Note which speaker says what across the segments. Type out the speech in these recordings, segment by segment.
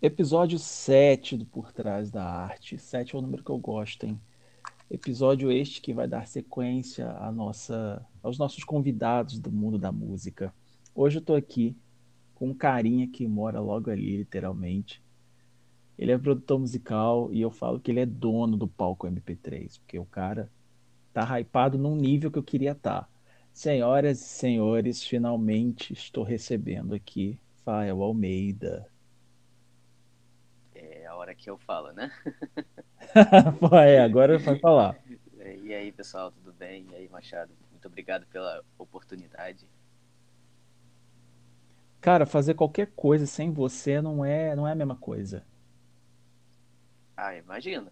Speaker 1: Episódio 7 do Por Trás da Arte. 7 é o número que eu gosto, hein? Episódio este que vai dar sequência à nossa, aos nossos convidados do mundo da música. Hoje eu tô aqui com um carinha que mora logo ali, literalmente. Ele é produtor musical e eu falo que ele é dono do palco MP3, porque o cara tá hypado num nível que eu queria estar. Tá. Senhoras e senhores, finalmente estou recebendo aqui Fael Almeida
Speaker 2: hora que eu falo, né?
Speaker 1: é, agora vai falar.
Speaker 2: E aí, pessoal, tudo bem? E aí, Machado? Muito obrigado pela oportunidade.
Speaker 1: Cara, fazer qualquer coisa sem você não é, não é a mesma coisa.
Speaker 2: Ah, imagina.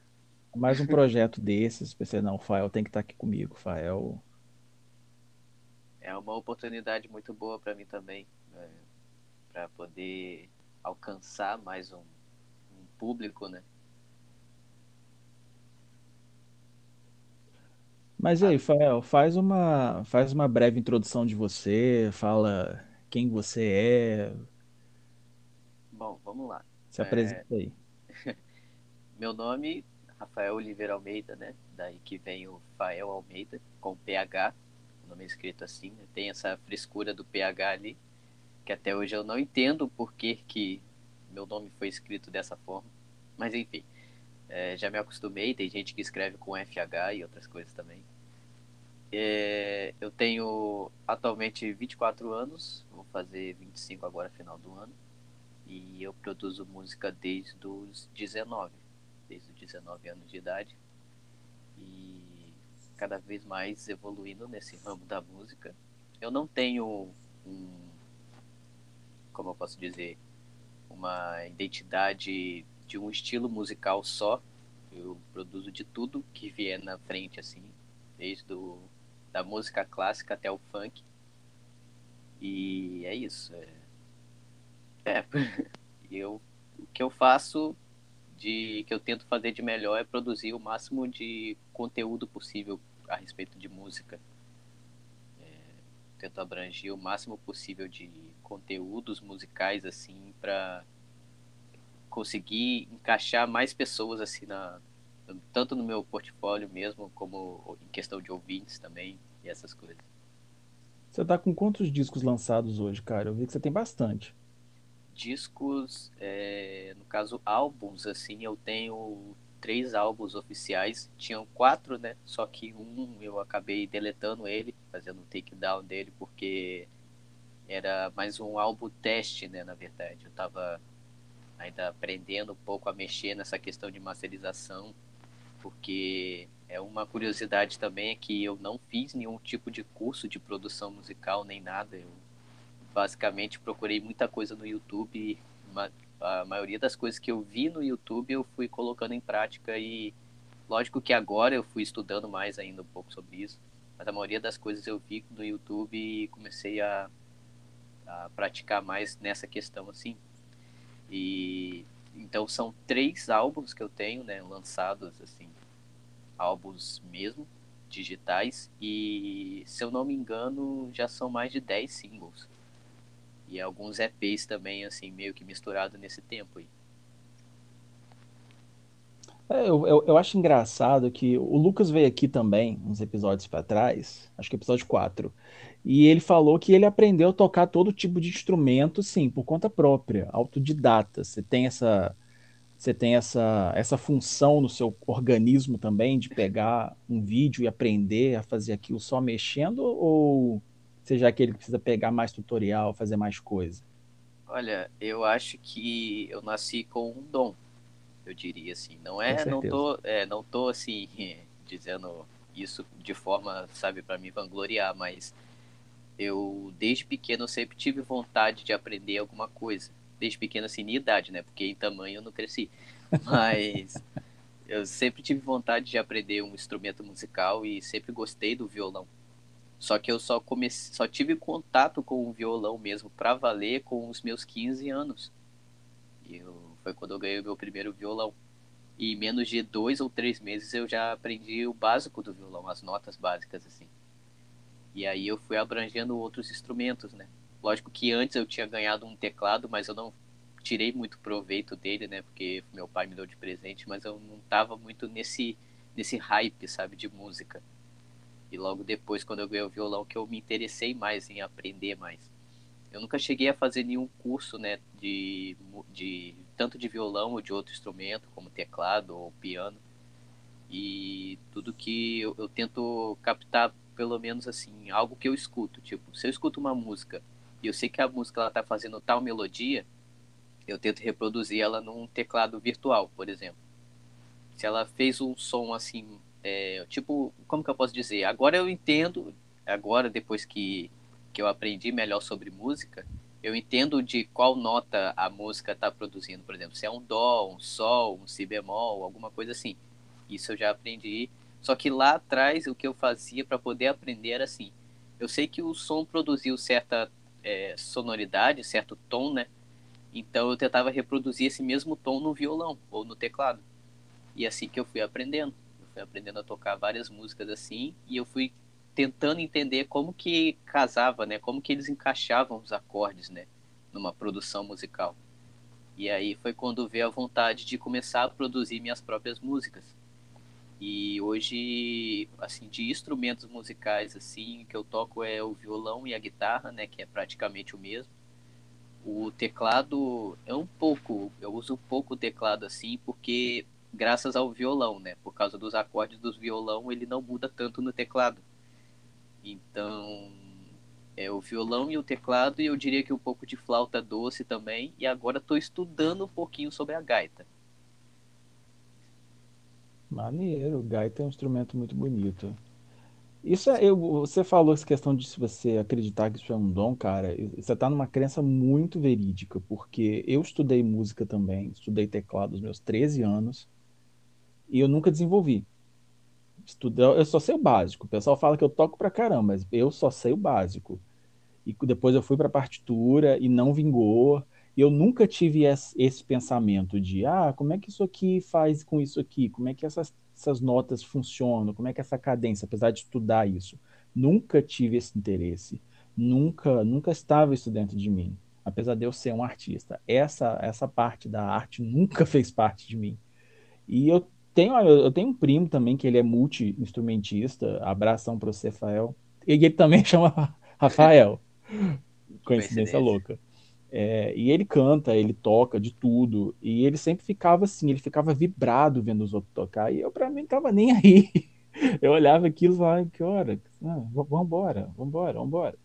Speaker 1: Mais um projeto desses, pensei, não, o Fael tem que estar aqui comigo, Fael.
Speaker 2: É uma oportunidade muito boa para mim também, né? para poder alcançar mais um, público, né?
Speaker 1: Mas aí, Fael, faz uma, faz uma breve introdução de você, fala quem você é.
Speaker 2: Bom, vamos lá.
Speaker 1: Se apresenta é... aí.
Speaker 2: Meu nome, Rafael Oliveira Almeida, né? Daí que vem o Fael Almeida, com PH, o nome é escrito assim, né? Tem essa frescura do PH ali, que até hoje eu não entendo por que, que meu nome foi escrito dessa forma. Mas enfim, é, já me acostumei. Tem gente que escreve com FH e outras coisas também. É, eu tenho atualmente 24 anos, vou fazer 25 agora, final do ano. E eu produzo música desde os 19, desde os 19 anos de idade. E cada vez mais evoluindo nesse ramo da música. Eu não tenho um, como eu posso dizer, uma identidade de um estilo musical só. Eu produzo de tudo que vier na frente, assim, desde do, da música clássica até o funk. E é isso. É, é eu, o que eu faço de que eu tento fazer de melhor é produzir o máximo de conteúdo possível a respeito de música. É, tento abranger o máximo possível de conteúdos musicais assim para conseguir encaixar mais pessoas assim na tanto no meu portfólio mesmo como em questão de ouvintes também e essas coisas.
Speaker 1: Você tá com quantos discos lançados hoje, cara? Eu vi que você tem bastante.
Speaker 2: Discos, é, no caso álbuns, assim, eu tenho três álbuns oficiais. Tinham quatro, né? Só que um eu acabei deletando ele, fazendo um takedown dele, porque era mais um álbum teste, né? Na verdade, eu tava ainda aprendendo um pouco a mexer nessa questão de masterização, porque é uma curiosidade também é que eu não fiz nenhum tipo de curso de produção musical nem nada. Eu basicamente procurei muita coisa no YouTube a maioria das coisas que eu vi no YouTube eu fui colocando em prática e lógico que agora eu fui estudando mais ainda um pouco sobre isso, mas a maioria das coisas eu vi no YouTube e comecei a, a praticar mais nessa questão assim. E então são três álbuns que eu tenho, né, lançados assim, álbuns mesmo, digitais e se eu não me engano, já são mais de 10 singles. E alguns EPs também assim, meio que misturado nesse tempo aí.
Speaker 1: É, eu, eu, eu, acho engraçado que o Lucas veio aqui também, uns episódios para trás, acho que episódio 4, e ele falou que ele aprendeu a tocar todo tipo de instrumento, sim, por conta própria, autodidata. Você tem essa você tem essa, essa função no seu organismo também de pegar um vídeo e aprender a fazer aquilo só mexendo ou seja aquele que precisa pegar mais tutorial, fazer mais coisa?
Speaker 2: Olha, eu acho que eu nasci com um dom, eu diria assim. Não é, não tô, é, não tô assim dizendo isso de forma, sabe, para me vangloriar, mas eu desde pequeno eu sempre tive vontade de aprender alguma coisa. Desde pequeno assim, em idade, né? Porque em tamanho eu não cresci. Mas eu sempre tive vontade de aprender um instrumento musical e sempre gostei do violão. Só que eu só comecei, só tive contato com o violão mesmo para valer com os meus 15 anos. E eu, foi quando eu ganhei o meu primeiro violão. E em menos de dois ou três meses eu já aprendi o básico do violão, as notas básicas assim. E aí eu fui abrangendo outros instrumentos, né? Lógico que antes eu tinha ganhado um teclado, mas eu não tirei muito proveito dele, né? Porque meu pai me deu de presente, mas eu não tava muito nesse, nesse hype, sabe, de música. E logo depois, quando eu ganhei o violão, que eu me interessei mais em aprender mais. Eu nunca cheguei a fazer nenhum curso, né, de, de tanto de violão ou de outro instrumento, como teclado ou piano. E tudo que eu, eu tento captar, pelo menos assim, algo que eu escuto. Tipo, se eu escuto uma música e eu sei que a música ela tá fazendo tal melodia, eu tento reproduzir ela num teclado virtual, por exemplo. Se ela fez um som assim, é, tipo, como que eu posso dizer? Agora eu entendo, agora depois que, que eu aprendi melhor sobre música, eu entendo de qual nota a música está produzindo, por exemplo, se é um dó, um sol, um si bemol, alguma coisa assim. Isso eu já aprendi. Só que lá atrás o que eu fazia para poder aprender era assim: eu sei que o som produziu certa é, sonoridade, certo tom, né? Então eu tentava reproduzir esse mesmo tom no violão ou no teclado. E é assim que eu fui aprendendo. Eu fui aprendendo a tocar várias músicas assim e eu fui tentando entender como que casava, né? Como que eles encaixavam os acordes, né? Numa produção musical. E aí foi quando veio a vontade de começar a produzir minhas próprias músicas. E hoje, assim, de instrumentos musicais assim que eu toco é o violão e a guitarra, né? Que é praticamente o mesmo o teclado é um pouco, eu uso um pouco o teclado assim, porque graças ao violão, né? Por causa dos acordes do violão, ele não muda tanto no teclado. Então, é o violão e o teclado, e eu diria que um pouco de flauta doce também. E agora estou estudando um pouquinho sobre a gaita.
Speaker 1: Maneiro, gaita é um instrumento muito bonito. Isso é, eu, você falou essa questão de se você acreditar que isso é um dom, cara, você está numa crença muito verídica, porque eu estudei música também, estudei teclado aos meus 13 anos, e eu nunca desenvolvi. Estudei, eu só sei o básico. O pessoal fala que eu toco pra caramba, mas eu só sei o básico. E depois eu fui pra partitura e não vingou. E eu nunca tive esse, pensamento de, ah, como é que isso aqui faz com isso aqui? Como é que essas essas notas funcionam, como é que essa cadência, apesar de estudar isso. Nunca tive esse interesse, nunca, nunca estava isso dentro de mim, apesar de eu ser um artista. Essa, essa parte da arte nunca fez parte de mim. E eu tenho, eu tenho um primo também que ele é multi-instrumentista, abração para o Cefael, e ele também chama Rafael. Coincidência louca. É, e ele canta, ele toca de tudo, e ele sempre ficava assim, ele ficava vibrado vendo os outros tocar, e eu para mim não tava nem aí. Eu olhava aquilo e falava, que hora? Ah, vambora, vambora, vambora.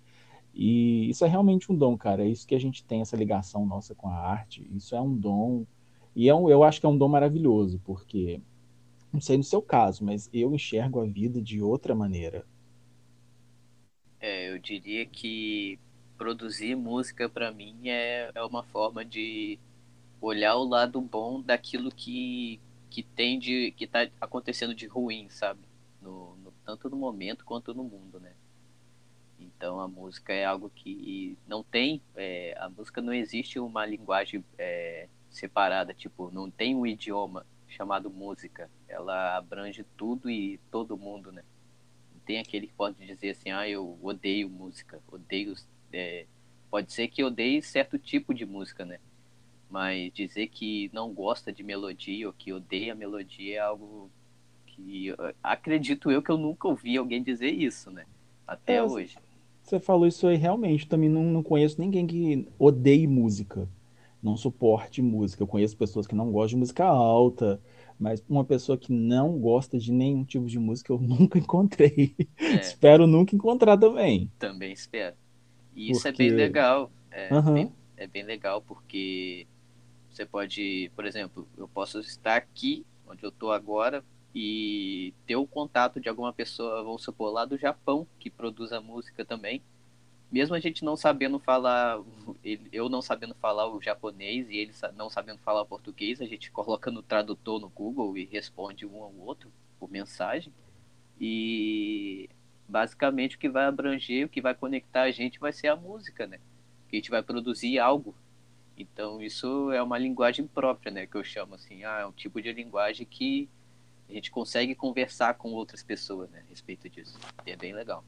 Speaker 1: E isso é realmente um dom, cara. É isso que a gente tem, essa ligação nossa com a arte. Isso é um dom. E é um, eu acho que é um dom maravilhoso, porque, não sei no seu caso, mas eu enxergo a vida de outra maneira.
Speaker 2: É, eu diria que produzir música para mim é, é uma forma de olhar o lado bom daquilo que, que tem de que tá acontecendo de ruim, sabe? No, no, tanto no momento quanto no mundo, né? Então a música é algo que não tem, é, a música não existe uma linguagem é, separada, tipo, não tem um idioma chamado música. Ela abrange tudo e todo mundo, né? Não tem aquele que pode dizer assim, ah, eu odeio música, odeio é, pode ser que odeie certo tipo de música, né? Mas dizer que não gosta de melodia ou que odeia melodia é algo que acredito eu que eu nunca ouvi alguém dizer isso, né? Até é, hoje.
Speaker 1: Você falou isso aí realmente. Também não, não conheço ninguém que odeie música, não suporte música. Eu conheço pessoas que não gostam de música alta, mas uma pessoa que não gosta de nenhum tipo de música eu nunca encontrei. É. espero nunca encontrar também.
Speaker 2: Também espero. E isso porque... é bem legal. É, uhum. bem, é bem legal porque você pode, por exemplo, eu posso estar aqui onde eu estou agora e ter o contato de alguma pessoa, vamos supor, lá do Japão, que produz a música também. Mesmo a gente não sabendo falar, eu não sabendo falar o japonês e ele não sabendo falar o português, a gente coloca no tradutor no Google e responde um ao outro por mensagem. E basicamente o que vai abranger, o que vai conectar a gente vai ser a música, né? Que a gente vai produzir algo. Então isso é uma linguagem própria, né? Que eu chamo assim, ah, é um tipo de linguagem que a gente consegue conversar com outras pessoas, né? A respeito disso. E é bem legal.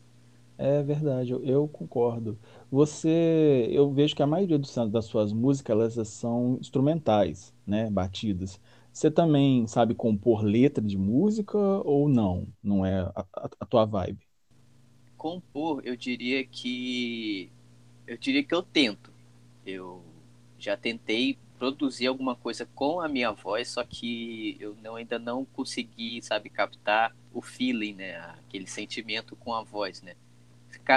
Speaker 1: É verdade, eu, concordo. Você, eu vejo que a maioria dos, das suas músicas elas são instrumentais, né, batidas. Você também sabe compor letra de música ou não? Não é a, a- a tua vibe?
Speaker 2: Compor, eu diria que eu diria que eu tento. Eu já tentei produzir alguma coisa com a minha voz, só que eu não, ainda não consegui, sabe, captar o feeling, né, aquele sentimento com a voz, né?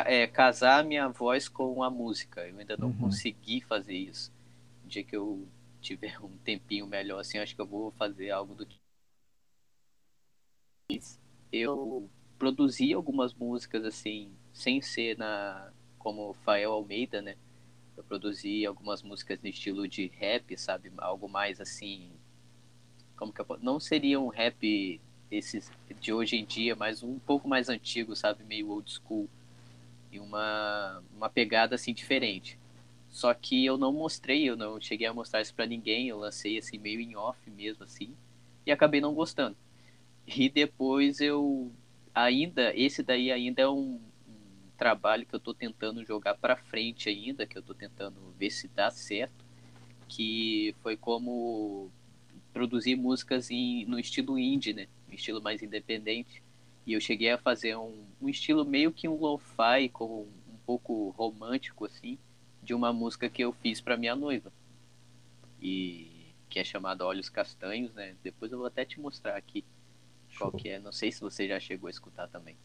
Speaker 2: É, casar minha voz com a música. Eu ainda não
Speaker 1: Uhum.
Speaker 2: consegui fazer isso. Um dia que eu tiver um tempinho melhor assim, acho que eu vou fazer algo do tipo. Eu produzi algumas músicas assim, sem ser na como Fael Almeida, né? Eu produzi algumas músicas no estilo de rap, sabe? Algo mais assim, como que eu posso... não seria um rap esses de hoje em dia, mas um pouco mais antigo, sabe? Meio old school e uma uma pegada assim diferente. Só que eu não mostrei, eu não cheguei a mostrar isso pra ninguém, eu lancei assim meio em off mesmo assim e acabei não gostando. E depois eu ainda, esse daí ainda é um, um trabalho que eu estou tentando jogar para frente ainda, que eu estou tentando ver se dá certo, que foi como produzir músicas em, no estilo indie, né? Estilo mais independente. E eu cheguei a fazer um, um estilo meio que um lo-fi, com um pouco romântico assim, de uma música que eu fiz para minha noiva. E que é chamada Olhos Castanhos, né? Depois eu vou até te mostrar aqui qual
Speaker 1: Show.
Speaker 2: que é. Não sei se você já chegou a escutar também.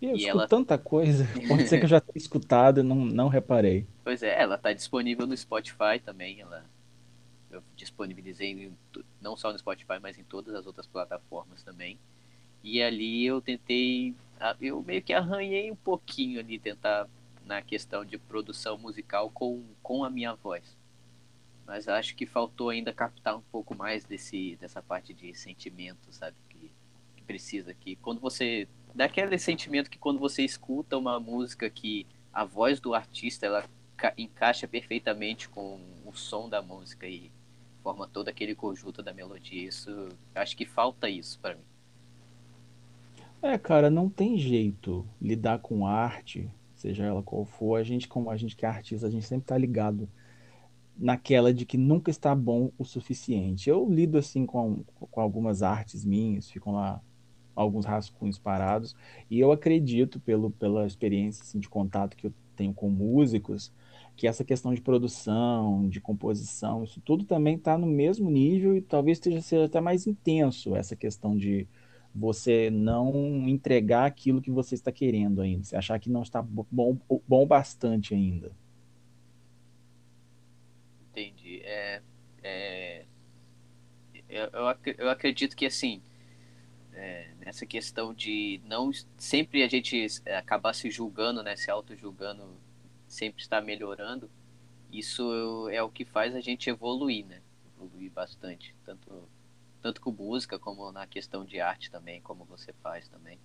Speaker 1: E eu
Speaker 2: E ela,
Speaker 1: tanta coisa, pode ser que eu já tenha escutado e não, não reparei.
Speaker 2: pois é, ela tá disponível no Spotify também. Ela, eu disponibilizei em, não só no Spotify, mas em todas as outras plataformas também. E ali eu tentei, eu meio que arranhei um pouquinho ali, tentar na questão de produção musical com, com a minha voz. Mas acho que faltou ainda captar um pouco mais desse, dessa parte de sentimento, sabe? Que, que precisa aqui. Quando você. Daquele sentimento que quando você escuta uma música que a voz do artista ela encaixa perfeitamente com o som da música e forma todo aquele conjunto da melodia. Isso. Acho que falta isso para mim.
Speaker 1: É, cara, não tem jeito lidar com arte, seja ela qual for. A gente, como a gente que é artista, a gente sempre tá ligado naquela de que nunca está bom o suficiente. Eu lido assim com, com algumas artes minhas, ficam lá alguns rascunhos parados, e eu acredito, pelo, pela experiência assim, de contato que eu tenho com músicos, que essa questão de produção, de composição, isso tudo também está no mesmo nível e talvez esteja, seja até mais intenso essa questão de você não entregar aquilo que você está querendo ainda, você achar que não está bom, bom bastante ainda.
Speaker 2: Entendi. É, é, eu, eu acredito que assim é, nessa questão de não sempre a gente acabar se julgando, né, se auto-julgando, sempre estar melhorando, isso é o que faz a gente evoluir, né? Evoluir bastante, tanto tanto com música como na questão de arte também, como você faz também.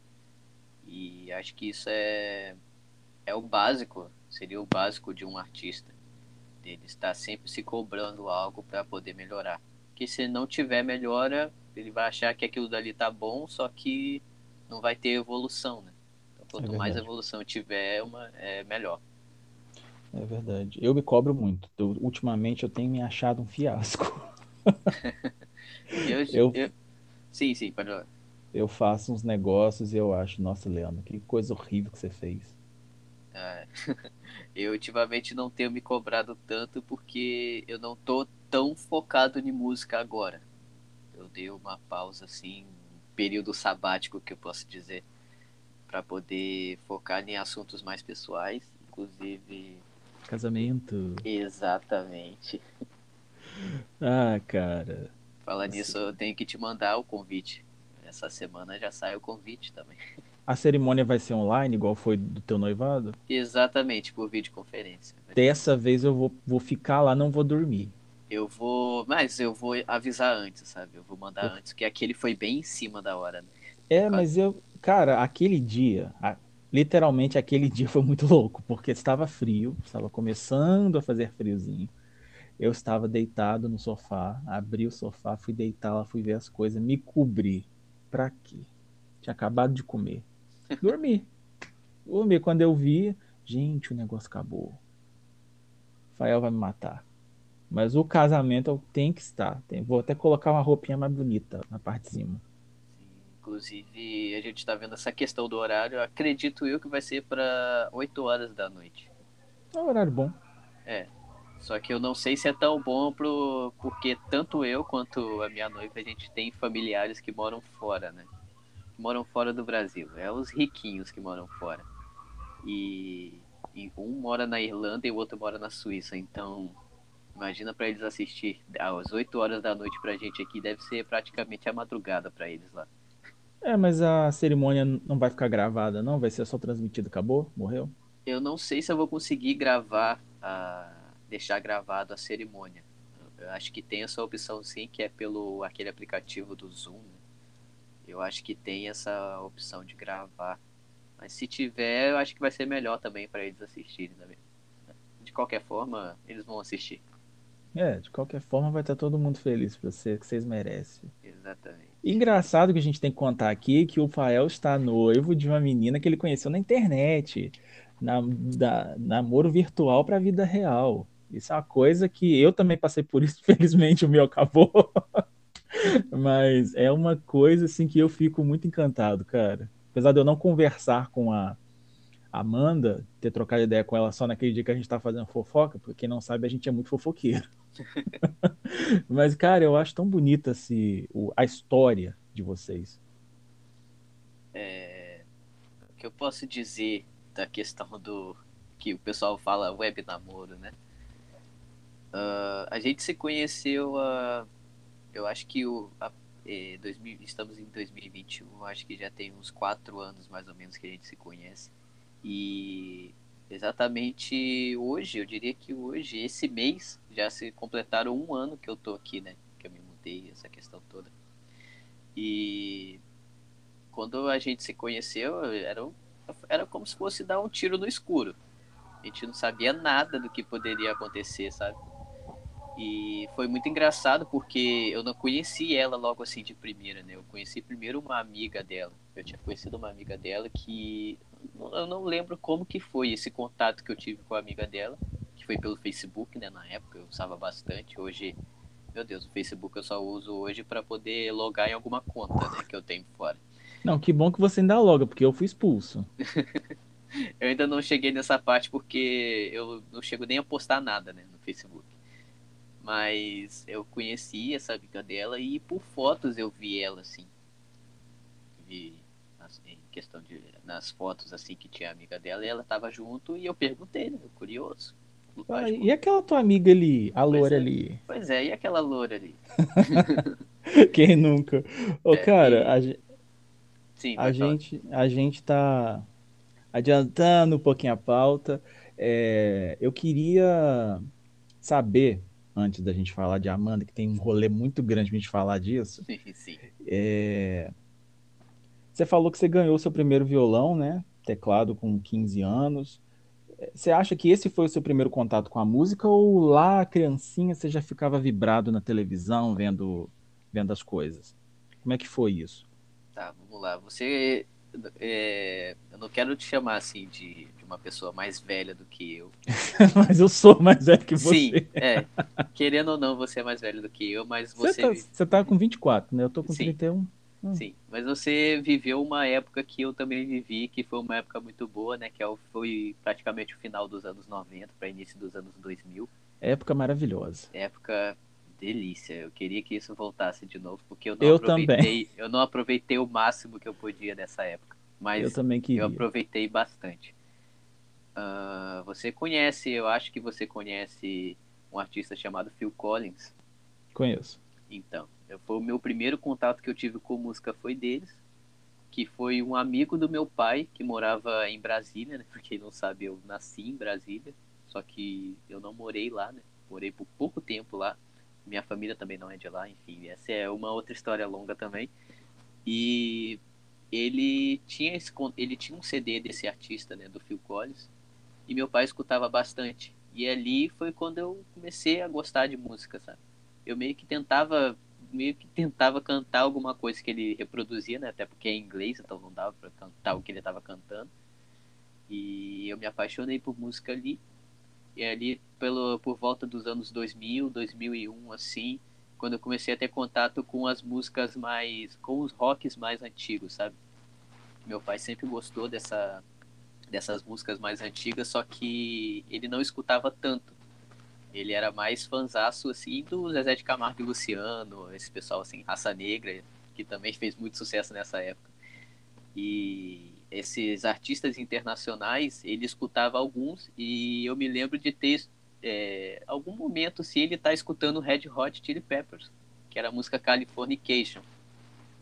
Speaker 2: E acho que isso é é o básico, seria o básico de um artista, dele estar sempre se cobrando algo para poder melhorar. Que se não tiver melhora, ele vai achar que aquilo dali tá bom, só que não vai ter evolução, né? Então, quanto é mais evolução tiver, uma, é melhor.
Speaker 1: É verdade. Eu me cobro muito. Eu, ultimamente eu tenho me achado um fiasco.
Speaker 2: eu, eu, eu, Sim, sim, pode
Speaker 1: Eu faço uns negócios e eu acho, nossa, Leandro, que coisa horrível que você fez.
Speaker 2: É. Eu ultimamente não tenho me cobrado tanto porque eu não tô tão focado em música agora eu dei uma pausa assim, um período sabático que eu posso dizer, para poder focar em assuntos mais pessoais, inclusive
Speaker 1: casamento.
Speaker 2: Exatamente.
Speaker 1: Ah, cara.
Speaker 2: Falar nisso, eu tenho que te mandar o convite. Essa semana já sai o convite também.
Speaker 1: A cerimônia vai ser online, igual foi do teu noivado?
Speaker 2: Exatamente, por videoconferência.
Speaker 1: Dessa vez eu vou, vou ficar lá, não vou dormir.
Speaker 2: Eu vou. Mas eu vou avisar antes, sabe? Eu vou mandar eu... antes, porque aquele foi bem em cima da hora, né?
Speaker 1: É, Quase... mas eu. Cara, aquele dia. Literalmente aquele dia foi muito louco, porque estava frio, estava começando a fazer friozinho. Eu estava deitado no sofá, abri o sofá, fui deitar lá, fui ver as coisas, me cobri. Pra quê? Tinha acabado de comer. Dormi. Ô, quando eu vi, gente, o negócio acabou. Fael vai me matar. Mas o casamento tem que estar. Tem, vou até colocar uma roupinha mais bonita na parte de cima.
Speaker 2: Inclusive, a gente está vendo essa questão do horário. Acredito eu que vai ser para 8 horas da noite.
Speaker 1: É um horário bom.
Speaker 2: É. Só que eu não sei se é tão bom pro... porque tanto eu quanto a minha noiva a gente tem familiares que moram fora, né? Que moram fora do Brasil. É os riquinhos que moram fora. E, e um mora na Irlanda e o outro mora na Suíça. Então, imagina para eles assistir às 8 horas da noite pra gente aqui, deve ser praticamente a madrugada para eles lá.
Speaker 1: É, mas a cerimônia não vai ficar gravada, não? Vai ser só transmitida, acabou? Morreu?
Speaker 2: Eu não sei se eu vou conseguir gravar a deixar gravado a cerimônia. Eu acho que tem essa opção sim, que é pelo aquele aplicativo do Zoom. Né? Eu acho que tem essa opção de gravar. Mas se tiver, eu acho que vai ser melhor também para eles assistirem também. De qualquer forma, eles vão assistir.
Speaker 1: É, de qualquer forma vai estar todo mundo feliz por você, que vocês merecem.
Speaker 2: Exatamente.
Speaker 1: Engraçado que a gente tem que contar aqui que o Fael está noivo de uma menina que ele conheceu na internet. Na, da, namoro virtual para a vida real. Isso é uma coisa que eu também passei por isso, felizmente o meu acabou. Mas é uma coisa assim que eu fico muito encantado, cara. Apesar de eu não conversar com a Amanda, ter trocado ideia com ela só naquele dia que a gente tá fazendo fofoca, porque quem não sabe, a gente é muito fofoqueiro. Mas, cara, eu acho tão bonita assim, a história de vocês.
Speaker 2: É... O que eu posso dizer da questão do que o pessoal fala web namoro, né? Uh, a gente se conheceu, uh, eu acho que o, a, eh, 2000, estamos em 2021, acho que já tem uns quatro anos mais ou menos que a gente se conhece. E exatamente hoje, eu diria que hoje, esse mês, já se completaram um ano que eu tô aqui, né? Que eu me mudei, essa questão toda. E quando a gente se conheceu, era, era como se fosse dar um tiro no escuro. A gente não sabia nada do que poderia acontecer, sabe? E foi muito engraçado porque eu não conheci ela logo assim de primeira, né? Eu conheci primeiro uma amiga dela. Eu tinha conhecido uma amiga dela que eu não lembro como que foi esse contato que eu tive com a amiga dela, que foi pelo Facebook, né? Na época eu usava bastante. Hoje, meu Deus, o Facebook eu só uso hoje para poder logar em alguma conta, né? Que eu tenho fora.
Speaker 1: Não, que bom que você ainda loga, porque eu fui expulso.
Speaker 2: eu ainda não cheguei nessa parte porque eu não chego nem a postar nada, né? No Facebook. Mas eu conheci essa amiga dela e por fotos eu vi ela, assim. Vi em questão de. nas fotos assim que tinha a amiga dela e ela tava junto e eu perguntei, né? Curioso.
Speaker 1: Ah, e aquela tua amiga ali, a loura
Speaker 2: é,
Speaker 1: ali?
Speaker 2: Pois é, e aquela loura ali?
Speaker 1: Quem nunca? Ô, é, cara,
Speaker 2: e... a, Sim,
Speaker 1: a gente, a gente tá adiantando um pouquinho a pauta. É, eu queria saber antes da gente falar de Amanda, que tem um rolê muito grande pra gente falar disso.
Speaker 2: Sim, sim.
Speaker 1: É... Você falou que você ganhou seu primeiro violão, né? Teclado com 15 anos. Você acha que esse foi o seu primeiro contato com a música ou lá, criancinha, você já ficava vibrado na televisão, vendo, vendo as coisas? Como é que foi isso?
Speaker 2: Tá, vamos lá. Você. É... eu não quero te chamar assim de uma pessoa mais velha do que eu.
Speaker 1: mas eu sou mais velho que você.
Speaker 2: Sim, é. Querendo ou não, você é mais velho do que eu, mas você.
Speaker 1: Você tá, você tá com 24, né? Eu tô com Sim. 31.
Speaker 2: Hum. Sim, mas você viveu uma época que eu também vivi, que foi uma época muito boa, né? Que é foi praticamente o final dos anos 90 para início dos anos 2000.
Speaker 1: Época maravilhosa.
Speaker 2: Época delícia. Eu queria que isso voltasse de novo, porque eu não eu aproveitei, também. eu não aproveitei o máximo que eu podia dessa época. Mas
Speaker 1: eu também queria.
Speaker 2: Eu aproveitei bastante. Uh, você conhece, eu acho que você conhece um artista chamado Phil Collins.
Speaker 1: Conheço.
Speaker 2: Então, foi o meu primeiro contato que eu tive com música foi deles, que foi um amigo do meu pai que morava em Brasília, né? Porque quem não sabe, eu nasci em Brasília, só que eu não morei lá, né? Morei por pouco tempo lá. Minha família também não é de lá, enfim, essa é uma outra história longa também. E ele tinha esse, ele tinha um CD desse artista, né, do Phil Collins, e meu pai escutava bastante. E ali foi quando eu comecei a gostar de música, sabe? Eu meio que tentava meio que tentava cantar alguma coisa que ele reproduzia, né? Até porque é inglês, então não dava para cantar o que ele estava cantando. E eu me apaixonei por música ali. E ali pelo, por volta dos anos 2000, 2001, assim, quando eu comecei a ter contato com as músicas mais. com os rocks mais antigos, sabe? Meu pai sempre gostou dessa, dessas músicas mais antigas, só que ele não escutava tanto. Ele era mais fanzaço, assim, do Zezé de Camargo e Luciano, esse pessoal, assim, Raça Negra, que também fez muito sucesso nessa época. E esses artistas internacionais, ele escutava alguns, e eu me lembro de ter é, algum momento se ele está escutando Red Hot Chili Peppers, que era a música Californication.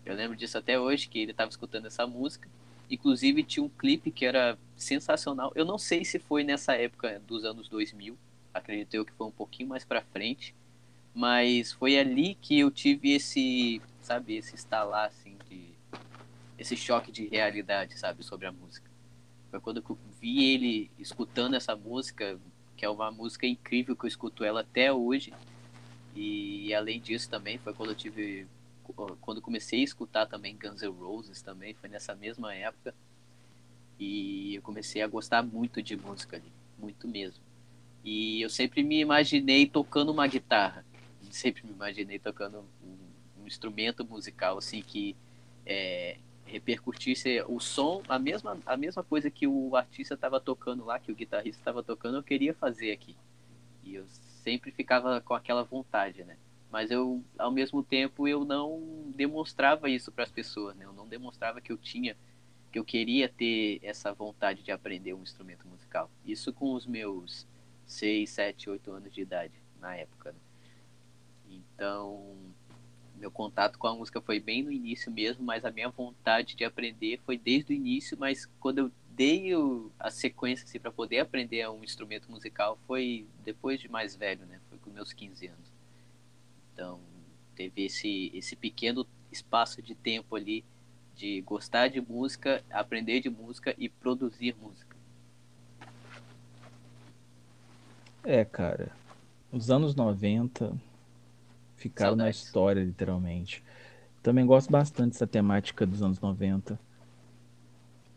Speaker 2: Eu lembro disso até hoje, que ele estava escutando essa música. Inclusive tinha um clipe que era sensacional. Eu não sei se foi nessa época dos anos 2000, acredito eu que foi um pouquinho mais para frente, mas foi ali que eu tive esse, sabe, esse estalar assim de esse choque de realidade, sabe, sobre a música. Foi quando eu vi ele escutando essa música, que é uma música incrível que eu escuto ela até hoje. E além disso também foi quando eu tive quando comecei a escutar também Guns N' Roses também, foi nessa mesma época. E eu comecei a gostar muito de música ali, muito mesmo. E eu sempre me imaginei tocando uma guitarra. Sempre me imaginei tocando um, um instrumento musical assim que é, repercutisse o som, a mesma, a mesma coisa que o artista estava tocando lá, que o guitarrista estava tocando, eu queria fazer aqui. E eu sempre ficava com aquela vontade, né? Mas eu, ao mesmo tempo, eu não demonstrava isso para as pessoas, né? Eu não demonstrava que eu tinha, que eu queria ter essa vontade de aprender um instrumento musical. Isso com os meus 6, 7, 8 anos de idade, na época. Né? Então, meu contato com a música foi bem no início mesmo, mas a minha vontade de aprender foi desde o início, mas quando eu dei o, a sequência assim, para poder aprender um instrumento musical foi depois de mais velho, né? Foi com meus 15 anos. Então, teve esse, esse pequeno espaço de tempo ali de gostar de música, aprender de música e produzir música.
Speaker 1: É, cara. Os anos 90 ficaram Saudades. na história, literalmente. Também gosto bastante dessa temática dos anos 90.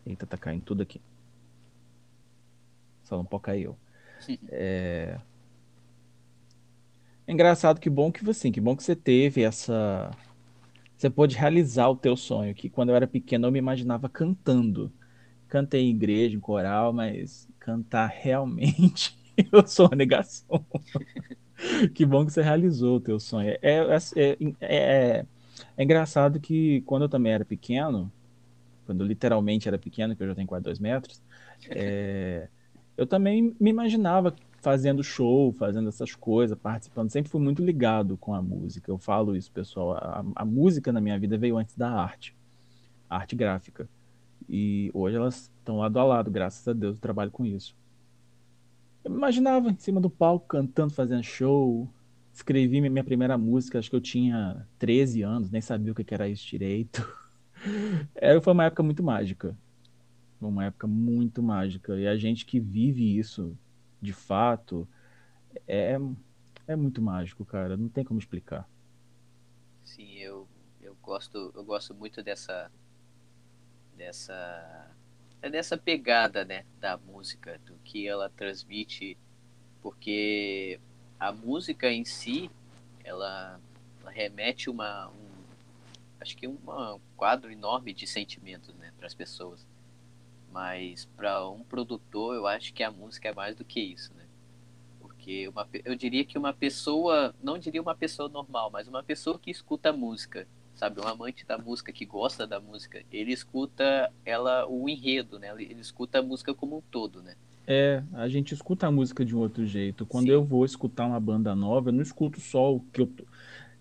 Speaker 1: Eita, tá caindo tudo aqui. Só não pode cair eu. É... engraçado, que bom que você, que bom que você teve essa. Você pôde realizar o teu sonho, que quando eu era pequeno eu me imaginava cantando. Cantei em igreja, em coral, mas cantar realmente eu sou uma negação. que bom que você realizou o teu sonho. É, é, é, é, é engraçado que quando eu também era pequeno, quando eu literalmente era pequeno, que eu já tenho quase dois metros, é, eu também me imaginava fazendo show, fazendo essas coisas, participando. Sempre fui muito ligado com a música. Eu falo isso, pessoal. A, a música na minha vida veio antes da arte, arte gráfica. E hoje elas estão lado a lado, graças a Deus, eu trabalho com isso. Eu me imaginava em cima do palco cantando, fazendo show. Escrevi minha primeira música, acho que eu tinha 13 anos, nem sabia o que era isso direito. Era, foi uma época muito mágica. Uma época muito mágica. E a gente que vive isso de fato é, é muito mágico, cara. Não tem como explicar.
Speaker 2: Sim, eu, eu gosto eu gosto muito dessa dessa é dessa pegada né da música do que ela transmite porque a música em si ela, ela remete uma um, acho que um quadro enorme de sentimentos né para as pessoas mas para um produtor, eu acho que a música é mais do que isso, né? Porque uma, eu diria que uma pessoa, não diria uma pessoa normal, mas uma pessoa que escuta música, sabe? Um amante da música, que gosta da música, ele escuta ela, o enredo, né? Ele, escuta a música como um todo, né?
Speaker 1: É, a gente escuta a música de um outro jeito. Quando Sim. eu vou escutar uma banda nova, eu não escuto só o que eu tô...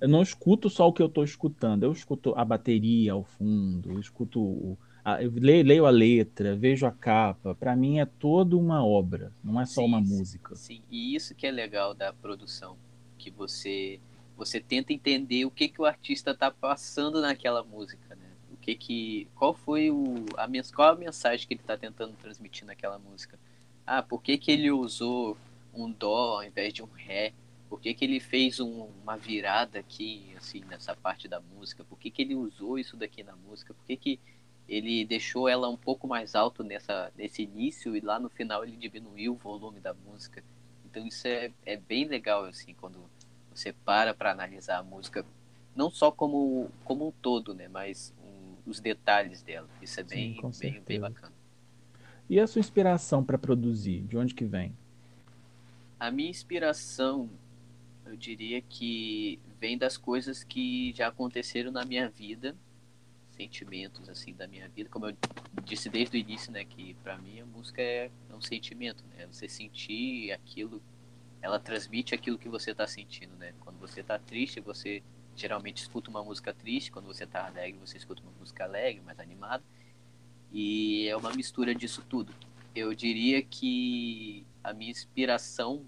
Speaker 1: Eu não escuto só o que eu estou escutando, eu escuto a bateria ao fundo, eu escuto o, eu leio a letra, vejo a capa. Para mim é toda uma obra, não é só sim, uma música.
Speaker 2: Sim, e isso que é legal da produção, que você você tenta entender o que que o artista está passando naquela música, né? O que que qual foi o a qual a mensagem que ele está tentando transmitir naquela música? Ah, por que que ele usou um dó ao invés de um ré? Por que, que ele fez um, uma virada aqui, assim, nessa parte da música? Por que, que ele usou isso daqui na música? Por que, que ele deixou ela um pouco mais alto nessa, nesse início e lá no final ele diminuiu o volume da música. Então isso é, é bem legal, assim, quando você para para analisar a música, não só como, como um todo, né, mas um, os detalhes dela. Isso é bem, Sim, bem, bem bacana.
Speaker 1: E a sua inspiração para produzir? De onde que vem?
Speaker 2: A minha inspiração, eu diria que vem das coisas que já aconteceram na minha vida, sentimentos assim da minha vida, como eu disse desde o início, né, que para mim a música é, um sentimento, né? Você sentir aquilo, ela transmite aquilo que você está sentindo, né? Quando você está triste, você geralmente escuta uma música triste, quando você está alegre, você escuta uma música alegre, mais animada. E é uma mistura disso tudo. Eu diria que a minha inspiração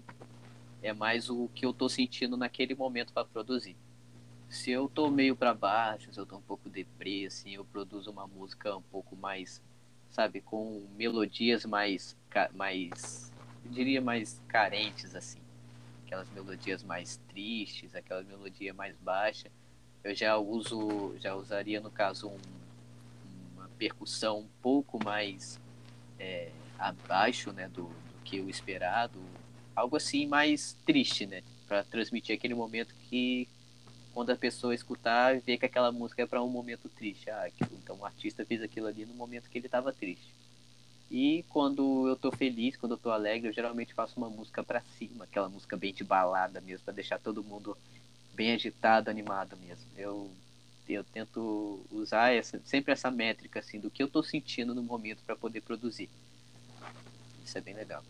Speaker 2: é mais o que eu tô sentindo naquele momento para produzir. Se eu tô meio para baixo, se eu tô um pouco deprê, assim, eu produzo uma música um pouco mais, sabe, com melodias mais, mais, eu diria mais carentes, assim. Aquelas melodias mais tristes, aquela melodia mais baixa. Eu já uso, já usaria no caso um, uma percussão um pouco mais é, abaixo, né, do, do que o esperado, algo assim mais triste, né? Para transmitir aquele momento que quando a pessoa escutar vê que aquela música é para um momento triste. Ah, então o artista fez aquilo ali no momento que ele estava triste. E quando eu tô feliz, quando eu tô alegre, eu geralmente faço uma música para cima, aquela música bem de balada mesmo, para deixar todo mundo bem agitado, animado mesmo. Eu eu tento usar essa, sempre essa métrica assim do que eu tô sentindo no momento para poder produzir. Isso é bem legal.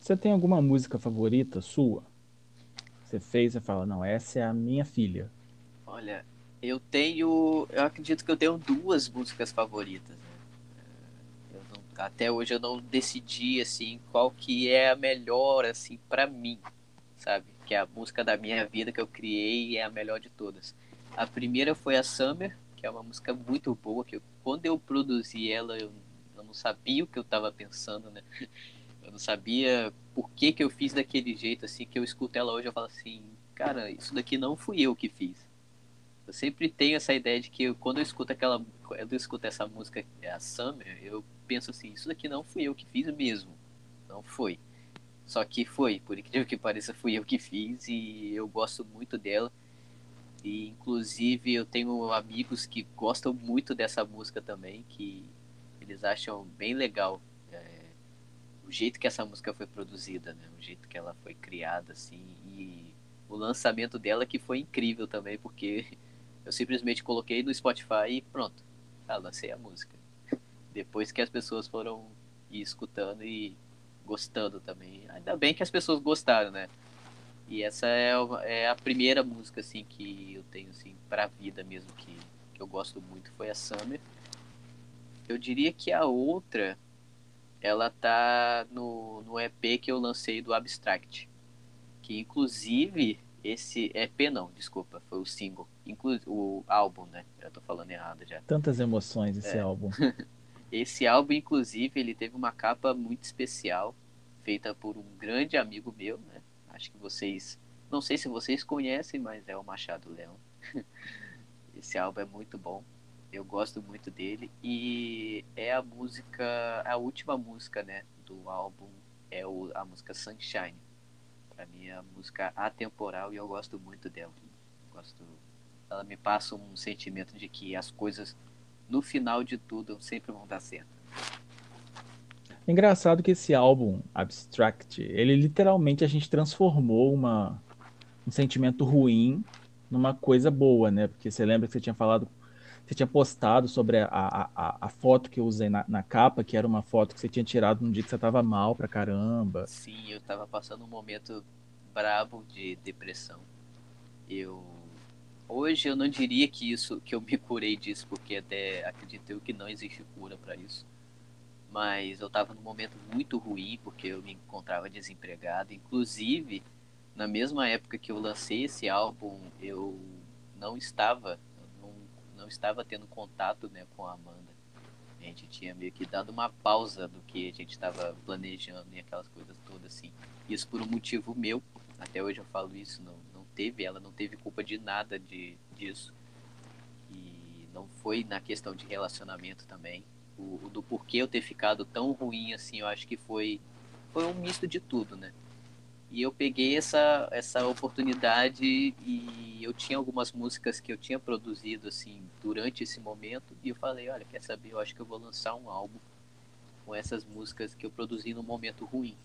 Speaker 1: Você tem alguma música favorita sua? Você fez e fala, não, essa é a minha filha.
Speaker 2: Olha, eu tenho. Eu acredito que eu tenho duas músicas favoritas. Né? Não, até hoje eu não decidi assim qual que é a melhor assim para mim, sabe? Que é a música da minha vida que eu criei é a melhor de todas. A primeira foi a Summer, que é uma música muito boa que eu, quando eu produzi ela eu, eu não sabia o que eu estava pensando, né? Eu não sabia por que, que eu fiz daquele jeito, assim, que eu escuto ela hoje, eu falo assim, cara, isso daqui não fui eu que fiz. Eu sempre tenho essa ideia de que eu, quando eu escuto aquela, quando eu escuto essa música, a Summer, eu penso assim, isso daqui não fui eu que fiz mesmo. Não foi. Só que foi, por incrível que pareça, fui eu que fiz e eu gosto muito dela. E inclusive eu tenho amigos que gostam muito dessa música também, que eles acham bem legal o jeito que essa música foi produzida, né? O jeito que ela foi criada, assim, e o lançamento dela que foi incrível também, porque eu simplesmente coloquei no Spotify e pronto, ah, lancei a música. Depois que as pessoas foram escutando e gostando também. Ainda bem que as pessoas gostaram, né? E essa é, é a primeira música, assim, que eu tenho, assim, pra vida mesmo, que, que eu gosto muito, foi a Summer. Eu diria que a outra ela tá no, no EP que eu lancei do Abstract. Que inclusive esse EP não, desculpa, foi o single. Inclu o álbum, né? Já tô falando errado já.
Speaker 1: Tantas emoções esse é. álbum.
Speaker 2: esse álbum, inclusive, ele teve uma capa muito especial, feita por um grande amigo meu, né? Acho que vocês. Não sei se vocês conhecem, mas é o Machado Leão. esse álbum é muito bom. Eu gosto muito dele e é a música, a última música, né, do álbum é o, a música Sunshine. Para mim é música atemporal e eu gosto muito dela. Gosto, ela me passa um sentimento de que as coisas no final de tudo sempre vão dar certo.
Speaker 1: Engraçado que esse álbum Abstract, ele literalmente a gente transformou uma um sentimento ruim numa coisa boa, né? Porque você lembra que você tinha falado você tinha postado sobre a, a, a foto que eu usei na, na, capa, que era uma foto que você tinha tirado num dia que você tava mal pra caramba.
Speaker 2: Sim, eu tava passando um momento brabo de depressão. Eu hoje eu não diria que isso que eu me curei disso, porque até acredito eu que não existe cura para isso. Mas eu tava num momento muito ruim porque eu me encontrava desempregado, inclusive na mesma época que eu lancei esse álbum, eu não estava não estava tendo contato né, com a Amanda. A gente tinha meio que dado uma pausa do que a gente estava planejando e aquelas coisas todas assim. Isso por um motivo meu, até hoje eu falo isso, não, não teve, ela não teve culpa de nada de, disso. E não foi na questão de relacionamento também. O, o, do porquê eu ter ficado tão ruim assim, eu acho que foi, foi um misto de tudo, né? E eu peguei essa, essa oportunidade e eu tinha algumas músicas que eu tinha produzido assim durante esse momento e eu falei, olha, quer saber, eu acho que eu vou lançar um álbum com essas músicas que eu produzi no momento ruim.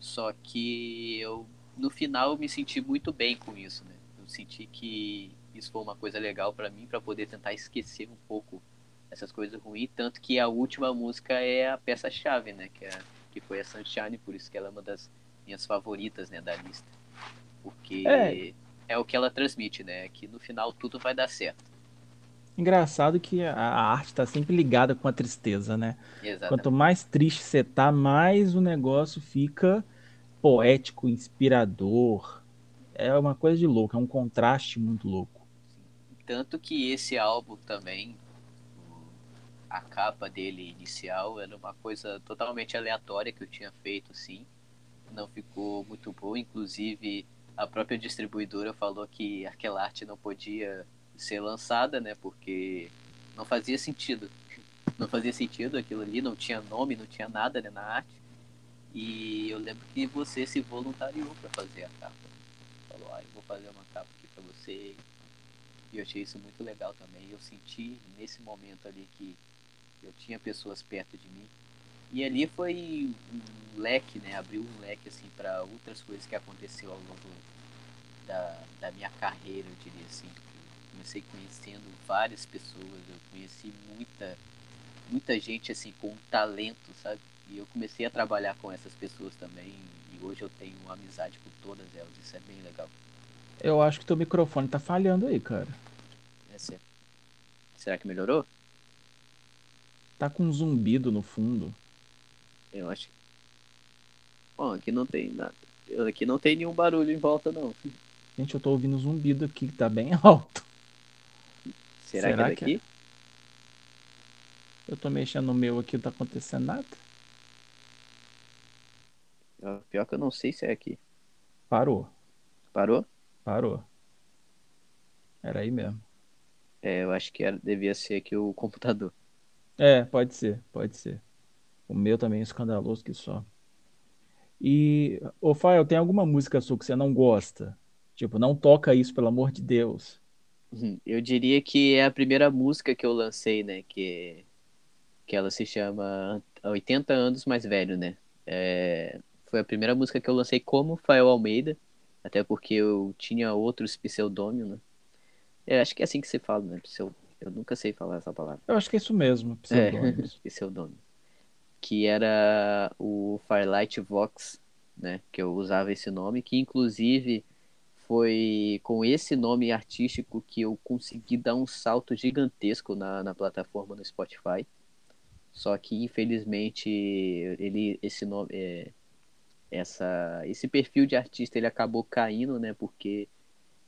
Speaker 2: Só que eu no final eu me senti muito bem com isso, né? Eu senti que isso foi uma coisa legal para mim para poder tentar esquecer um pouco essas coisas ruins, tanto que a última música é a peça chave, né, que é que foi a Sunshine, por isso que ela é uma das minhas favoritas, né, da lista. Porque é, é o que ela transmite, né, que no final tudo vai dar certo.
Speaker 1: Engraçado que a arte está sempre ligada com a tristeza, né? Exatamente. Quanto mais triste você tá, mais o negócio fica poético, inspirador. É uma coisa de louco, é um contraste muito louco.
Speaker 2: Tanto que esse álbum também, a capa dele inicial era uma coisa totalmente aleatória que eu tinha feito, assim não ficou muito boa. Inclusive, a própria distribuidora falou que aquela arte não podia ser lançada, né? Porque não fazia sentido. Não fazia sentido aquilo ali, não tinha nome, não tinha nada né, na arte. E eu lembro que você se voluntariou para fazer a capa. Falou, ah, eu vou fazer uma capa aqui para você. E eu achei isso muito legal também. Eu senti nesse momento ali que eu tinha pessoas perto de mim e ali foi um leque, né? Abriu um leque assim para outras coisas que aconteceu ao longo da, da minha carreira, eu diria assim. Comecei conhecendo várias pessoas, eu conheci muita muita gente assim com talento, sabe? E eu comecei a trabalhar com essas pessoas também e hoje eu tenho uma amizade com todas elas, isso é bem legal.
Speaker 1: Eu acho que teu microfone tá falhando aí, cara.
Speaker 2: É certo. Será que melhorou?
Speaker 1: Tá com um zumbido no fundo.
Speaker 2: Eu acho. Bom, aqui não tem nada. Aqui não tem nenhum barulho em volta, não.
Speaker 1: Gente, eu tô ouvindo zumbido aqui que tá bem alto.
Speaker 2: Será, Será que é daqui? Que é?
Speaker 1: Eu tô mexendo no meu aqui, não tá acontecendo nada.
Speaker 2: Pior que eu não sei se é aqui.
Speaker 1: Parou.
Speaker 2: Parou?
Speaker 1: Parou. Era aí mesmo.
Speaker 2: É, eu acho que era, devia ser aqui o computador.
Speaker 1: É, pode ser, pode ser. O meu também é escandaloso que só. E, ô Fael, tem alguma música sua que você não gosta? Tipo, não toca isso, pelo amor de Deus.
Speaker 2: Uhum. Eu diria que é a primeira música que eu lancei, né? Que, que ela se chama 80 anos mais velho, né? É, foi a primeira música que eu lancei como Fael Almeida, até porque eu tinha outros pseudônimos, né? É, acho que é assim que se fala, né? Eu nunca sei falar essa palavra.
Speaker 1: Eu acho que é isso mesmo, pseudônimos.
Speaker 2: É, pseudônimo que era o Firelight Vox, né, que eu usava esse nome, que inclusive foi com esse nome artístico que eu consegui dar um salto gigantesco na, na plataforma no Spotify. Só que infelizmente ele esse nome é, essa esse perfil de artista ele acabou caindo, né? Porque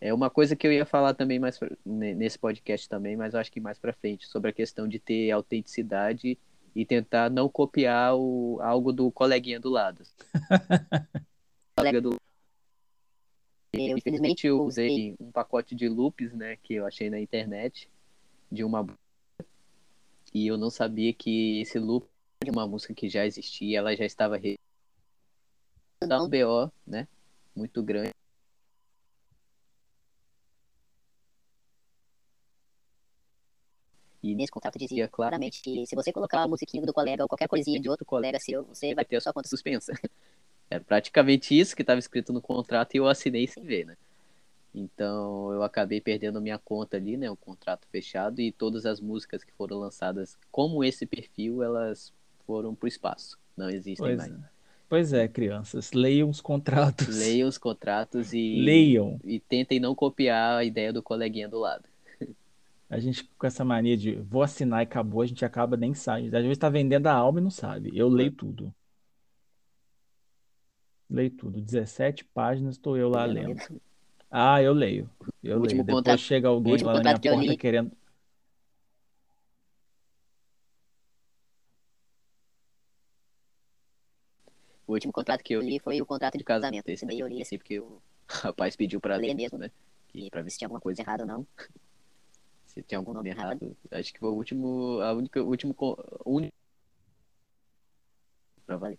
Speaker 2: é uma coisa que eu ia falar também mais nesse podcast também, mas eu acho que mais para frente sobre a questão de ter autenticidade e tentar não copiar o, algo do coleguinha do lado. colega do eu, infelizmente eu usei. um pacote de loops, né, que eu achei na internet de uma e eu não sabia que esse loop de uma música que já existia, ela já estava re... um BO, né, muito grande E nesse contrato dizia claramente que se você colocar a musiquinha do colega ou qualquer coisinha de outro colega seu, você vai ter a sua conta suspensa. Era praticamente isso que estava escrito no contrato e eu assinei sem ver, né? Então eu acabei perdendo minha conta ali, né? O contrato fechado e todas as músicas que foram lançadas como esse perfil, elas foram pro espaço. Não existem pois mais. É.
Speaker 1: Pois é, crianças, leiam os contratos.
Speaker 2: Leiam os contratos e.
Speaker 1: Leiam.
Speaker 2: E tentem não copiar a ideia do coleguinha do lado.
Speaker 1: A gente, com essa mania de vou assinar e acabou, a gente acaba nem sabe. Às vezes tá vendendo a alma e não sabe. Eu leio tudo. Leio tudo. 17 páginas, estou eu lá lendo. Ah, eu leio. Eu leio. Depois contato, chega alguém lá na minha porta li... querendo.
Speaker 2: O último contrato que eu li foi o contrato de casamento. Esse daí eu li assim porque o rapaz pediu para ler mesmo, né? E para ver se tinha alguma coisa errada ou não. Se tem algum nome errado, acho que foi o último, a única, o último, único pra valer.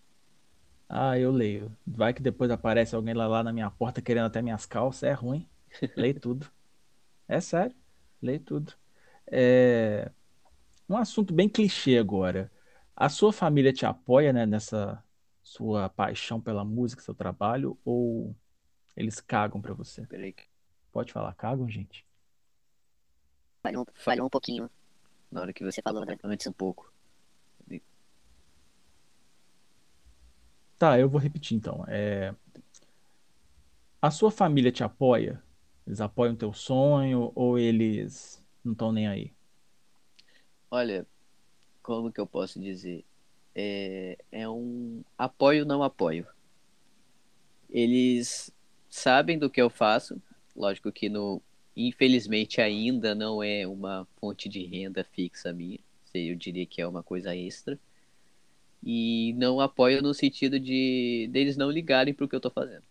Speaker 1: Ah, eu leio. Vai que depois aparece alguém lá, lá na minha porta querendo até minhas calças, é ruim. Leio tudo. É sério, leio tudo. É... Um assunto bem clichê agora. A sua família te apoia, né, nessa sua paixão pela música, seu trabalho, ou eles cagam pra você?
Speaker 2: Peraí.
Speaker 1: Pode falar, cagam, gente?
Speaker 2: Falhou, falhou um pouquinho na hora que você falou, né? Antes um pouco.
Speaker 1: Tá, eu vou repetir então. É... A sua família te apoia? Eles apoiam teu sonho ou eles não estão nem aí?
Speaker 2: Olha, como que eu posso dizer? É, é um apoio não apoio. Eles sabem do que eu faço, lógico que no infelizmente ainda não é uma fonte de renda fixa minha, eu diria que é uma coisa extra e não apoio no sentido de deles não ligarem pro que eu tô fazendo.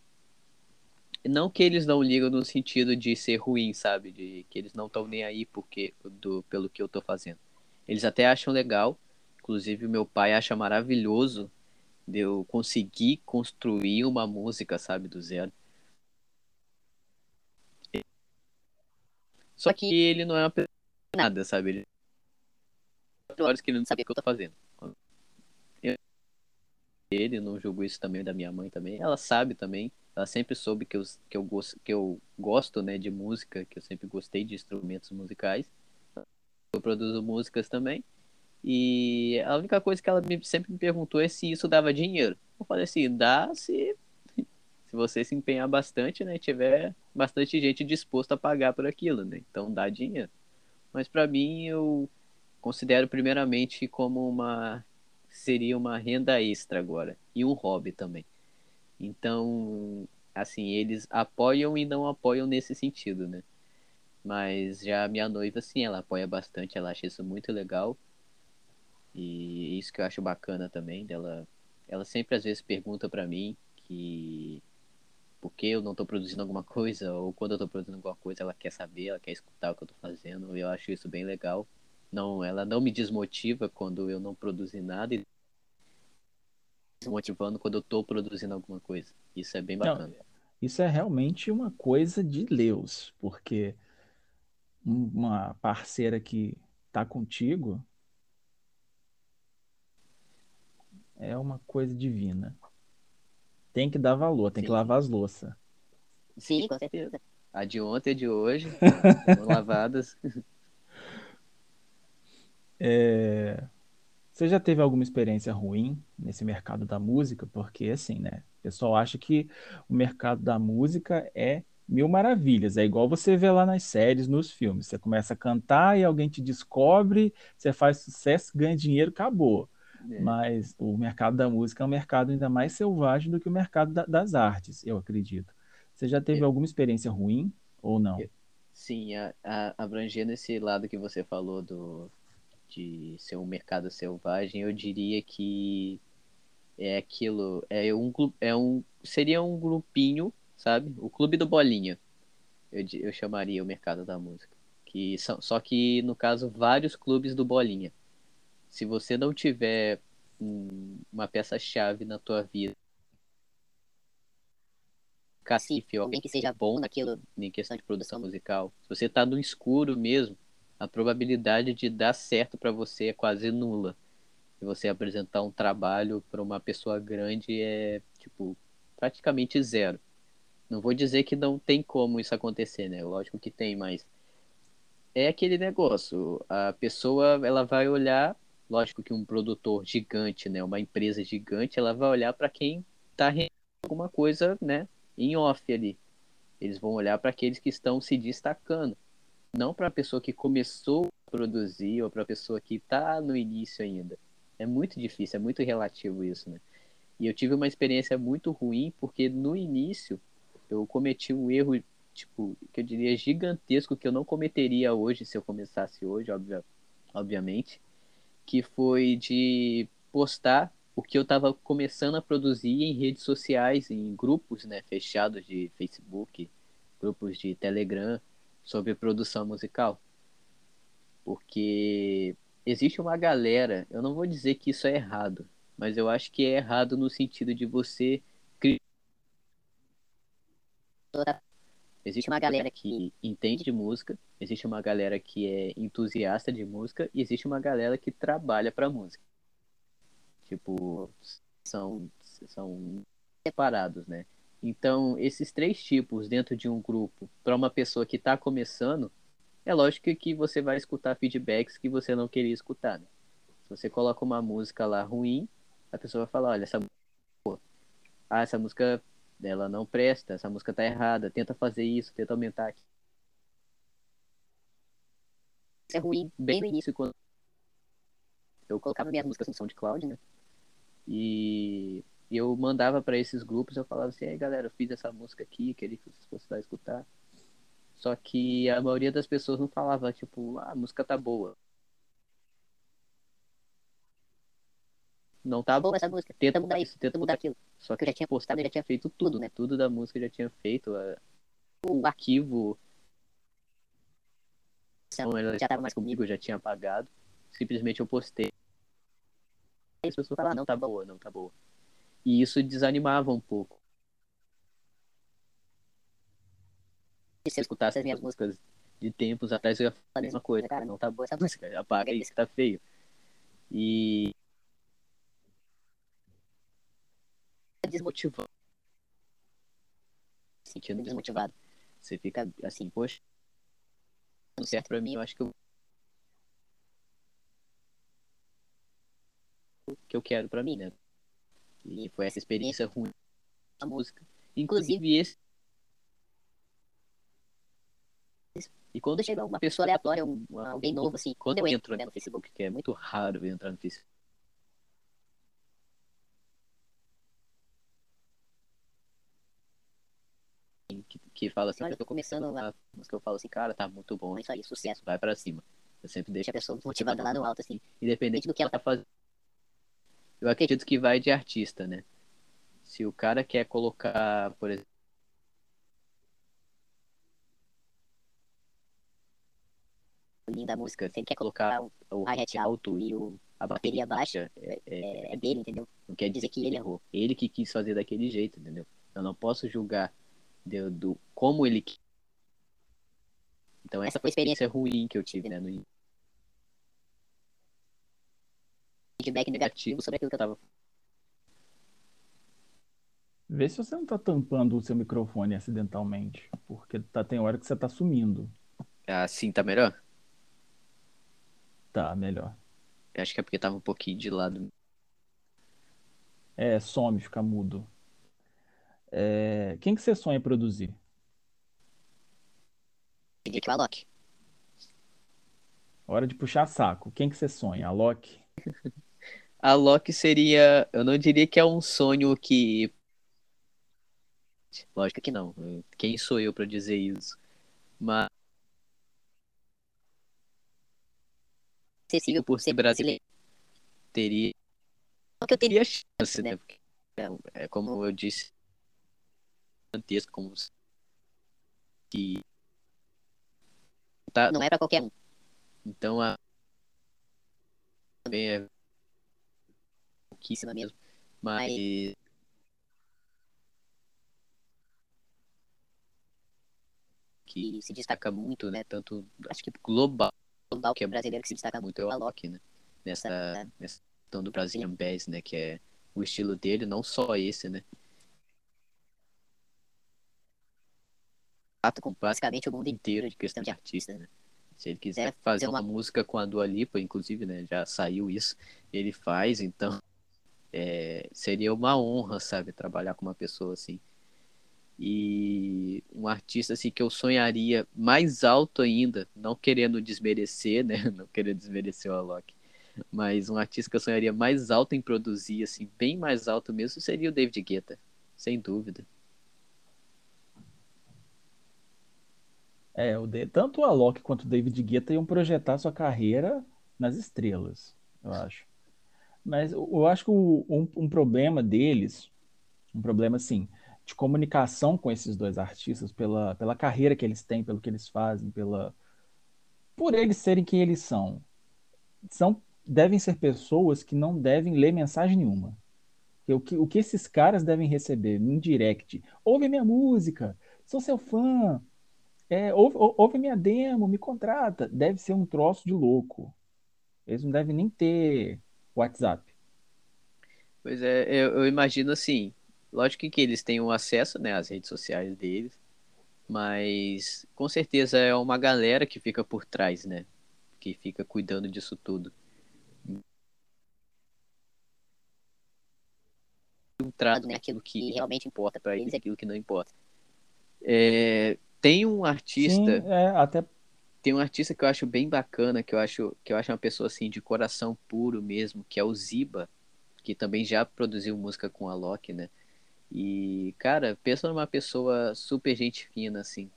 Speaker 2: Não que eles não ligam no sentido de ser ruim, sabe? De que eles não estão nem aí porque, do, pelo que eu tô fazendo. Eles até acham legal, inclusive o meu pai acha maravilhoso de eu conseguir construir uma música, sabe, do zero. Só que ele não é uma pessoa nada, sabe? Ele horas que ele não sabe o que eu tô fazendo ele, não julgo isso também da minha mãe também. Ela sabe também, ela sempre soube que eu, que eu, gosto, que eu gosto né, de música, que eu sempre gostei de instrumentos musicais. Eu produzo músicas também. E a única coisa que ela me, sempre me perguntou é se isso dava dinheiro. Eu falei assim, dá se, se você se empenhar bastante, né? Tiver bastante gente disposta a pagar por aquilo, né? Então dá dinheiro. Mas para mim eu considero primeiramente como uma seria uma renda extra agora e um hobby também. Então, assim, eles apoiam e não apoiam nesse sentido, né? Mas já a minha noiva, sim, ela apoia bastante, ela acha isso muito legal. E isso que eu acho bacana também dela. Ela sempre às vezes pergunta para mim que por que eu não tô produzindo alguma coisa ou quando eu tô produzindo alguma coisa, ela quer saber, ela quer escutar o que eu tô fazendo. Eu acho isso bem legal não, ela não me desmotiva quando eu não produzi nada e desmotivando quando eu estou produzindo alguma coisa. Isso é bem bacana. Não,
Speaker 1: isso é realmente uma coisa de Deus, porque uma parceira que está contigo é uma coisa divina. Tem que dar valor, tem Sim. que lavar as louças.
Speaker 2: Sim, com certeza. A de ontem e de hoje, lavadas.
Speaker 1: É... Você já teve alguma experiência ruim nesse mercado da música? Porque, assim, né? O pessoal acha que o mercado da música é mil maravilhas. É igual você vê lá nas séries, nos filmes. Você começa a cantar e alguém te descobre, você faz sucesso, ganha dinheiro, acabou. É. Mas o mercado da música é um mercado ainda mais selvagem do que o mercado da, das artes, eu acredito. Você já teve é. alguma experiência ruim ou não?
Speaker 2: Sim, a, a, abrangendo esse lado que você falou do, de ser um mercado selvagem, eu diria que é aquilo, é um, é um seria um grupinho, sabe? O clube do bolinha. Eu, eu chamaria o mercado da música. Que são, só que no caso vários clubes do bolinha. Se você não tiver um, uma peça chave na tua vida, cacife, alguém que seja bom naquilo em questão de produção musical. Se você tá no escuro mesmo, a probabilidade de dar certo para você é quase nula. E você apresentar um trabalho para uma pessoa grande é, tipo, praticamente zero. Não vou dizer que não tem como isso acontecer, né? Lógico que tem, mas é aquele negócio. A pessoa, ela vai olhar, lógico que um produtor gigante, né, uma empresa gigante, ela vai olhar para quem está rendendo alguma coisa, né, em off ali. Eles vão olhar para aqueles que estão se destacando não para a pessoa que começou a produzir ou para a pessoa que está no início ainda. É muito difícil, é muito relativo isso, né? E eu tive uma experiência muito ruim porque no início eu cometi um erro, tipo, que eu diria gigantesco que eu não cometeria hoje se eu começasse hoje, obvia, obviamente, que foi de postar o que eu estava começando a produzir em redes sociais, em grupos, né, fechados de Facebook, grupos de Telegram, sobre produção musical. Porque existe uma galera, eu não vou dizer que isso é errado, mas eu acho que é errado no sentido de você Existe uma galera que entende de música, existe uma galera que é entusiasta de música e existe uma galera que trabalha para música. Tipo, são são separados, né? Então, esses três tipos dentro de um grupo, para uma pessoa que está começando, é lógico que você vai escutar feedbacks que você não queria escutar. Né? Se você coloca uma música lá ruim, a pessoa vai falar, olha, essa ah, essa música ela não presta, essa música tá errada, tenta fazer isso, tenta aumentar aqui. Isso é ruim bem no início quando eu colocava minhas músicas no SoundCloud, né? E eu mandava para esses grupos, eu falava assim, aí galera, eu fiz essa música aqui, queria que vocês fossem lá escutar. Só que a maioria das pessoas não falava, tipo, ah, a música tá boa. Não tá boa essa música, tenta mudar isso, tenta mudar aquilo. Só que eu já tinha postado, eu já tinha feito tudo, né? Tudo da música eu já tinha feito. O arquivo. Ela já tava mais comigo, eu já tinha apagado. Simplesmente eu postei. E as pessoas falaram, ah, não tá boa, não tá boa. E isso desanimava um pouco. se eu escutasse as minhas músicas de tempos atrás, eu ia falar a mesma coisa. Cara, não tá boa essa música, apaga isso, tá feio. E. Desmotivado. Sentindo desmotivado. Você fica assim, poxa, não certo pra mim, eu acho que eu. que eu quero pra mim, né? E foi essa experiência ruim da música. Inclusive, esse E quando chega uma pessoa aleatória, um, alguém novo, assim, quando eu entro né, no Facebook, que é muito raro eu entrar no Facebook. Que, fala assim, olha, eu tô começando a música, eu falo assim, cara, tá muito bom, é isso aí, sucesso, vai pra cima. Eu sempre deixo a pessoa motivada lá no alto, assim, independente do que ela tá fazendo. Eu acredito que vai de artista, né? Se o cara quer colocar, por exemplo, da música. Se ele quer colocar o, o hi-hat alto e o, a bateria baixa, é, é, é, dele, entendeu? Não quer dizer que ele errou. Ele que quis fazer daquele jeito, entendeu? Eu não posso julgar do, do como ele Então essa foi a experiência ruim que eu tive, né? No feedback negativo sobre aquilo que eu tava
Speaker 1: Vê se você não tá tampando o seu microfone acidentalmente, porque tá, tem hora que você tá sumindo.
Speaker 2: Ah, sim, tá melhor?
Speaker 1: Tá, melhor.
Speaker 2: Eu acho que é porque tava um pouquinho de lado.
Speaker 1: É, some, fica mudo. É... Quem que você sonha produzir?
Speaker 2: O Alok.
Speaker 1: Hora de puxar saco. Quem que você sonha? Alok?
Speaker 2: A Loki seria. Eu não diria que é um sonho que. Lógico que não. Quem sou eu para dizer isso? Mas acessível por ser brasileiro. Teria. Só que eu teria chance, né? Porque, é, como eu disse, gigantesco, como que tá, não é para qualquer um. Então a também é pouquíssima mesmo, mas que se destaca muito, né? Tanto acho que global global que é brasileiro que se destaca muito é o Alok, né? Nessa, nessa questão do Brazilian Bass, né? Que é o estilo dele, não só esse, né? Com basicamente o mundo inteiro de questão de artista, né? Se ele quiser fazer uma música com a Dua Lipa, inclusive, né? Já saiu isso, ele faz, então é, seria uma honra, sabe? Trabalhar com uma pessoa assim. E um artista assim que eu sonharia mais alto ainda, não querendo desmerecer, né? Não querendo desmerecer o Alok. Mas um artista que eu sonharia mais alto em produzir, assim, bem mais alto mesmo, seria o David Guetta, sem dúvida.
Speaker 1: É, o de... tanto o Alok quanto o David Guetta iam projetar sua carreira nas estrelas, eu acho. Mas eu acho que o, um, um problema deles, um problema assim, de comunicação com esses dois artistas, pela, pela carreira que eles têm, pelo que eles fazem, pela, por eles serem quem eles são, são devem ser pessoas que não devem ler mensagem nenhuma. O que, o que esses caras devem receber em direct? Ouve minha música, sou seu fã, é, ouve, ouve minha demo, me contrata. Deve ser um troço de louco. Eles não devem nem ter WhatsApp.
Speaker 2: Pois é, eu, eu imagino assim, lógico que eles têm um acesso né, às redes sociais deles, mas com certeza é uma galera que fica por trás, né? Que fica cuidando disso tudo. Filtrado, né? Aquilo que realmente importa para eles e aquilo que não importa. É, tem um artista.
Speaker 1: Sim, é, até
Speaker 2: tem um artista que eu acho bem bacana, que eu acho que eu acho uma pessoa assim de coração puro mesmo, que é o Ziba, que também já produziu música com a Loki, né? E, cara, pensa numa pessoa super gente fina, assim.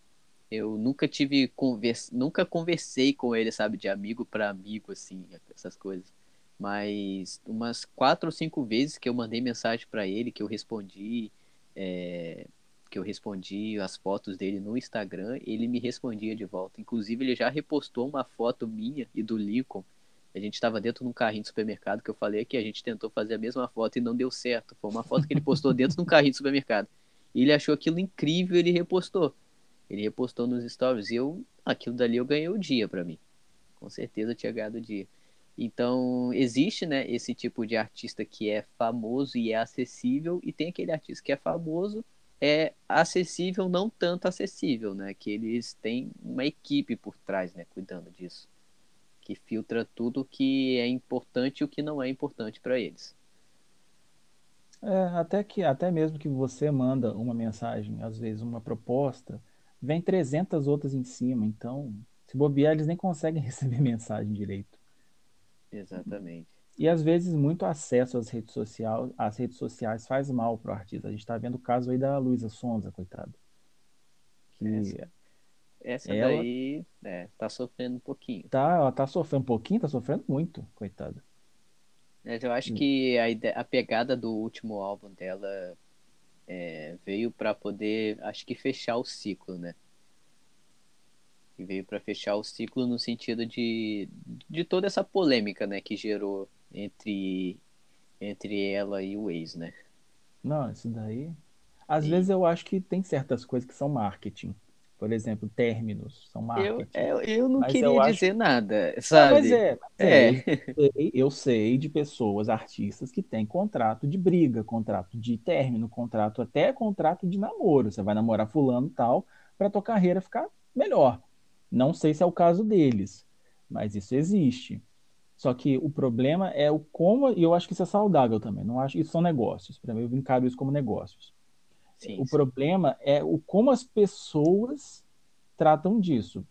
Speaker 2: Eu nunca tive conversa, nunca conversei com ele, sabe, de amigo para amigo, assim, essas coisas. Mas umas quatro ou cinco vezes que eu mandei mensagem para ele, que eu respondi, é, que eu respondi as fotos dele no Instagram, ele me respondia de volta. Inclusive, ele já repostou uma foto minha e do Lincoln. A gente estava dentro de um carrinho de supermercado que eu falei que a gente tentou fazer a mesma foto e não deu certo. Foi uma foto que ele postou dentro de um carrinho de supermercado. E ele achou aquilo incrível, ele repostou. Ele repostou nos stories e eu, aquilo dali eu ganhei o dia para mim. Com certeza tinha ganhado o dia. Então, existe, né, esse tipo de artista que é famoso e é acessível e tem aquele artista que é famoso é acessível, não tanto acessível, né? Que eles têm uma equipe por trás, né? Cuidando disso. Que filtra tudo que é importante e o que não é importante para eles.
Speaker 1: É, até que até mesmo que você manda uma mensagem, às vezes uma proposta, vem 300 outras em cima, então, se bobear, eles nem conseguem receber mensagem direito.
Speaker 2: Exatamente.
Speaker 1: E às vezes muito acesso às redes sociais, às redes sociais faz mal para o artista. A gente está vendo o caso aí da Luísa Sonza, coitada.
Speaker 2: Que essa, essa ela, daí é, tá sofrendo um pouquinho.
Speaker 1: Tá, ela tá sofrendo um pouquinho, tá sofrendo muito, coitada.
Speaker 2: Mas eu acho que a, ideia, a pegada do último álbum dela é, veio para poder, acho que fechar o ciclo, né? E veio para fechar o ciclo no sentido de, de toda essa polêmica, né, que gerou entre, entre ela e o ex, né?
Speaker 1: Não, isso daí. Às e... vezes eu acho que tem certas coisas que são marketing. Por exemplo, términos são marketing.
Speaker 2: Eu, eu, eu não mas queria eu dizer acho... nada, sabe? Não, mas
Speaker 1: é, é. é. Eu, sei, eu sei de pessoas, artistas, que têm contrato de briga, contrato de término, contrato até contrato de namoro. Você vai namorar fulano tal, para tua carreira ficar melhor. Não sei se é o caso deles, mas isso existe. Só que o problema é o como, e eu acho que isso é saudável também. Não acho isso são negócios. Para mim, eu encaro isso como negócios. Sim, o sim. problema é o como as pessoas tratam disso.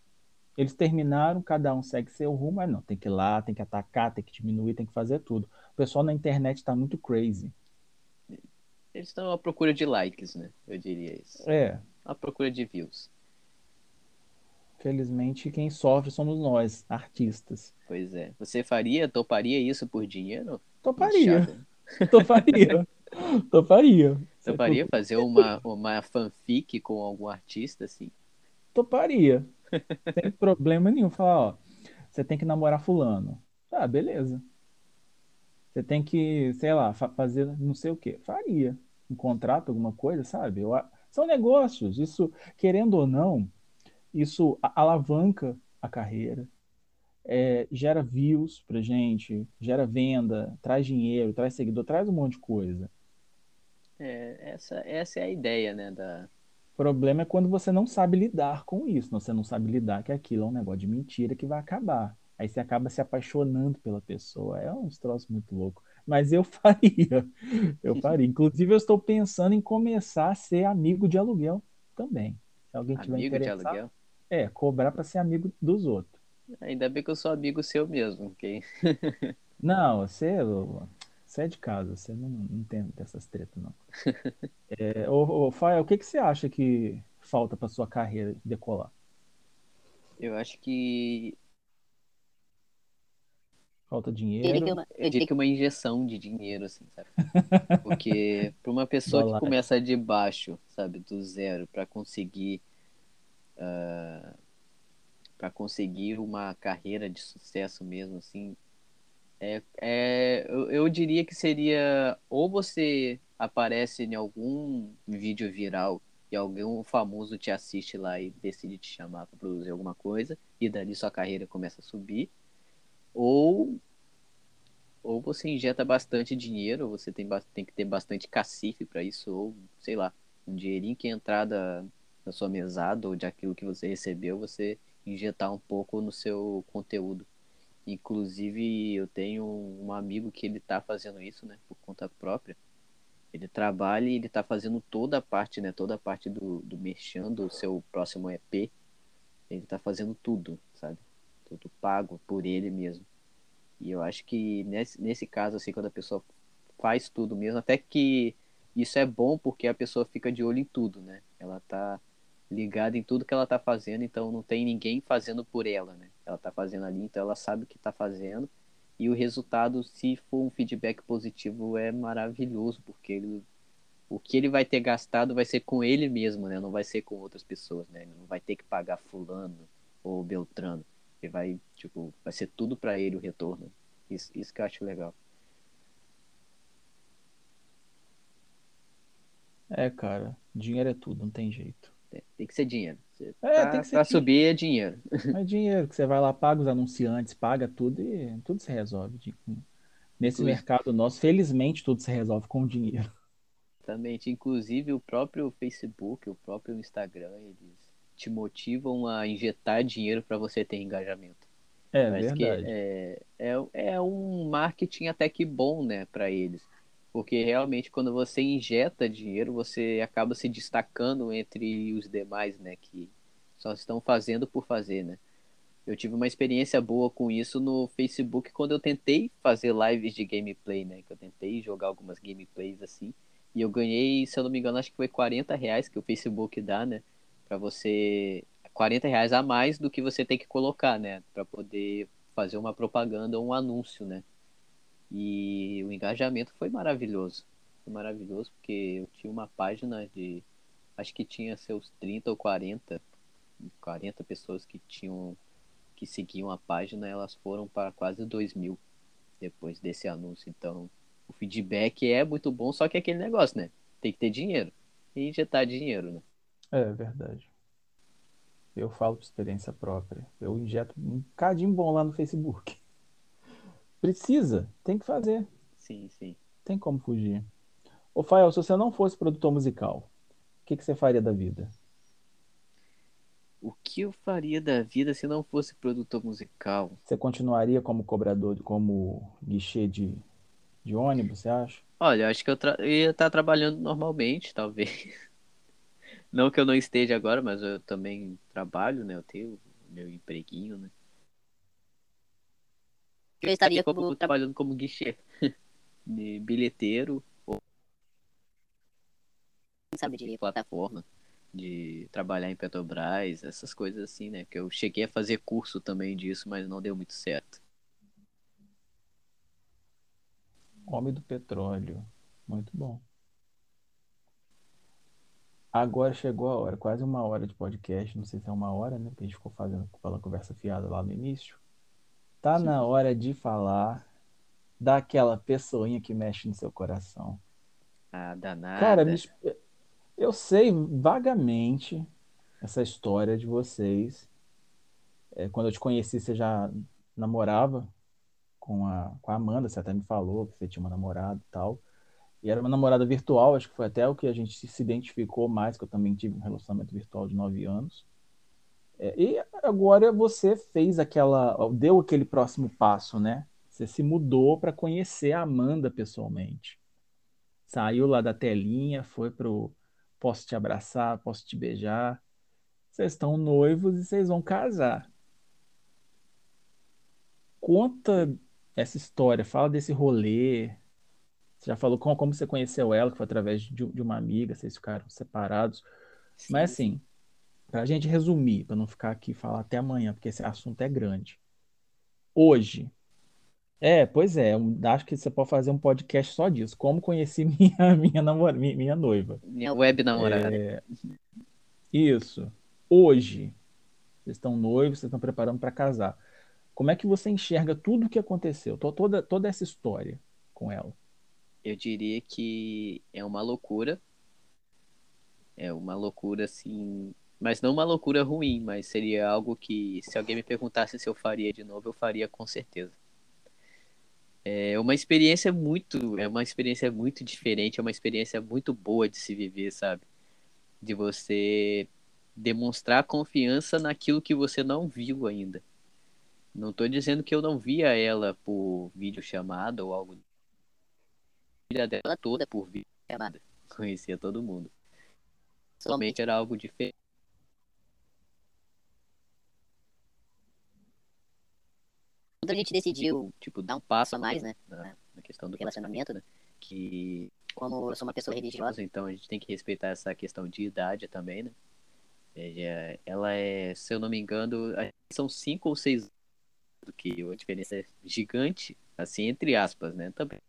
Speaker 1: Eles terminaram, cada um segue seu rumo, mas não, tem que ir lá, tem que atacar, tem que diminuir, tem que fazer tudo. O pessoal na internet está muito crazy.
Speaker 2: Eles estão à procura de likes, né? Eu diria isso.
Speaker 1: É.
Speaker 2: À procura de views.
Speaker 1: Felizmente, quem sofre somos nós, artistas.
Speaker 2: Pois é. Você faria, toparia isso por dinheiro?
Speaker 1: Toparia. Toparia. toparia.
Speaker 2: Toparia fazer uma, uma fanfic com algum artista, assim?
Speaker 1: Toparia. Sem problema nenhum. Falar, ó, você tem que namorar fulano. Ah, beleza. Você tem que, sei lá, fazer não sei o que. Faria. Um contrato, alguma coisa, sabe? Eu, são negócios. Isso, querendo ou não, isso alavanca a carreira, é, gera views pra gente, gera venda, traz dinheiro, traz seguidor, traz um monte de coisa.
Speaker 2: É, essa, essa é a ideia, né? Da...
Speaker 1: O problema é quando você não sabe lidar com isso, você não sabe lidar que aquilo é um negócio de mentira que vai acabar. Aí você acaba se apaixonando pela pessoa. É um troço muito louco. Mas eu faria. Eu faria. Inclusive, eu estou pensando em começar a ser amigo de aluguel também. Se alguém tiver amigo interessado. De aluguel? É, cobrar para ser amigo dos outros.
Speaker 2: Ainda bem que eu sou amigo seu mesmo, ok?
Speaker 1: não, você, você é de casa, você não, não tem dessas tretas, não. É, ô, ô, Fael, o que, que você acha que falta para sua carreira decolar?
Speaker 2: Eu acho que.
Speaker 1: Falta dinheiro.
Speaker 2: Eu diria que uma injeção de dinheiro, assim, sabe? Porque para uma pessoa que começa de baixo, sabe, do zero, para conseguir uh, ah, para conseguir uma carreira de sucesso mesmo, assim, é, é, eu, eu diria que seria ou você aparece em algum vídeo viral e algum famoso te assiste lá e decide te chamar para produzir alguma coisa e dali sua carreira começa a subir, ou ou você injeta bastante dinheiro, você tem, tem que ter bastante cacife para isso, ou sei lá, um dinheirinho que entrar da, da sua mesada ou de aquilo que você recebeu, você injetar um pouco no seu conteúdo. Inclusive, eu tenho um amigo que ele tá fazendo isso, né, por conta própria. Ele trabalha e ele tá fazendo toda a parte, né, toda a parte do, do mexendo o seu próximo EP. Ele tá fazendo tudo, sabe? Tudo pago por ele mesmo. E eu acho que nesse, nesse caso, assim, quando a pessoa faz tudo mesmo, até que isso é bom porque a pessoa fica de olho em tudo, né? Ela tá ligada em tudo que ela tá fazendo, então não tem ninguém fazendo por ela, né? Ela tá fazendo ali, então ela sabe o que tá fazendo. E o resultado, se for um feedback positivo, é maravilhoso, porque ele, o que ele vai ter gastado vai ser com ele mesmo, né? Não vai ser com outras pessoas, né? Ele não vai ter que pagar fulano ou beltrano. Ele vai, tipo, vai ser tudo para ele o retorno. Isso, isso que eu acho legal.
Speaker 1: É, cara, dinheiro é tudo, não tem jeito.
Speaker 2: Tem, tem que ser dinheiro. Você
Speaker 1: É,
Speaker 2: tá-
Speaker 1: tem que ser
Speaker 2: pra
Speaker 1: dinheiro.
Speaker 2: subir é dinheiro.
Speaker 1: É dinheiro que você vai lá, paga os anunciantes, paga tudo e tudo se resolve. Nesse
Speaker 2: Inclusive-
Speaker 1: mercado nosso, felizmente, tudo se resolve com dinheiro.
Speaker 2: Exatamente. Inclusive o próprio Facebook, o próprio Instagram, eles te motivam a injetar dinheiro para você ter engajamento.
Speaker 1: É
Speaker 2: que
Speaker 1: verdade.
Speaker 2: é, é, é um marketing até que bom, né, para eles. Porque realmente quando você injeta dinheiro, você acaba se destacando entre os demais, né, que só estão fazendo por fazer, né? Eu tive uma experiência boa com isso no Facebook quando eu tentei fazer lives de gameplay, né? Que eu tentei jogar algumas gameplays assim. E eu ganhei, se eu não me engano, acho que foi 40 reais que o Facebook dá, né? Pra você. 40 reais a mais do que você tem que colocar, né? Pra poder fazer uma propaganda ou um anúncio, né? E o engajamento foi maravilhoso. Foi maravilhoso porque eu tinha uma página de. Acho que tinha seus 30 ou 40. 40 pessoas que tinham. que seguiam a página, elas foram para quase 2 mil depois desse anúncio. Então, o feedback é muito bom, só que é aquele negócio, né? Tem que ter dinheiro. E injetar dinheiro, né?
Speaker 1: É verdade. Eu falo por experiência própria. Eu injeto um cadinho bom lá no Facebook. Precisa, tem que fazer.
Speaker 2: Sim, sim.
Speaker 1: Tem como fugir. Ô, Fael, se você não fosse produtor musical, o que, que você faria da vida?
Speaker 2: O que eu faria da vida se não fosse produtor musical?
Speaker 1: Você continuaria como cobrador, como guichê de, de ônibus, você acha?
Speaker 2: Olha, acho que eu, eu ia estar trabalhando normalmente, talvez. Não que eu não esteja agora, mas eu também trabalho, né? Eu tenho meu empreguinho, né?
Speaker 3: Eu estaria
Speaker 2: como,
Speaker 3: como
Speaker 2: trabalhando como guichê. De bilheteiro,
Speaker 3: sabe, de
Speaker 2: plataforma, de trabalhar em Petrobras, essas coisas assim, né? Que eu cheguei a fazer curso também disso, mas não deu muito certo.
Speaker 1: Homem do petróleo. Muito bom. Agora chegou a hora, quase uma hora de podcast. Não sei se é uma hora, né? Porque a gente ficou fazendo aquela conversa fiada lá no início. Tá na hora de falar daquela pessoinha que mexe no seu coração.
Speaker 2: Ah, danada.
Speaker 1: Cara, me eu sei vagamente essa história de vocês. É, quando eu te conheci, você já namorava com a, com a Amanda, você até me falou que você tinha uma namorada e tal. E era uma namorada virtual, acho que foi até o que a gente se se identificou mais, que eu também tive um relacionamento virtual de nove anos. É, e agora você fez aquela, deu aquele próximo passo, né? Você se mudou para conhecer a Amanda pessoalmente. Saiu lá da telinha, foi pro posso te abraçar, posso te beijar. Vocês estão noivos e vocês vão casar. Conta essa história, fala desse rolê. Você já falou como, como você conheceu ela, que foi através de, de uma amiga, vocês ficaram separados.
Speaker 2: Sim,
Speaker 1: Mas assim, pra gente resumir, pra não ficar aqui e falar até amanhã, porque esse assunto é grande. Hoje, é, pois é, um- acho que você pode fazer um podcast só disso. Como conheci minha, minha, namora, minha, minha noiva.
Speaker 2: Minha web namorada.
Speaker 1: É, isso. Hoje, Vocês estão noivos, vocês estão preparando para casar. Como é que você enxerga tudo o que aconteceu, to- toda, toda essa história com ela?
Speaker 2: Eu diria que é uma loucura. É uma loucura, assim. Mas não uma loucura ruim, mas seria algo que, se alguém me perguntasse se eu faria de novo, eu faria com certeza. É uma experiência muito, é uma experiência muito diferente, é uma experiência muito boa de se viver, sabe? De você demonstrar confiança naquilo que você não viu ainda. Não tô dizendo que eu não via ela por videochamada ou algo. Filha dela toda por videochamada. Conhecia todo mundo. Somente era algo diferente.
Speaker 3: Quando a gente decidiu
Speaker 2: Tipo,
Speaker 3: dar um passo a mais, né?
Speaker 2: na, na questão do
Speaker 3: Relacionamento, né?
Speaker 2: que
Speaker 3: Como eu sou uma pessoa religiosa,
Speaker 2: então a gente tem que respeitar essa questão de idade também, né? É, Ela é, se eu não me engano, são cinco ou seis anos, do que a diferença é gigante, assim, entre aspas, né? Também.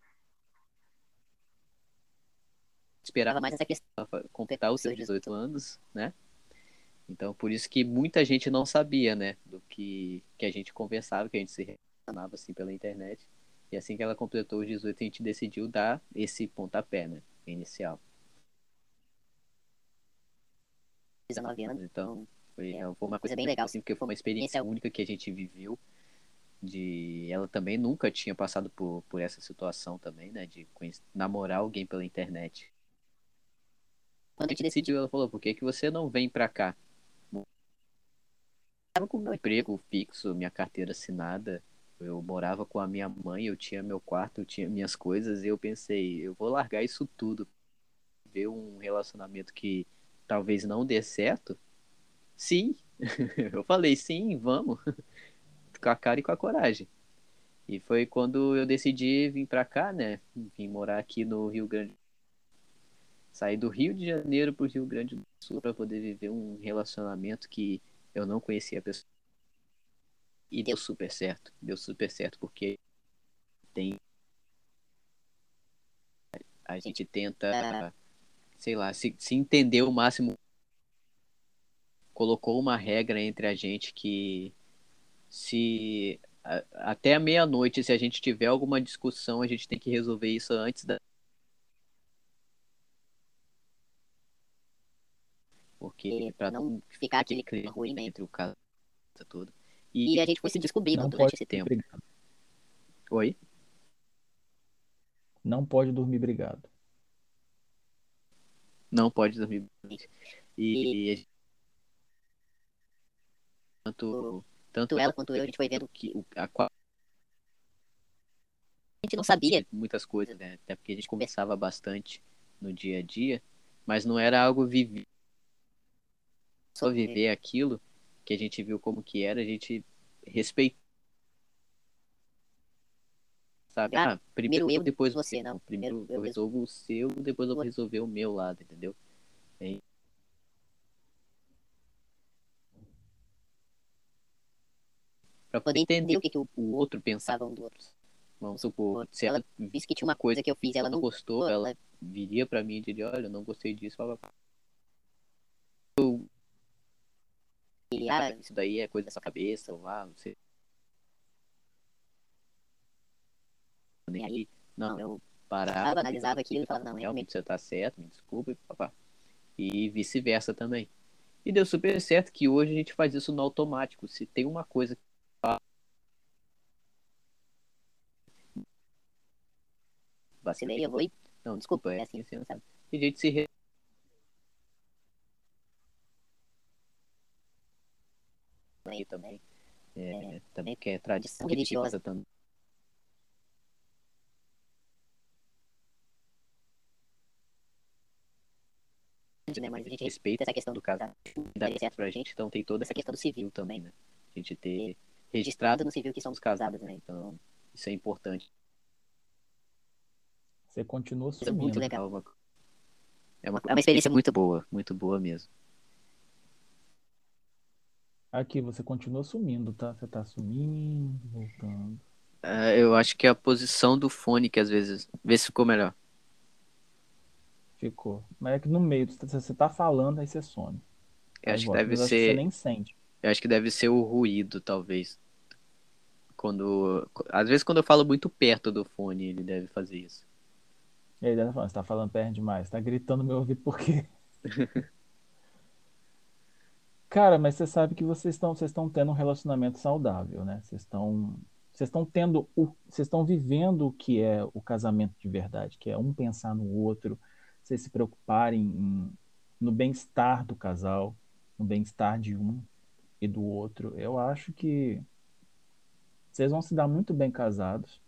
Speaker 2: Esperava
Speaker 3: mais essa questão.
Speaker 2: completar os seus 18 anos, né? Então, por isso que muita gente não sabia, né? Do que, que a gente conversava, que a gente se relacionava, assim, pela internet. E assim que ela completou os 18, a gente decidiu dar esse pontapé, né? Inicial.
Speaker 3: 19 anos.
Speaker 2: Então, foi,
Speaker 3: É,
Speaker 2: foi uma
Speaker 3: coisa bem legal.
Speaker 2: assim, porque foi uma experiência
Speaker 3: é
Speaker 2: única que a gente viveu. De ela também nunca tinha passado por, por essa situação também, né? De conhecer, namorar alguém pela internet.
Speaker 3: Quando
Speaker 2: a gente decidiu, ela falou, por que, que você não vem pra cá?
Speaker 3: tava com meu
Speaker 2: emprego fixo, minha carteira assinada. Eu morava com a minha mãe, eu tinha meu quarto, eu tinha minhas coisas, e eu pensei, eu vou largar isso tudo. Ver um relacionamento que talvez não dê certo? Sim. eu falei, sim, vamos. com a cara e com a coragem. E foi quando eu decidi vir pra cá, né? Vim morar aqui no Rio Grande. Saí do Rio de Janeiro pro Rio Grande do Sul para poder viver um relacionamento que eu não conhecia a pessoa. E deu super certo. Deu super certo, porque tem. A gente tenta, sei lá, se, se entender o máximo. Colocou uma regra entre a gente que se a- até a meia-noite, se a gente tiver alguma discussão, a gente tem que resolver isso antes da. Porque pra
Speaker 3: não ficar
Speaker 2: aquele clima
Speaker 3: ruim,
Speaker 2: entre o caso todo.
Speaker 3: E
Speaker 2: E,
Speaker 3: a gente foi se descobrindo
Speaker 1: Não
Speaker 3: durante
Speaker 1: pode
Speaker 3: esse tempo.
Speaker 1: brigado.
Speaker 2: oi?
Speaker 1: Não pode dormir brigado.
Speaker 2: Não pode dormir. E, a gente- tanto, tanto
Speaker 3: ela quanto eu, a gente foi vendo
Speaker 2: que a
Speaker 3: a gente não sabia.
Speaker 2: muitas coisas, né? Até porque a gente conversava bastante no dia a dia, mas não era algo vivido. Só viver aquilo que a gente viu como que era, a gente respeitou. Sabe?
Speaker 3: Ah,
Speaker 2: Ah, primeiro eu, depois
Speaker 3: você, não.
Speaker 2: Primeiro
Speaker 3: eu
Speaker 2: resolvo o seu, depois eu vou resolver o meu lado, entendeu? É. Pra
Speaker 3: Poder entender o que, que o
Speaker 2: o outro
Speaker 3: pensava um do outro.
Speaker 2: Vamos supor, se ela
Speaker 3: Disse que tinha uma coisa que eu fiz, ela
Speaker 2: não gostou, ela viria pra mim e diria, olha, eu não gostei disso, blá,
Speaker 3: queria.
Speaker 2: isso daí é coisa da sua cabeça, ou ah, você
Speaker 3: E aí,
Speaker 2: não,
Speaker 3: eu
Speaker 2: parava,
Speaker 3: analisava aquilo e falava, não, realmente.
Speaker 2: realmente você tá certo, me desculpe, papá. E vice-versa também. E deu super certo que hoje a gente faz isso no automático. Se tem uma coisa que
Speaker 3: Vacilei, eu vou e
Speaker 2: Não, desculpa, é
Speaker 3: É
Speaker 2: assim,
Speaker 3: assim, sabe?
Speaker 2: Tem gente que se também. É, também que é tradição
Speaker 3: religiosa.
Speaker 2: também.
Speaker 3: né, mas a gente
Speaker 2: respeita
Speaker 3: essa questão
Speaker 2: do caso
Speaker 3: da-
Speaker 2: dá
Speaker 3: certo
Speaker 2: pra gente, então tem toda
Speaker 3: essa questão do civil
Speaker 2: também, né? A gente ter
Speaker 3: registrado
Speaker 2: registrado
Speaker 3: no civil que somos
Speaker 2: os casados,
Speaker 3: casados, né?
Speaker 2: Então, isso é importante.
Speaker 1: Você continua
Speaker 3: Isso é muito legal.
Speaker 2: É uma, é uma,
Speaker 3: É uma experiência
Speaker 2: muito boa, muito boa mesmo.
Speaker 1: Aqui, você continua sumindo, tá? Você tá sumindo, voltando.
Speaker 2: Ah, eu acho que é a posição do fone que às vezes. Vê se ficou melhor.
Speaker 1: Ficou. Mas é que no meio, você você tá falando, aí você some.
Speaker 2: Eu
Speaker 1: Aí
Speaker 2: acho que deve
Speaker 1: Mas
Speaker 2: ser.
Speaker 1: você nem sente.
Speaker 2: Eu acho que deve ser o ruído, talvez. Quando. Às vezes quando eu falo muito perto do fone, ele deve fazer isso.
Speaker 1: E aí, você tá falando perto demais, tá gritando no meu ouvido por quê? Cara, mas você sabe que vocês estão, vocês estão tendo um relacionamento saudável, né? Vocês estão, vocês estão tendo o, vocês estão vivendo o que é o casamento de verdade, que é um pensar no outro, vocês se preocuparem em- no bem-estar do casal, no bem-estar de um e do outro. Eu acho que vocês vão se dar muito bem casados.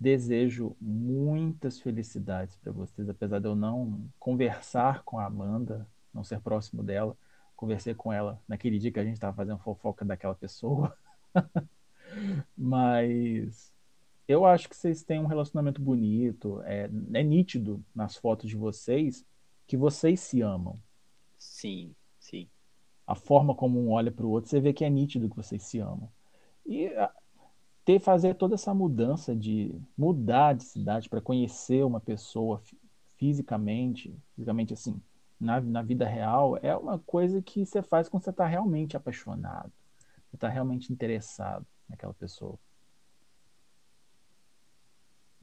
Speaker 1: Desejo muitas felicidades para vocês, apesar de eu não conversar com a Amanda, não ser próximo dela. Conversei com ela naquele dia que a gente estava fazendo fofoca daquela pessoa. Mas eu acho que vocês têm um relacionamento bonito. É, é nítido nas fotos de vocês que vocês se amam.
Speaker 2: Sim, sim.
Speaker 1: A forma como um olha para o outro, você vê que é nítido que vocês se amam. E a- ter fazer toda essa mudança de mudar de cidade para conhecer uma pessoa fi- fisicamente, fisicamente assim, na, na vida real, é uma coisa que você faz quando você está realmente apaixonado, você está realmente interessado naquela pessoa.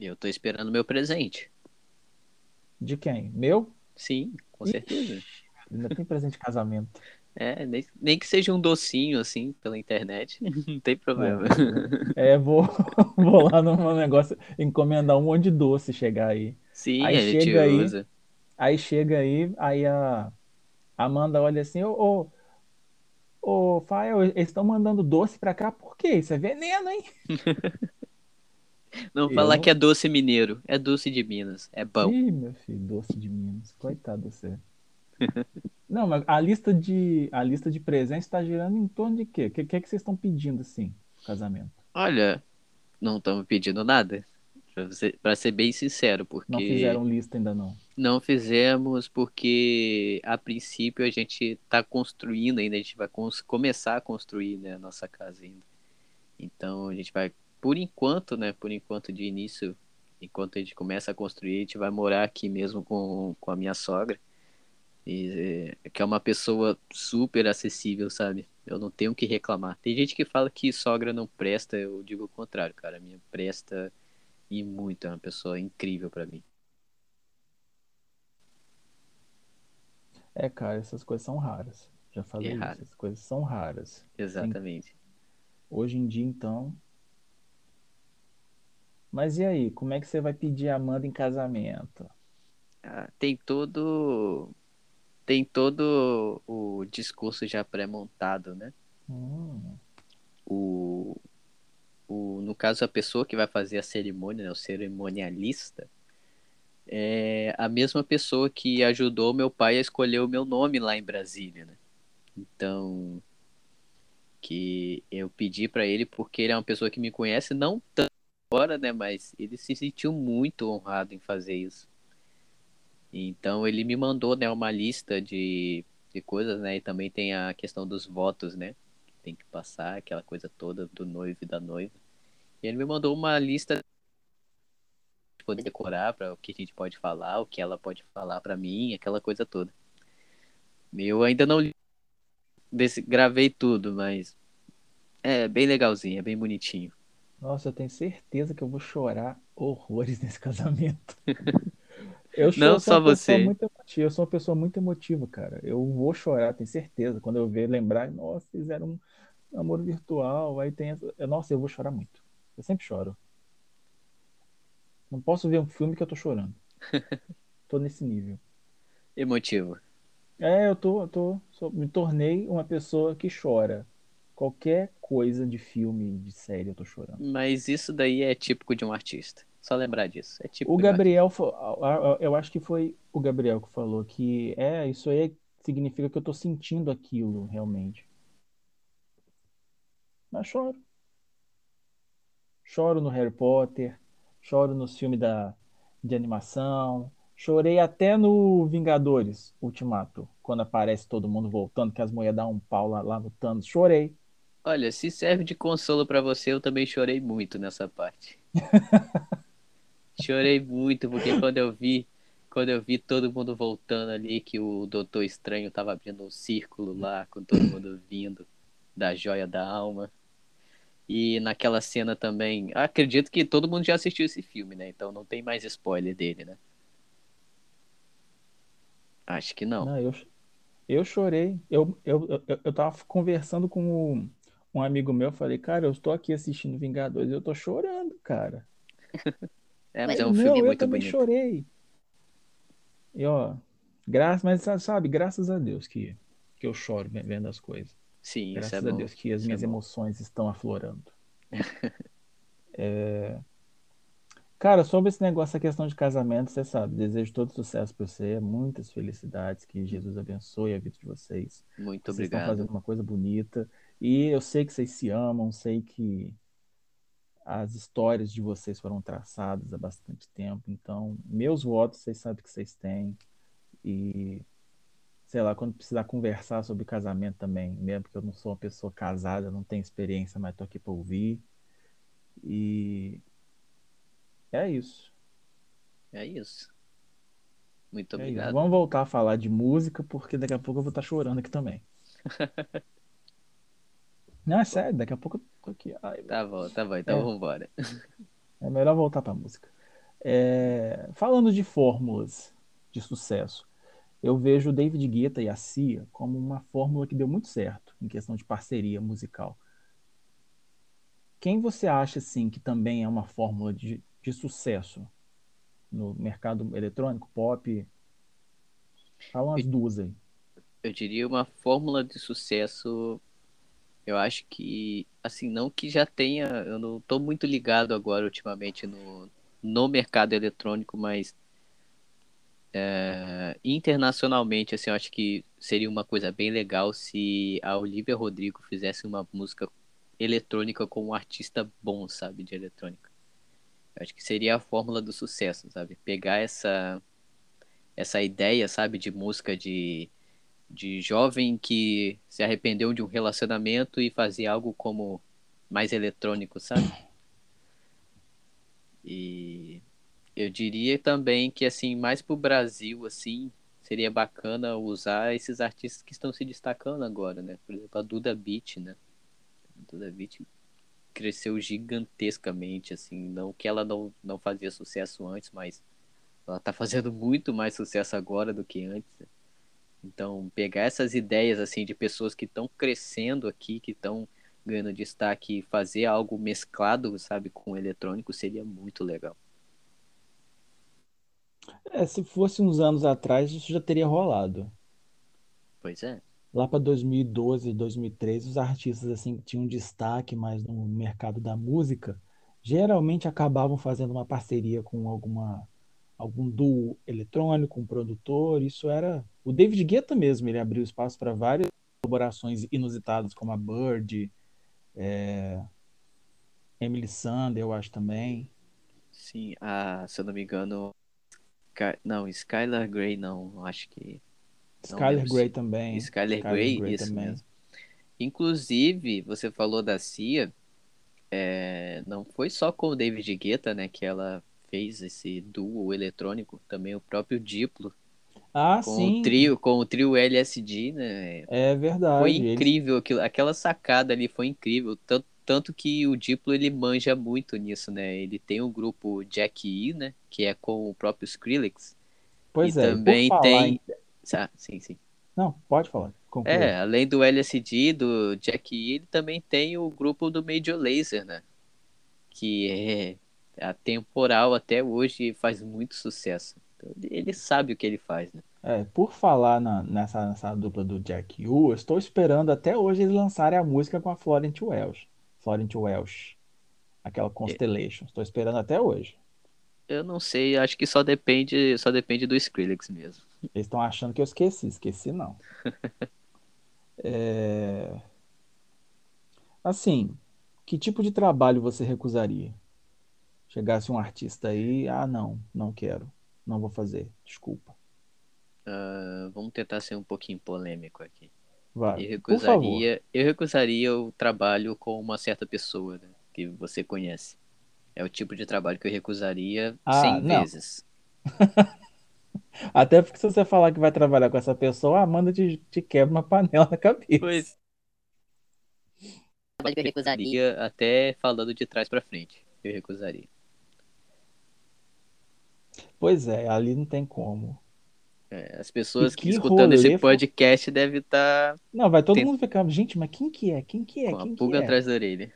Speaker 2: Eu tô esperando meu presente.
Speaker 1: De quem? Meu?
Speaker 2: Sim, com certeza.
Speaker 1: Ainda tem presente de casamento.
Speaker 2: É, nem, nem que seja um docinho assim pela internet, não tem problema.
Speaker 1: É, vou, vou lá no negócio, encomendar um monte de doce chegar aí.
Speaker 2: Sim,
Speaker 1: Aí
Speaker 2: a gente
Speaker 1: chega
Speaker 2: usa.
Speaker 1: Aí chega aí, aí a Amanda olha assim, ô, ô, ô Fael, eles estão mandando doce pra cá, por quê? Isso é veneno, hein?
Speaker 2: Não
Speaker 1: Eu
Speaker 2: falar que é doce mineiro, é doce de Minas, é bom.
Speaker 1: Ih, meu filho, doce de Minas, coitado você. Não, mas a lista de, a lista de presentes está girando em torno de quê? O que, que é que vocês estão pedindo, assim, casamento?
Speaker 2: Olha, não estamos pedindo nada, pra ser bem sincero, porque
Speaker 1: Não fizeram lista ainda não.
Speaker 2: Não fizemos porque a princípio a gente está construindo ainda, a gente vai começar a construir né, a nossa casa ainda. Então a gente vai, por enquanto, né, por enquanto de início, enquanto a gente começa a construir, a gente vai morar aqui mesmo com, com a minha sogra. E, é, que é uma pessoa super acessível, sabe? Eu não tenho que reclamar. Tem gente que fala que sogra não presta, eu digo o contrário, cara. A minha presta e muito, é uma pessoa incrível pra mim.
Speaker 1: É, cara, essas coisas são raras. Já falei
Speaker 2: É
Speaker 1: isso,
Speaker 2: raro.
Speaker 1: essas coisas são raras.
Speaker 2: Exatamente.
Speaker 1: Hoje em dia, então. Mas e aí, como é que você vai pedir a Amanda em casamento?
Speaker 2: Ah, tem todo tem todo o discurso já pré-montado, né?
Speaker 1: Hum,
Speaker 2: O, o, no caso, a pessoa que vai fazer a cerimônia, né, o cerimonialista, é a mesma pessoa que ajudou meu pai a escolher o meu nome lá em Brasília, né? Então, que eu pedi para ele porque ele é uma pessoa que me conhece não tanto agora, né, mas ele se sentiu muito honrado em fazer isso. Então ele me mandou, né, uma lista de, de coisas, né, e também tem a questão dos votos, né, que tem que passar, aquela coisa toda do noivo e da noiva. E ele me mandou uma lista poder decorar para o que a gente pode falar, o que ela pode falar para mim, aquela coisa toda. Eu ainda não desse, gravei tudo, mas é bem legalzinho, é bem bonitinho.
Speaker 1: nossa, eu tenho certeza que eu vou chorar horrores nesse casamento. Eu
Speaker 2: Não
Speaker 1: sou
Speaker 2: só você.
Speaker 1: muito emotiva, eu sou uma pessoa muito emotiva, cara. Eu vou chorar, tenho certeza. Quando eu ver, lembrar, nossa, fizeram um namoro virtual, aí tem essa... Nossa, eu vou chorar muito. Eu sempre choro. Não posso ver um filme que eu tô chorando. Tô nesse nível.
Speaker 2: Emotivo.
Speaker 1: É, eu tô, eu tô, sou- me tornei uma pessoa que chora. Qualquer coisa de filme, de série, eu tô chorando.
Speaker 2: Mas isso daí é típico de um artista. Só lembrar disso. É típico
Speaker 1: O Gabriel, eu acho que foi o Gabriel que falou que é, isso aí significa que eu tô sentindo aquilo realmente. Mas choro. Choro no Harry Potter, choro nos filmes da, de animação, chorei até no Vingadores Ultimato, quando aparece todo mundo voltando, que as mulheres dão um pau lá, lá no Thanos. Chorei.
Speaker 2: Olha, se serve de consolo pra você, eu também chorei muito nessa parte. Chorei muito, porque quando eu vi quando eu vi todo mundo voltando ali, que o Doutor Estranho tava abrindo um círculo lá, com todo mundo vindo da joia da alma. E naquela cena também. Acredito que todo mundo já assistiu esse filme, né? Então não tem mais spoiler dele, né? Acho que não.
Speaker 1: Não, eu, eu chorei. Eu, eu, eu, eu tava conversando com um, amigo meu, falei, cara, eu estou aqui assistindo Vingadores e eu tô chorando, cara.
Speaker 2: É, mas é um filme
Speaker 1: eu
Speaker 2: muito
Speaker 1: também
Speaker 2: bonito.
Speaker 1: chorei. E ó, graças, mas sa- sabe, graças a Deus que, que eu choro ve- vendo as coisas.
Speaker 2: Sim, isso
Speaker 1: Graças
Speaker 2: é
Speaker 1: a
Speaker 2: bom.
Speaker 1: Deus que as
Speaker 2: Isso é
Speaker 1: minhas
Speaker 2: bom.
Speaker 1: emoções estão aflorando. É, Cara, sobre esse negócio, a questão de casamento, você sabe, desejo todo sucesso para você, muitas felicidades, que Jesus abençoe a vida de vocês.
Speaker 2: Muito
Speaker 1: Vocês estão
Speaker 2: obrigado.
Speaker 1: fazendo uma coisa bonita. E eu sei que vocês se amam, sei que as histórias de vocês foram traçadas há bastante tempo. Então, meus votos, vocês sabem que vocês têm. E, sei lá, quando precisar conversar sobre casamento também, mesmo que eu não sou uma pessoa casada, não tenho experiência, mas tô aqui para ouvir. E é isso.
Speaker 2: É isso. Muito
Speaker 1: É isso.
Speaker 2: obrigado.
Speaker 1: Vamos voltar a falar de música, porque daqui a pouco eu vou estar chorando aqui também. Não, é sério, daqui a pouco eu tô aqui. Ai,
Speaker 2: Tá bom, tá bom. Então
Speaker 1: É.
Speaker 2: vambora.
Speaker 1: É melhor voltar para música. É, falando de fórmulas de sucesso, eu vejo David Guetta e a Cia como uma fórmula que deu muito certo em questão de parceria musical. Quem você acha assim que também é uma fórmula de, de sucesso no mercado eletrônico, pop? Fala umas duas aí.
Speaker 2: Eu diria uma fórmula de sucesso. Eu acho que, assim, não que já tenha. Eu não tô muito ligado agora ultimamente no, no mercado eletrônico, mas é, internacionalmente, assim, eu acho que seria uma coisa bem legal se a Olivia Rodrigo fizesse uma música eletrônica com um artista bom, sabe, de eletrônica. Eu acho que seria a fórmula do sucesso, sabe? Pegar essa essa ideia, sabe, de música de de jovem que se arrependeu de um relacionamento e fazer algo como mais eletrônico, sabe? E eu diria também que assim, mais pro Brasil assim, seria bacana usar esses artistas que estão se destacando agora, né? Por exemplo, a Duda Beat, né? A Duda Beat cresceu gigantescamente assim, não que ela não não fazia sucesso antes, mas ela tá fazendo muito mais sucesso agora do que antes. né? Então, pegar essas ideias assim de pessoas que estão crescendo aqui, que estão ganhando destaque fazer algo mesclado, sabe, com eletrônico seria muito legal.
Speaker 1: É, se fosse uns anos atrás, isso já teria rolado.
Speaker 2: Pois é.
Speaker 1: Lá para 2012, 2013, os artistas assim que tinham destaque mais no mercado da música, geralmente acabavam fazendo uma parceria com alguma algum duo eletrônico, um produtor. Isso era o David Guetta mesmo, ele abriu espaço para várias colaborações inusitadas, como a Bird, é, Emily Sander, eu acho também.
Speaker 2: Sim, a, se eu não me engano, Sky- não, Skylar Grey não, acho que Não
Speaker 1: Skylar Grey também.
Speaker 2: Skylar
Speaker 1: Skylar
Speaker 2: Grey,
Speaker 1: Grey
Speaker 2: isso
Speaker 1: também.
Speaker 2: mesmo. Inclusive, você falou da Cia, é, não foi só com o David Guetta, né, que ela fez esse duo eletrônico, também o próprio Diplo,
Speaker 1: Ah,
Speaker 2: com
Speaker 1: sim,
Speaker 2: o trio, com o trio LSD, né,
Speaker 1: é verdade.
Speaker 2: Foi
Speaker 1: Eles-
Speaker 2: incrível aquilo, aquela sacada ali foi incrível, tanto, tanto que o Diplo ele manja muito nisso, né? Ele tem o grupo Jack E, né? Que é com o próprio Skrillex.
Speaker 1: Pois
Speaker 2: e
Speaker 1: é,
Speaker 2: também tem.
Speaker 1: em-
Speaker 2: Ah, sim, sim.
Speaker 1: Não, pode falar. conclua.
Speaker 2: É, além do LSD, do Jack E, ele também tem o grupo do Major Lazer, né? Que é atemporal até hoje e faz muito sucesso. Então, ele- sabe o que ele faz, né?
Speaker 1: É, por falar na- nessa, nessa dupla do Jack Yu, eu estou esperando até hoje eles lançarem a música com a Florent Welch. Florent Welch. Aquela Constellation. Estou esperando até hoje.
Speaker 2: Eu não sei, acho que só depende, só depende do Skrillex mesmo.
Speaker 1: Eles estão achando que eu esqueci. Esqueci, não. É, Assim, que tipo de trabalho você recusaria? Chegasse um artista aí, ah, não, não quero. Não vou fazer. Desculpa.
Speaker 2: Ah, vamos tentar ser um pouquinho polêmico aqui.
Speaker 1: Vai.
Speaker 2: Eu
Speaker 1: Por favor.
Speaker 2: recusaria, eu recusaria o trabalho com uma certa pessoa, né, que você conhece. É o tipo de trabalho que eu recusaria
Speaker 1: Ah,
Speaker 2: 100
Speaker 1: não.
Speaker 2: vezes.
Speaker 1: Até porque se você falar que vai trabalhar com essa pessoa, a Amanda te, te quebra uma panela na cabeça.
Speaker 2: Pois
Speaker 3: que eu recusaria.
Speaker 2: Recusaria até falando de trás pra frente. Eu recusaria.
Speaker 1: Pois é, ali não tem como.
Speaker 2: É, as pessoas que
Speaker 1: que
Speaker 2: escutando esse podcast devem estar
Speaker 1: Não, vai todo
Speaker 2: Tem-
Speaker 1: mundo ficar, gente, mas quem que é? Quem que é?
Speaker 2: com a
Speaker 1: Quem que
Speaker 2: pulga
Speaker 1: é?
Speaker 2: atrás da orelha.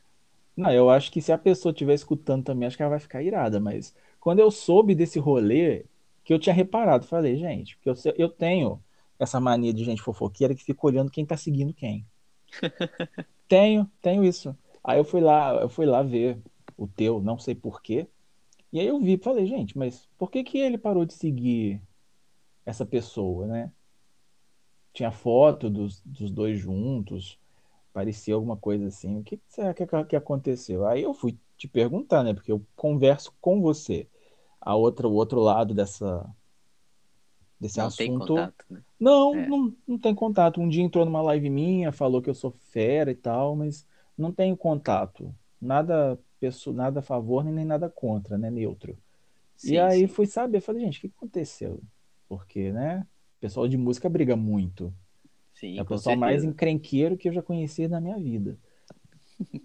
Speaker 1: Não, eu acho que se a pessoa estiver escutando também, acho que ela vai ficar irada, mas quando eu soube desse rolê, que eu tinha reparado, falei, gente, porque eu, eu tenho essa mania de gente fofoqueira que fica olhando quem tá seguindo quem. Tenho, tenho isso. Aí eu fui lá, eu fui lá ver o teu, não sei por quê. E aí eu vi, falei, gente, mas por que que ele parou de seguir essa pessoa, né? Tinha foto dos, dos dois juntos, parecia alguma coisa assim. O que será que, que aconteceu? Aí eu fui te perguntar, né? Porque eu converso com você. A outra, o outro lado dessa, desse
Speaker 2: Não tem
Speaker 1: assunto.
Speaker 2: contato, né?
Speaker 1: Não,
Speaker 2: É.
Speaker 1: não, não tem contato. Um dia entrou numa live minha, falou que eu sou fera e tal, mas não tenho contato. Nada, nada a favor nem nada contra, né? Neutro. E
Speaker 2: Sim,
Speaker 1: aí
Speaker 2: sim.
Speaker 1: fui saber, falei, gente, o que aconteceu? Porque, né? O pessoal de música briga muito.
Speaker 2: Sim,
Speaker 1: É o pessoal mais encrenqueiro que eu já conheci na minha vida.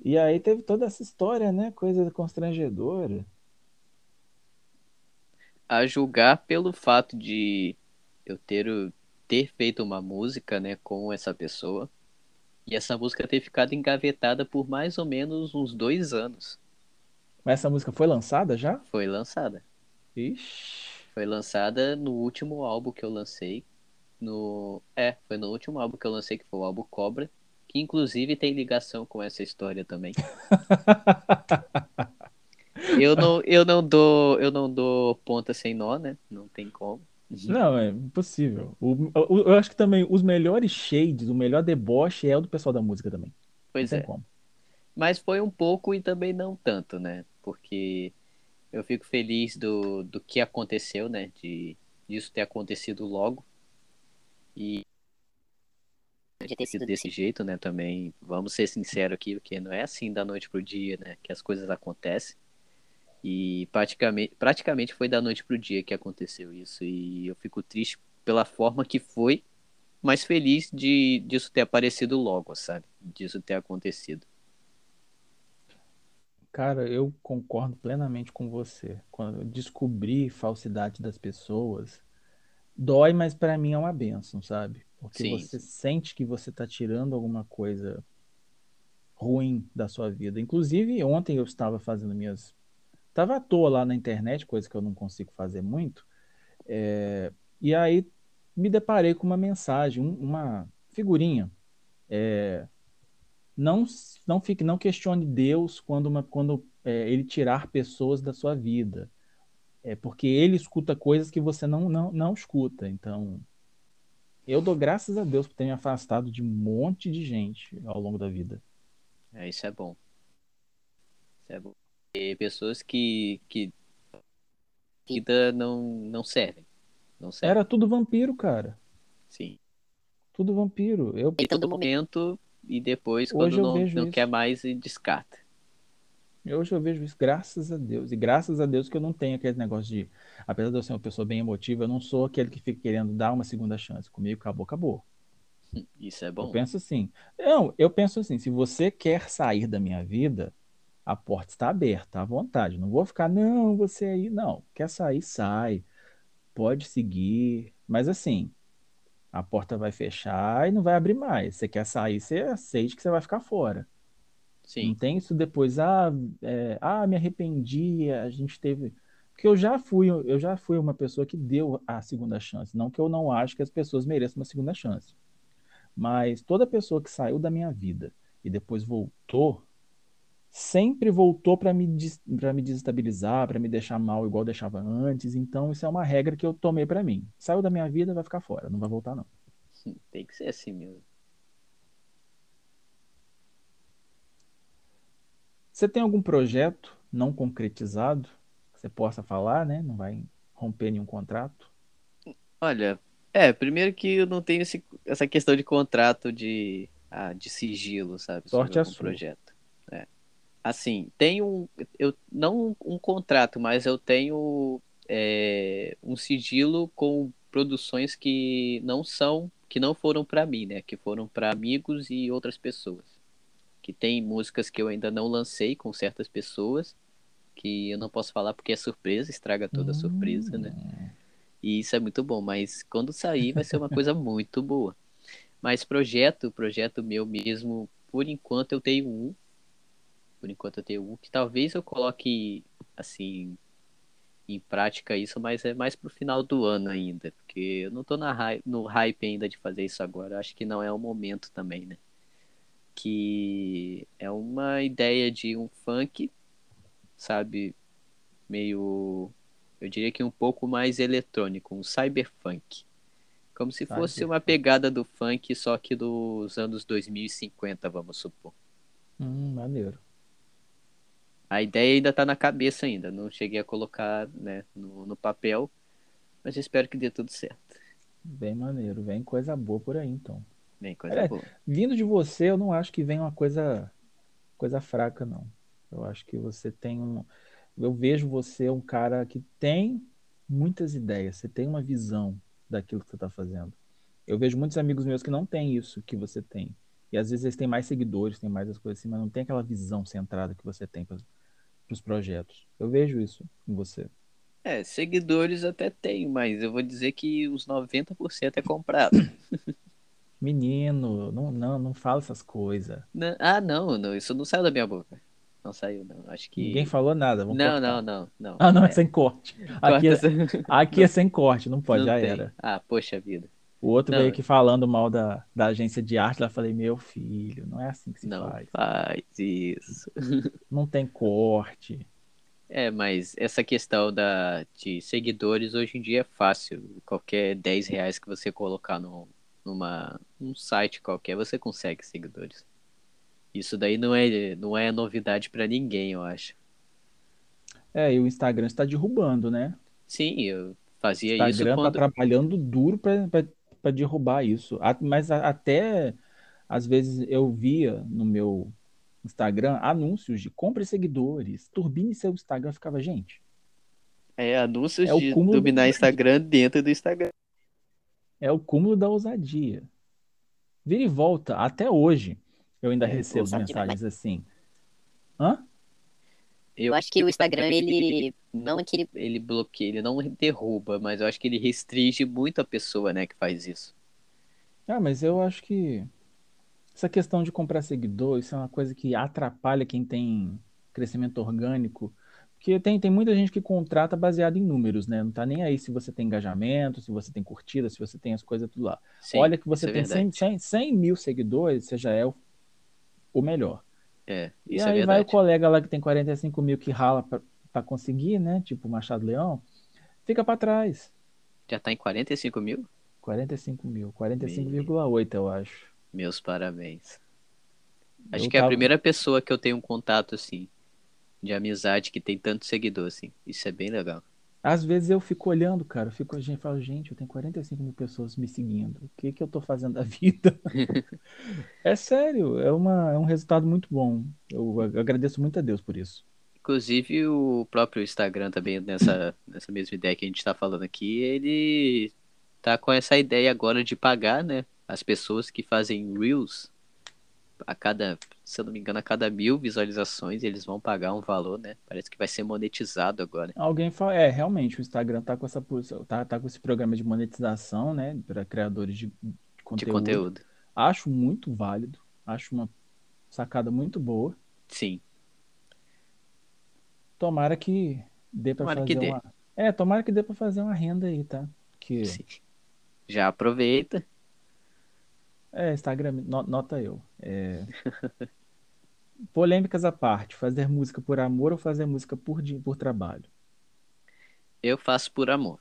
Speaker 1: E aí teve toda essa história, né? Coisa constrangedora.
Speaker 2: A julgar pelo fato de eu ter, ter feito uma música, né, com essa pessoa. E essa música ter ficado engavetada por mais ou menos uns dois anos.
Speaker 1: Mas essa música foi lançada já?
Speaker 2: Foi lançada.
Speaker 1: Ixi.
Speaker 2: Foi lançada no último álbum que eu lancei. No... É, foi no último álbum que eu lancei, que foi o álbum Cobra. Que inclusive tem ligação com essa história também. Eu não, eu não dou, eu não dou ponta sem nó, né? Não tem como.
Speaker 1: Não, é impossível. O- o- eu acho que também os melhores shades, o melhor deboche é o do pessoal da música também.
Speaker 2: Pois é.
Speaker 1: como.
Speaker 2: Mas foi um pouco e também não tanto, né? Porque eu fico feliz do, do que aconteceu, né? De disso ter acontecido logo. E
Speaker 3: Podia ter sido
Speaker 2: desse jeito, né? Também, vamos ser sinceros aqui, porque não é assim da noite pro dia, né? Que as coisas acontecem. E praticamente, praticamente foi da noite pro dia que aconteceu isso. E eu fico triste pela forma que foi, mas feliz de disso ter aparecido logo, sabe? Disso ter acontecido.
Speaker 1: Cara, eu concordo plenamente com você. Quando eu descobri falsidade das pessoas, dói, mas pra mim é uma bênção, sabe? Porque
Speaker 2: Sim,
Speaker 1: você sente que você tá tirando alguma coisa ruim da sua vida. Inclusive, ontem eu estava fazendo minhas. Estava à toa lá na internet, coisa que eu não consigo fazer muito. é, E aí me deparei com uma mensagem, um- uma figurinha. É, Não, não fique, não questione Deus quando, uma, quando é, ele tirar pessoas da sua vida. É porque ele escuta coisas que você não, não, não escuta. Então, eu dou graças a Deus por ter me afastado de um monte de gente ao longo da vida.
Speaker 2: É, isso é bom. Isso é bom. E pessoas que, que vida não, não servem. Não servem.
Speaker 1: Era tudo vampiro, cara.
Speaker 2: Sim.
Speaker 1: Tudo vampiro. Eu,
Speaker 2: Em todo momento e depois,
Speaker 1: Hoje
Speaker 2: quando
Speaker 1: eu
Speaker 2: não,
Speaker 1: vejo
Speaker 2: não quer mais, e descarta.
Speaker 1: Hoje eu vejo isso, graças a Deus. E graças a Deus que eu não tenho aquele negócio de. Apesar de eu ser uma pessoa bem emotiva, eu não sou aquele que fica querendo dar uma segunda chance. Comigo acabou, acabou.
Speaker 2: Isso é
Speaker 1: Eu
Speaker 2: bom.
Speaker 1: penso assim. Não, eu penso assim: se você quer sair da minha vida, a porta está aberta, à vontade. Não vou ficar, não, você aí. Não. Quer sair, sai. Pode seguir. Mas assim, a porta vai fechar e não vai abrir mais. Você quer sair, você aceite que você vai ficar fora. Não
Speaker 2: Sim,
Speaker 1: tem isso depois, ah, é, ah, me arrependi, a gente teve. Porque eu já fui, eu já fui uma pessoa que deu a segunda chance. Não que eu não acho que as pessoas mereçam uma segunda chance. Mas toda pessoa que saiu da minha vida e depois voltou, sempre voltou para me, pra me desestabilizar, para me deixar mal igual deixava antes. Então, isso é uma regra que eu tomei para mim. Saiu da minha vida, vai ficar fora, não vai voltar, não.
Speaker 2: tem que ser assim mesmo.
Speaker 1: Você tem algum projeto não concretizado que você possa falar, né? Não vai romper nenhum contrato?
Speaker 2: Olha, é, primeiro que eu não tenho esse- essa questão de contrato de, ah, de sigilo, sabe?
Speaker 1: Sorte
Speaker 2: sobre
Speaker 1: a sua.
Speaker 2: projeto. Assim, tenho um, eu, não um contrato, mas eu tenho é, um sigilo com produções que não são, que não foram para mim, né? Que foram para amigos e outras pessoas. Que tem músicas que eu ainda não lancei com certas pessoas, que eu não posso falar porque é surpresa, estraga toda a surpresa, né?
Speaker 1: Hum.
Speaker 2: E isso é muito bom, mas quando sair vai ser uma coisa muito boa. Mas projeto, projeto meu mesmo, por enquanto eu tenho um. Por enquanto eu tenho um que talvez eu coloque assim em prática isso, mas é mais pro final do ano ainda, porque eu não tô na hy- no hype ainda de fazer isso agora. Acho que não é o momento também, né? Que é uma ideia de um funk, sabe, meio eu diria que um pouco mais eletrônico, um cyberfunk. Como se fosse uma pegada do funk, só que dos anos 2050, vamos supor.
Speaker 1: Hum, maneiro.
Speaker 2: A ideia ainda tá na cabeça ainda, não cheguei a colocar né, no, no papel, mas espero que dê tudo certo.
Speaker 1: Bem maneiro. Vem coisa boa por aí, então.
Speaker 2: Bem, coisa
Speaker 1: É.
Speaker 2: boa.
Speaker 1: Vindo de você, eu não acho que vem uma coisa, coisa fraca, não. Eu acho que você tem um. Eu vejo você um cara que tem muitas ideias, você tem uma visão daquilo que você está fazendo. Eu vejo muitos amigos meus que não têm isso que você tem. E às vezes eles têm mais seguidores, têm mais as coisas assim, mas não tem aquela visão centrada que você tem para os projetos. Eu vejo isso em você.
Speaker 2: É, seguidores até tenho, mas eu vou dizer que os 90% é comprado.
Speaker 1: Menino, não, não, não fala essas coisas.
Speaker 2: Não- ah, não, não, isso não saiu da minha boca. Não saiu, não. Acho que.
Speaker 1: Ninguém falou nada.
Speaker 2: Não,
Speaker 1: cortar.
Speaker 2: não, não, não.
Speaker 1: Ah, não, é
Speaker 2: É,
Speaker 1: sem corte.
Speaker 2: corta
Speaker 1: Aqui é,
Speaker 2: essa-
Speaker 1: aqui é sem corte, não pode,
Speaker 2: não
Speaker 1: já
Speaker 2: tem.
Speaker 1: era.
Speaker 2: Ah, poxa vida.
Speaker 1: O outro
Speaker 2: Não.
Speaker 1: veio aqui falando mal da, da agência de arte, lá eu falei, meu filho, não é assim que se
Speaker 2: Não
Speaker 1: faz.
Speaker 2: faz isso.
Speaker 1: Não tem corte.
Speaker 2: É, mas essa questão da, de seguidores hoje em dia é fácil. Qualquer 10 reais que você colocar no, numa, num site qualquer, você consegue seguidores. Isso daí não é, não é novidade pra ninguém, eu acho.
Speaker 1: É, e o Instagram está derrubando, né?
Speaker 2: Sim, eu fazia
Speaker 1: O
Speaker 2: isso
Speaker 1: Instagram tá
Speaker 2: quando.
Speaker 1: trabalhando duro para derrubar isso. A- Mas a- até, às vezes, eu via no meu Instagram anúncios de compre seguidores, turbine seu Instagram. Ficava, gente,
Speaker 2: É, anúncios
Speaker 1: É
Speaker 2: de
Speaker 1: cúmulo do.
Speaker 2: Instagram dentro do Instagram.
Speaker 1: é o cúmulo da ousadia. Vira e volta, até hoje, eu ainda
Speaker 2: É,
Speaker 1: recebo
Speaker 3: demais.
Speaker 1: mensagens assim. Hã?
Speaker 3: Eu acho que o Instagram, ele não é que ele
Speaker 2: ele bloqueia, ele não derruba, mas eu acho que ele restringe muito a pessoa, né, que faz isso.
Speaker 1: Ah, mas eu acho que essa questão de comprar seguidor, isso é uma coisa que atrapalha quem tem crescimento orgânico. Porque tem, tem muita gente que contrata baseado em números, né? Não tá nem aí se você tem engajamento, se você tem curtida, se você tem as coisas tudo lá.
Speaker 2: Sim,
Speaker 1: Olha que você
Speaker 2: é
Speaker 1: tem 100,
Speaker 2: verdade.
Speaker 1: 100, 100 mil seguidores, você já é o, o melhor.
Speaker 2: É,
Speaker 1: E
Speaker 2: é
Speaker 1: aí vai o colega lá que tem 45 mil que rala pra, pra conseguir, né? Tipo o Machado Leão, fica pra trás.
Speaker 2: Já tá em 45 mil?
Speaker 1: 45 mil, 45,8 eu acho.
Speaker 2: Meus parabéns. Acho
Speaker 1: Eu
Speaker 2: que é a
Speaker 1: tava-
Speaker 2: primeira pessoa que eu tenho um contato, assim, de amizade que tem tanto seguidor, assim. Isso é bem legal.
Speaker 1: Às vezes eu fico olhando, cara, eu fico, a gente fala, gente, eu tenho 45 mil pessoas me seguindo. O que que eu tô fazendo da vida? É sério, é, uma, é um resultado muito bom. Eu agradeço muito a Deus por isso.
Speaker 2: Inclusive, o próprio Instagram também, nessa, nessa mesma ideia que a gente tá falando aqui, ele tá com essa ideia agora de pagar, né, as pessoas que fazem Reels a cada, se eu não me engano, a cada mil visualizações eles vão pagar um valor, né? Parece que vai ser monetizado agora.
Speaker 1: Alguém fala, é, realmente, o Instagram tá com essa tá, tá com esse programa de monetização, né, para criadores de, de
Speaker 2: De
Speaker 1: conteúdo.
Speaker 2: conteúdo.
Speaker 1: Acho muito válido, acho uma sacada muito boa.
Speaker 2: Sim.
Speaker 1: Tomara que dê para fazer
Speaker 2: dê.
Speaker 1: uma, é, tomara que dê para fazer uma renda aí, tá? Que
Speaker 2: sim. Já aproveita.
Speaker 1: É, Instagram, no- nota eu. É... Polêmicas à parte, fazer música por amor ou fazer música por, por trabalho?
Speaker 2: Eu faço por amor.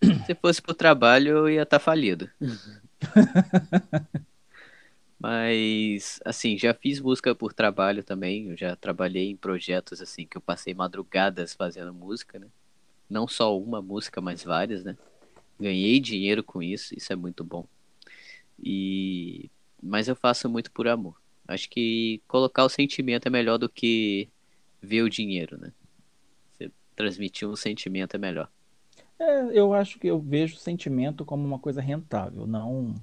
Speaker 2: Se fosse por trabalho, eu ia estar falido. Mas, assim, já fiz música por trabalho também. Eu já trabalhei em projetos, assim, que eu passei madrugadas fazendo música, né? Não só uma música, mas várias, né? Ganhei dinheiro com isso, isso é muito bom. E... Mas eu faço muito por amor. Acho que colocar o sentimento é melhor do que ver o dinheiro, né? Você transmitir um sentimento é melhor.
Speaker 1: É, eu acho que eu vejo sentimento como uma coisa rentável, não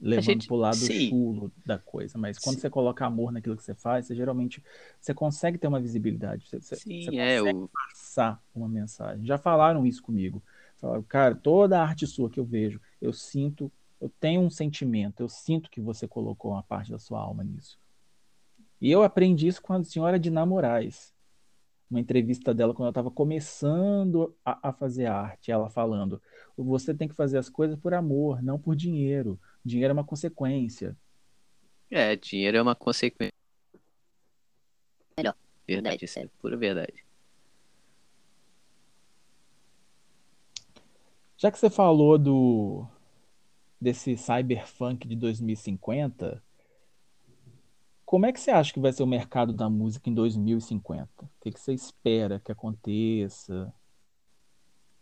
Speaker 1: levando
Speaker 2: gente-
Speaker 1: pro lado
Speaker 2: sim.
Speaker 1: chulo da coisa. Mas quando
Speaker 2: Sim.
Speaker 1: você coloca amor naquilo que você faz, você geralmente você consegue ter uma visibilidade. Você,
Speaker 2: Sim,
Speaker 1: você
Speaker 2: é,
Speaker 1: consegue
Speaker 2: o,
Speaker 1: passar uma mensagem. Já falaram isso comigo. Falaram, cara, toda a arte sua que eu vejo, eu sinto, eu tenho um sentimento, eu sinto que você colocou uma parte da sua alma nisso. E eu aprendi isso com a senhora Dina Moraes. Uma entrevista dela quando ela estava começando a, a fazer arte, ela falando: você tem que fazer as coisas por amor, não por dinheiro. Dinheiro é uma consequência.
Speaker 2: é, dinheiro é uma consequência.
Speaker 3: Melhor.
Speaker 2: Verdade,
Speaker 3: Verdade,
Speaker 2: isso é pura verdade.
Speaker 1: Já que você falou do desse cyberpunk de 2050, como é que você acha que vai ser o mercado da música em 2050? O que que você espera que aconteça?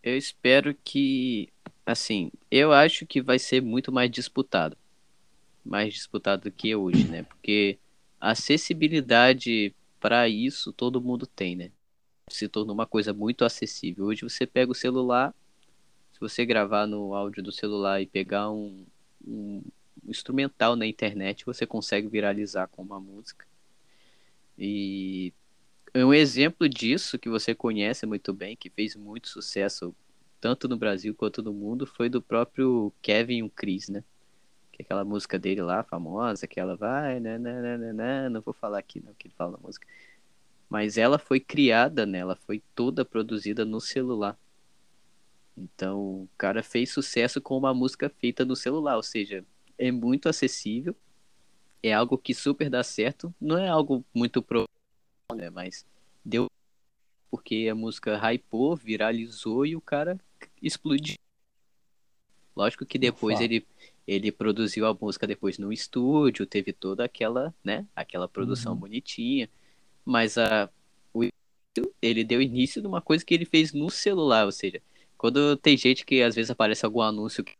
Speaker 2: Eu espero que, assim, eu acho que vai ser muito mais disputado. Mais disputado do que hoje, né? Porque acessibilidade para isso todo mundo tem, né? Se tornou uma coisa muito acessível. Hoje você pega o celular, você gravar no áudio do celular e pegar um, um instrumental na internet, você consegue viralizar com uma música. E um exemplo disso que você conhece muito bem, que fez muito sucesso tanto no Brasil quanto no mundo, foi do próprio Kevin e o Chris, né? Que é aquela música dele lá, famosa, que ela vai, né, né, né, né, né, não vou falar aqui não, que ele fala na música. Mas ela foi criada, né? Ela foi toda produzida no celular. Então, o cara fez sucesso com uma música feita no celular, ou seja, é muito acessível, é algo que super dá certo, não é algo muito pro, né? Mas deu porque a música hypou, viralizou e o cara explodiu. Lógico que depois
Speaker 1: Ufa.
Speaker 2: ele, ele produziu a música depois no estúdio, teve toda aquela, né, aquela produção
Speaker 1: Uhum.
Speaker 2: bonitinha, mas a o, ele deu início numa coisa que ele fez no celular, ou seja, quando tem gente que às vezes aparece algum anúncio que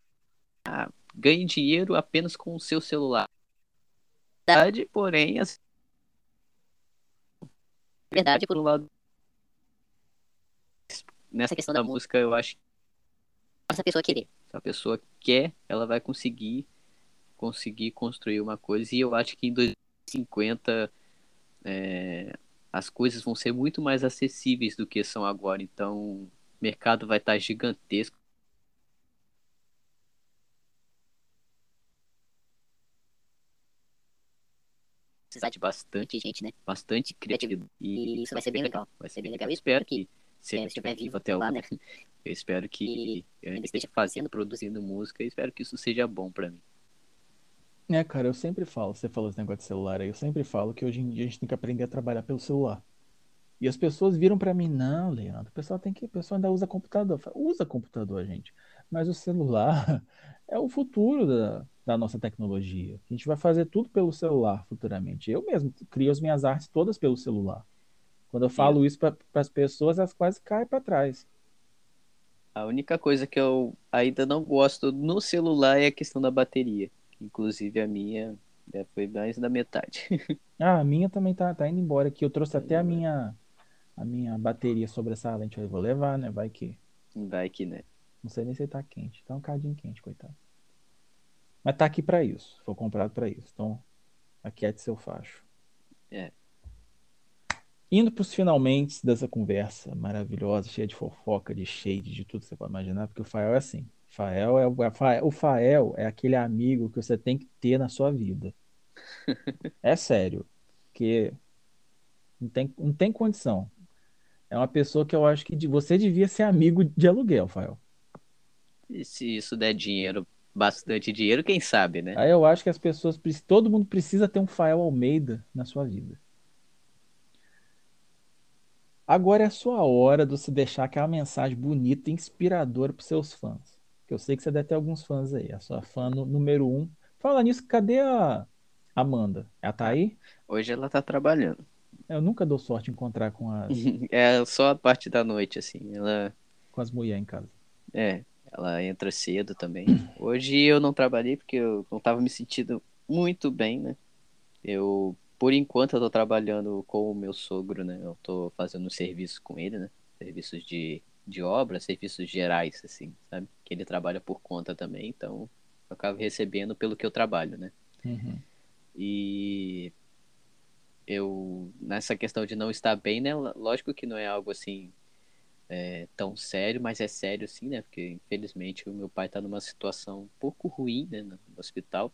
Speaker 2: ah, ganhe dinheiro apenas com o seu celular. Verdade, porém, assim,
Speaker 3: Verdade, por
Speaker 2: um lado nessa
Speaker 3: Essa questão
Speaker 2: da música, eu acho que
Speaker 3: essa pessoa querer.
Speaker 2: se a pessoa quer, ela vai conseguir conseguir construir uma coisa. E eu acho que em 2050 é, as coisas vão ser muito mais acessíveis do que são agora. Então, mercado vai estar gigantesco.
Speaker 3: Precisar
Speaker 2: de bastante,
Speaker 3: gente, né?
Speaker 2: bastante criatividade.
Speaker 3: E isso vai ser bem legal.
Speaker 2: Vai ser
Speaker 3: bem legal. Eu
Speaker 2: espero
Speaker 3: que,
Speaker 2: que, se ele
Speaker 3: estiver
Speaker 2: vivo até
Speaker 3: lá,
Speaker 2: lá,
Speaker 3: né?
Speaker 2: eu espero que
Speaker 3: E
Speaker 2: eu ainda
Speaker 3: esteja
Speaker 2: fazendo, produzindo música. Eu espero que isso seja bom pra mim.
Speaker 1: É, cara, eu sempre falo, você falou esse negócio de celular aí, eu sempre falo que hoje em dia a gente tem que aprender a trabalhar pelo celular. E as pessoas viram pra mim, não, Leandro, o pessoal tem que, o pessoal ainda usa computador. Falo, Usa computador, gente. Mas o celular é o futuro da, da nossa tecnologia. A gente vai fazer tudo pelo celular futuramente. Eu mesmo crio as minhas artes todas pelo celular. Quando eu falo isso para as pessoas, elas quase caem para trás.
Speaker 2: A única coisa que eu ainda não gosto no celular é a questão da bateria. Inclusive a minha já foi mais da metade.
Speaker 1: Ah, a minha também tá, tá indo embora aqui. Eu trouxe
Speaker 2: Tá
Speaker 1: até a
Speaker 2: indo
Speaker 1: minha, a minha bateria sobressalente. Eu vou levar, né? Vai que.
Speaker 2: Vai que, né?
Speaker 1: Não sei nem se tá quente. Tá um cadinho quente, coitado. Mas tá aqui para isso. Foi comprado para isso. Então, aquiete seu facho.
Speaker 2: É.
Speaker 1: Indo para os finalmente dessa conversa maravilhosa, cheia de fofoca, de shade, de tudo que você pode imaginar, porque o Fael é assim. Fael é, o Fael- é aquele amigo que você tem que ter na sua vida. É sério. Porque não tem, não tem condição. É uma pessoa que eu acho que você devia ser amigo de aluguel, Fael.
Speaker 2: E se isso der dinheiro, bastante dinheiro, quem sabe, né?
Speaker 1: Aí eu acho que as pessoas, todo mundo precisa ter um Fael Almeida na sua vida. Agora é a sua hora de você deixar aquela mensagem bonita e inspiradora para seus fãs. Que eu sei que você deve ter alguns fãs aí. A sua fã no- número um. Fala nisso, cadê a Amanda? Ela tá aí?
Speaker 2: Hoje ela tá trabalhando.
Speaker 1: Eu nunca dou sorte encontrar com as,
Speaker 2: É só a parte da noite, assim. Ela,
Speaker 1: com as mulheres em casa.
Speaker 2: é, ela entra cedo também. Hoje eu não trabalhei porque eu não tava me sentindo muito bem, né? Eu, por enquanto, eu tô trabalhando com o meu sogro, né? Eu tô fazendo um serviço com ele, né? Serviços de de obra, serviços gerais, assim, sabe? Que ele trabalha por conta também, então eu acabo recebendo pelo que eu trabalho, né?
Speaker 1: Uhum.
Speaker 2: E eu, nessa questão de não estar bem, né? Lógico que não é algo assim é, tão sério, mas é sério sim, né? Porque infelizmente o meu pai está numa situação um pouco ruim, né? No hospital.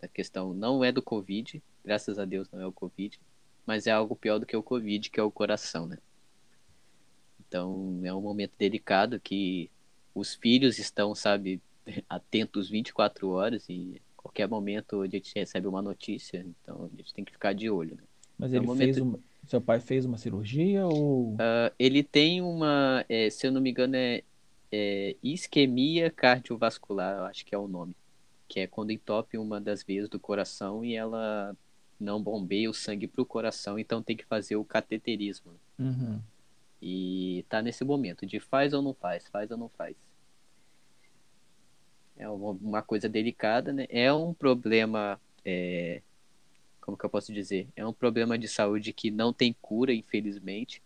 Speaker 2: A questão não é do Covid, graças a Deus não é o Covid, mas é algo pior do que o Covid, que é o coração, né? Então é um momento delicado que os filhos estão, sabe, atentos 24 horas e qualquer momento a gente recebe uma notícia, então a gente tem que ficar de olho. Né?
Speaker 1: Mas é ele um fez uma... Seu pai fez uma cirurgia ou.
Speaker 2: Uh, ele tem uma, é, se eu não me engano, é, é, isquemia cardiovascular, eu acho que é o nome. Que é quando entope uma das veias do coração e ela não bombeia o sangue para o coração, então tem que fazer o cateterismo.
Speaker 1: Uhum.
Speaker 2: E tá nesse momento de faz ou não faz, faz ou não faz. É uma, uma coisa delicada, né? É um problema, é, como que eu posso dizer? É um problema de saúde que não tem cura, infelizmente.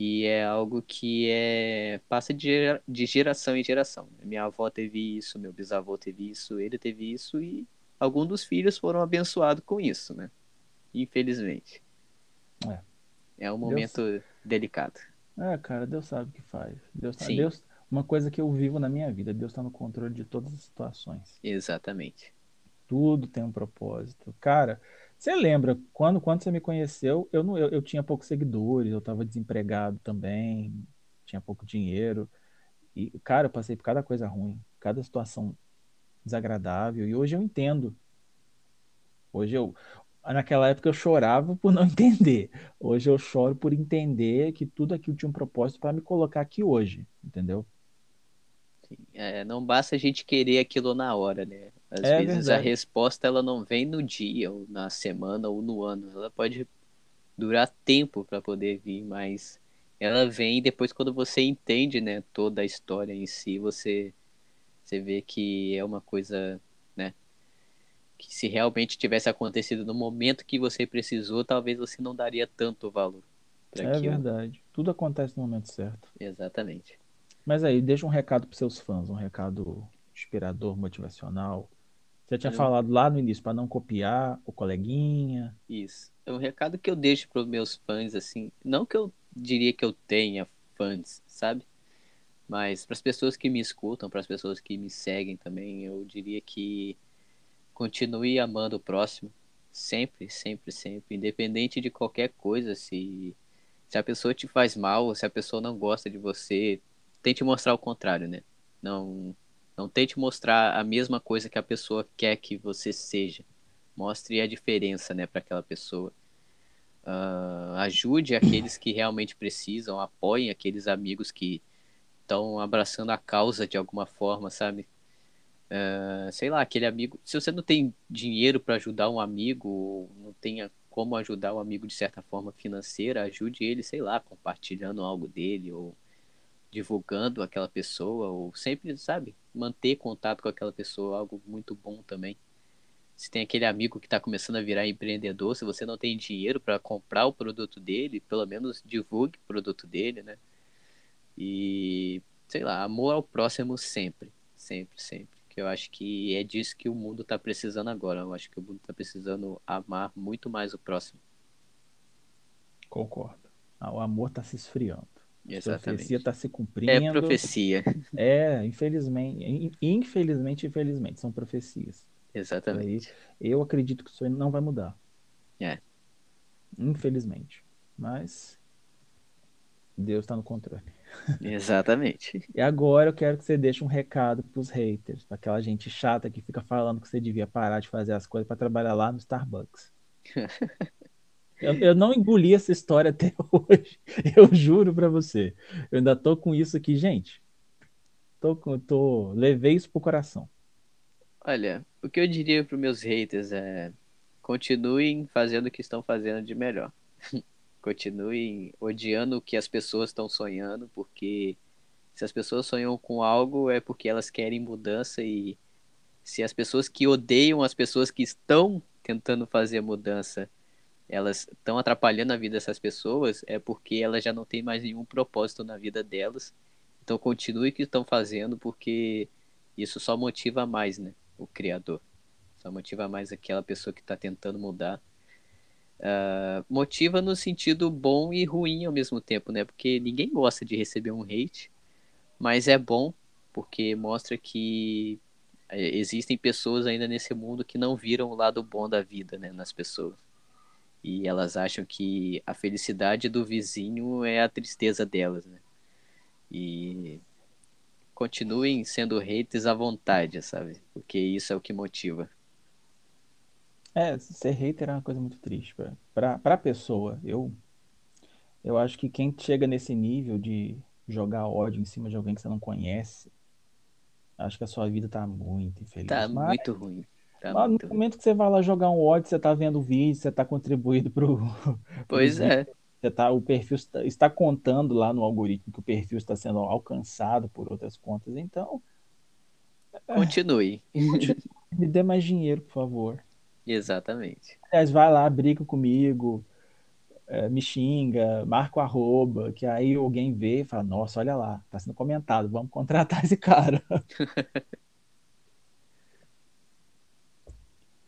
Speaker 2: E é algo que é passa de, de geração em geração. Minha avó teve isso, meu bisavô teve isso, ele teve isso e alguns dos filhos foram abençoados com isso, né? Infelizmente.
Speaker 1: É,
Speaker 2: é um momento Deus... delicado.
Speaker 1: É, cara, Deus sabe o que faz. Deus, Sim. Deus, uma coisa que eu vivo na minha vida, Deus está no controle de todas as situações.
Speaker 2: Exatamente.
Speaker 1: Tudo tem um propósito. Cara, você lembra quando, quando você me conheceu, eu, não, eu, eu tinha poucos seguidores, eu estava desempregado também, tinha pouco dinheiro. E, cara, eu passei por cada coisa ruim, cada situação desagradável. E hoje eu entendo. Hoje eu, naquela época eu chorava por não entender. Hoje eu choro por entender que tudo aquilo tinha um propósito para me colocar aqui hoje, entendeu?
Speaker 2: É, não basta a gente querer aquilo na hora, né? Às
Speaker 1: é
Speaker 2: vezes
Speaker 1: verdade.
Speaker 2: a resposta ela não vem no dia, ou na semana, ou no ano. Ela pode durar tempo para poder vir, mas ela vem depois quando você entende, né, toda a história em si, você você vê que é uma coisa que se realmente tivesse acontecido no momento que você precisou, talvez você não daria tanto valor.
Speaker 1: É verdade. Tudo acontece no momento certo.
Speaker 2: Exatamente.
Speaker 1: Mas aí, deixa um recado para seus fãs, um recado inspirador, motivacional. Você tinha eu... falado lá no início para não copiar o coleguinha.
Speaker 2: Isso. É um recado que eu deixo para os meus fãs, assim. Não que eu diria que eu tenha fãs, sabe? Mas para as pessoas que me escutam, para as pessoas que me seguem também, eu diria que continue amando o próximo, sempre, sempre, sempre, independente de qualquer coisa, se se a pessoa te faz mal, se a pessoa não gosta de você, tente mostrar o contrário, né? Não não tente mostrar a mesma coisa que a pessoa quer que você seja. Mostre a diferença, né, para aquela pessoa. Uh, ajude aqueles que realmente precisam, apoie aqueles amigos que estão abraçando a causa de alguma forma, sabe? Uh, sei lá, aquele amigo. Se você não tem dinheiro para ajudar um amigo, ou não tenha como ajudar um amigo de certa forma financeira, ajude ele, sei lá, compartilhando algo dele, ou divulgando aquela pessoa, ou sempre, sabe, manter contato com aquela pessoa, algo muito bom também. Se tem aquele amigo que está começando a virar empreendedor, se você não tem dinheiro para comprar o produto dele, pelo menos divulgue o produto dele, né? E, sei lá, amor ao próximo sempre, sempre, sempre eu acho que é disso que o mundo está precisando agora. Eu acho que o mundo está precisando amar muito mais o próximo.
Speaker 1: Concordo. Ah, o amor está se esfriando.
Speaker 2: Exatamente.
Speaker 1: A profecia está se cumprindo.
Speaker 2: É profecia.
Speaker 1: É, infelizmente, infelizmente, infelizmente, são profecias.
Speaker 2: Exatamente.
Speaker 1: Aí, eu acredito que isso não vai mudar.
Speaker 2: É.
Speaker 1: Infelizmente. Mas Deus está no controle.
Speaker 2: Exatamente.
Speaker 1: e agora eu quero que você deixe um recado para os haters, para aquela gente chata que fica falando que você devia parar de fazer as coisas para trabalhar lá no Starbucks. eu, eu, não engoli essa história até hoje, eu juro para você. Eu ainda tô com isso aqui, gente. Tô, tô, levei isso pro coração.
Speaker 2: Olha, o que eu diria para meus haters é continuem fazendo o que estão fazendo de melhor. Continuem odiando o que as pessoas estão sonhando, porque se as pessoas sonham com algo é porque elas querem mudança e se as pessoas que odeiam as pessoas que estão tentando fazer mudança, elas estão atrapalhando a vida dessas pessoas, é porque elas já não têm mais nenhum propósito na vida delas Então continue o que estão fazendo, porque isso só motiva mais, né? O criador. Só motiva mais aquela pessoa que está tentando mudar. Uh, motiva no sentido bom e ruim ao mesmo tempo, né? Porque ninguém gosta de receber um hate, mas é bom porque mostra que é, existem pessoas ainda nesse mundo que não viram o lado bom da vida, né, nas pessoas. E elas acham que a felicidade do vizinho é a tristeza delas, né? E continuem sendo haters à vontade, sabe? Porque isso é o que motiva.
Speaker 1: É, ser hater é uma coisa muito triste para a pessoa. Eu, eu acho que quem chega nesse nível de jogar ódio em cima de alguém que você não conhece, acho que a sua vida tá muito infeliz.
Speaker 2: Tá mas, muito ruim. Tá
Speaker 1: mas
Speaker 2: muito
Speaker 1: no momento que você vai lá jogar um ódio, você tá vendo o vídeo, você tá contribuindo pro.
Speaker 2: Pois é.
Speaker 1: Você tá, o perfil está, está contando lá no algoritmo que o perfil está sendo alcançado por outras contas, então.
Speaker 2: Continue.
Speaker 1: continue. Me dê mais dinheiro, por favor.
Speaker 2: Exatamente.
Speaker 1: Aliás, vai lá, briga comigo, é, me xinga, marca o arroba, que aí alguém vê e fala, nossa, olha lá, tá sendo comentado, vamos contratar esse cara.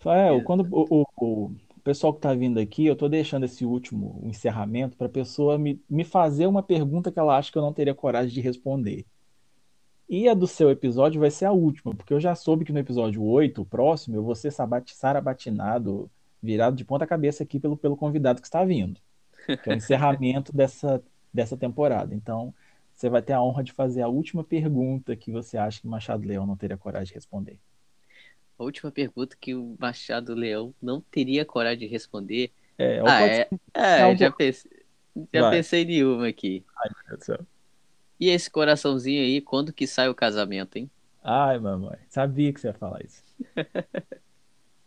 Speaker 1: Rafael, quando o, o, o, pessoal que tá vindo aqui, eu tô deixando esse último encerramento para a pessoa me, me fazer uma pergunta que ela acha que eu não teria coragem de responder. E a do seu episódio vai ser a última, porque eu já soube que no episódio 8, o próximo, eu vou ser sarabatinado, virado de ponta cabeça aqui pelo, pelo convidado que está vindo. Que é o encerramento dessa, dessa temporada. Então, você vai ter a honra de fazer a última pergunta que você acha que Machado Leão não teria coragem de responder.
Speaker 2: A última pergunta que o Machado Leão não teria coragem de responder.
Speaker 1: É,
Speaker 2: ah, é, é, já, pensei, já pensei em uma aqui.
Speaker 1: Ai, meu Deus do céu.
Speaker 2: E esse coraçãozinho aí, quando que sai o casamento, hein?
Speaker 1: Ai, mamãe, sabia que você ia falar isso.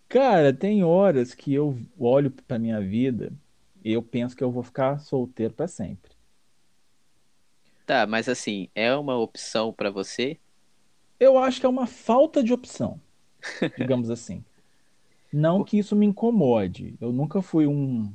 Speaker 1: Cara, tem horas que eu olho pra minha vida e eu penso que eu vou ficar solteiro para sempre.
Speaker 2: Tá, mas assim, é uma opção para você?
Speaker 1: Eu acho que é uma falta de opção, digamos assim. Não que isso me incomode. Eu nunca fui um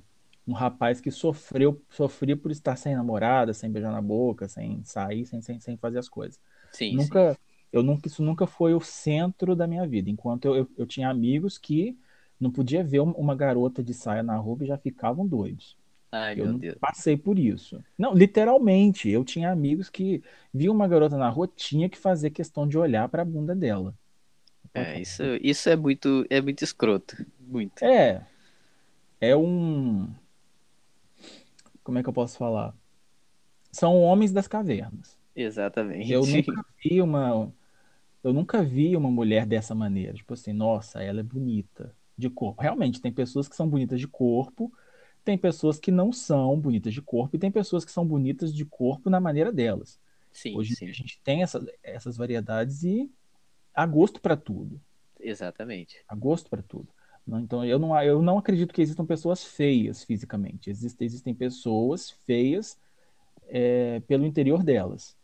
Speaker 1: um rapaz que sofreu, sofria por estar sem namorada, sem beijar na boca, sem sair, sem, sem, sem fazer as coisas.
Speaker 2: Sim,
Speaker 1: nunca,
Speaker 2: sim.
Speaker 1: eu nunca, isso nunca foi o centro da minha vida. Enquanto eu, eu, eu tinha amigos que não podia ver uma garota de saia na rua e já ficavam doidos.
Speaker 2: Ai,
Speaker 1: eu
Speaker 2: meu Deus.
Speaker 1: passei por isso. Não, literalmente, eu tinha amigos que viam uma garota na rua, tinha que fazer questão de olhar para a bunda dela.
Speaker 2: É, isso, isso é muito, é muito escroto, muito.
Speaker 1: É, é um, como é que eu posso falar? São homens das cavernas.
Speaker 2: Exatamente.
Speaker 1: Eu nunca vi uma eu nunca vi uma mulher dessa maneira, tipo assim, nossa, ela é bonita de corpo. Realmente tem pessoas que são bonitas de corpo, tem pessoas que não são bonitas de corpo e tem pessoas que são bonitas de corpo na maneira delas.
Speaker 2: Sim,
Speaker 1: Hoje
Speaker 2: sim.
Speaker 1: a gente tem essa, essas variedades e há gosto para tudo.
Speaker 2: Exatamente.
Speaker 1: Há gosto para tudo. Então, eu não, eu não acredito que existam pessoas feias fisicamente. Existem, existem pessoas feias é, pelo interior delas.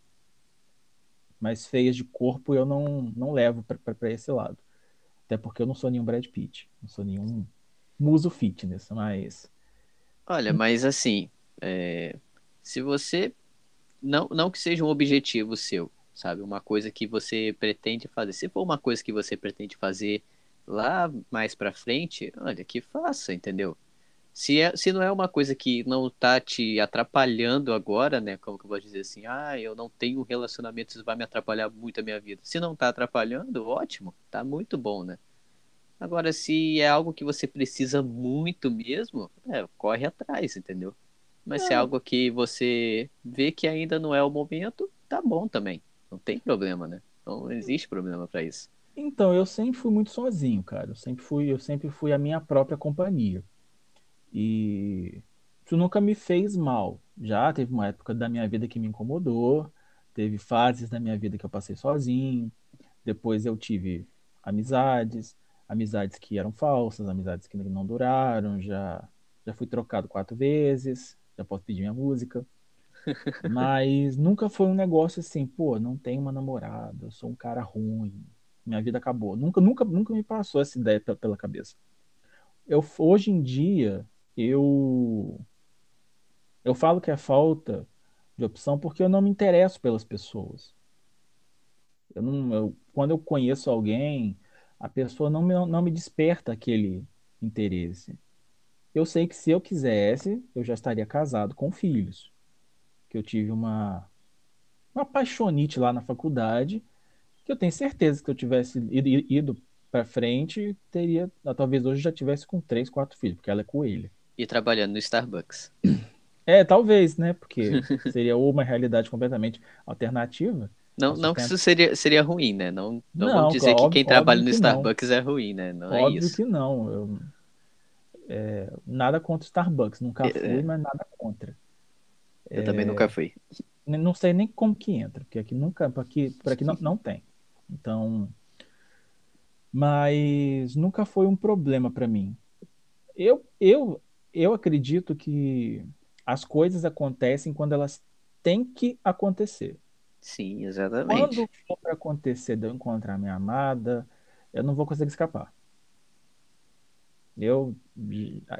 Speaker 1: Mas feias de corpo eu não, não levo para esse lado. Até porque eu não sou nenhum Brad Pitt. Não sou nenhum muso fitness, mas...
Speaker 2: Olha, mas assim, é, se você... Não, não que seja um objetivo seu, sabe? Uma coisa que você pretende fazer. Se for uma coisa que você pretende fazer lá mais para frente, olha, que faça, entendeu? Se, é, se não é uma coisa que não tá te atrapalhando agora, né? Como que eu vou dizer assim, ah, eu não tenho um relacionamento, isso vai me atrapalhar muito a minha vida. Se não tá atrapalhando, ótimo, tá muito bom, né? Agora, se é algo que você precisa muito mesmo, é, corre atrás, entendeu? Mas é. se é algo que você vê que ainda não é o momento, tá bom também. Não tem problema, né? Não existe problema para isso.
Speaker 1: Então, eu sempre fui muito sozinho, cara. Eu sempre fui, eu sempre fui a minha própria companhia. E isso nunca me fez mal. Já teve uma época da minha vida que me incomodou, teve fases da minha vida que eu passei sozinho. Depois eu tive amizades, amizades que eram falsas, amizades que não duraram, já já fui trocado quatro vezes, já posso pedir minha música. Mas nunca foi um negócio assim, pô, não tenho uma namorada, sou um cara ruim, minha vida acabou. Nunca, nunca, nunca me passou essa ideia pela cabeça. Eu, hoje em dia, eu, eu falo que é falta de opção porque eu não me interesso pelas pessoas. Eu não, eu, quando eu conheço alguém, a pessoa não me, não me desperta aquele interesse. Eu sei que se eu quisesse, eu já estaria casado com filhos. Que eu tive uma, uma paixonite lá na faculdade, que eu tenho certeza que se eu tivesse ido, ido para frente, teria, talvez hoje já tivesse com três, quatro filhos, porque ela é coelha.
Speaker 2: E trabalhando no Starbucks.
Speaker 1: É, talvez, né? Porque seria uma realidade completamente alternativa.
Speaker 2: Não, não que isso seria, seria ruim, né? Não, não, não vamos dizer óbvio, que quem trabalha no Starbucks não. é ruim, né? Não
Speaker 1: é óbvio
Speaker 2: é isso.
Speaker 1: que não. Eu, é, nada contra o Starbucks, nunca é, fui, é. mas nada contra.
Speaker 2: Eu é, também nunca fui.
Speaker 1: Não sei nem como que entra, porque aqui nunca, aqui, por aqui não, não tem. Então, mas nunca foi um problema para mim. Eu, eu, eu acredito que as coisas acontecem quando elas têm que acontecer.
Speaker 2: Sim, exatamente.
Speaker 1: Quando for para acontecer de eu encontrar minha amada, eu não vou conseguir escapar. Eu,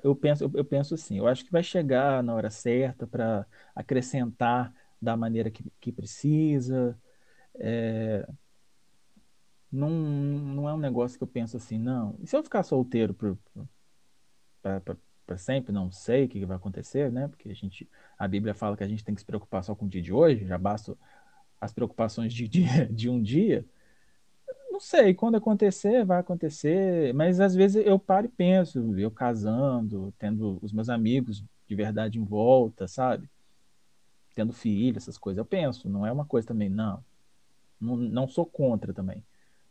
Speaker 1: eu penso, eu penso assim, eu acho que vai chegar na hora certa para acrescentar da maneira que, que precisa. É, não, não é um negócio que eu penso assim, não. E se eu ficar solteiro para sempre, não sei o que vai acontecer, né? Porque a gente, a Bíblia fala que a gente tem que se preocupar só com o dia de hoje, já basta as preocupações de, de, de um dia não sei, quando acontecer, vai acontecer, mas às vezes eu paro e penso, eu casando, tendo os meus amigos de verdade em volta, sabe? Tendo filho, essas coisas, eu penso, não é uma coisa também, não. Não, não sou contra também.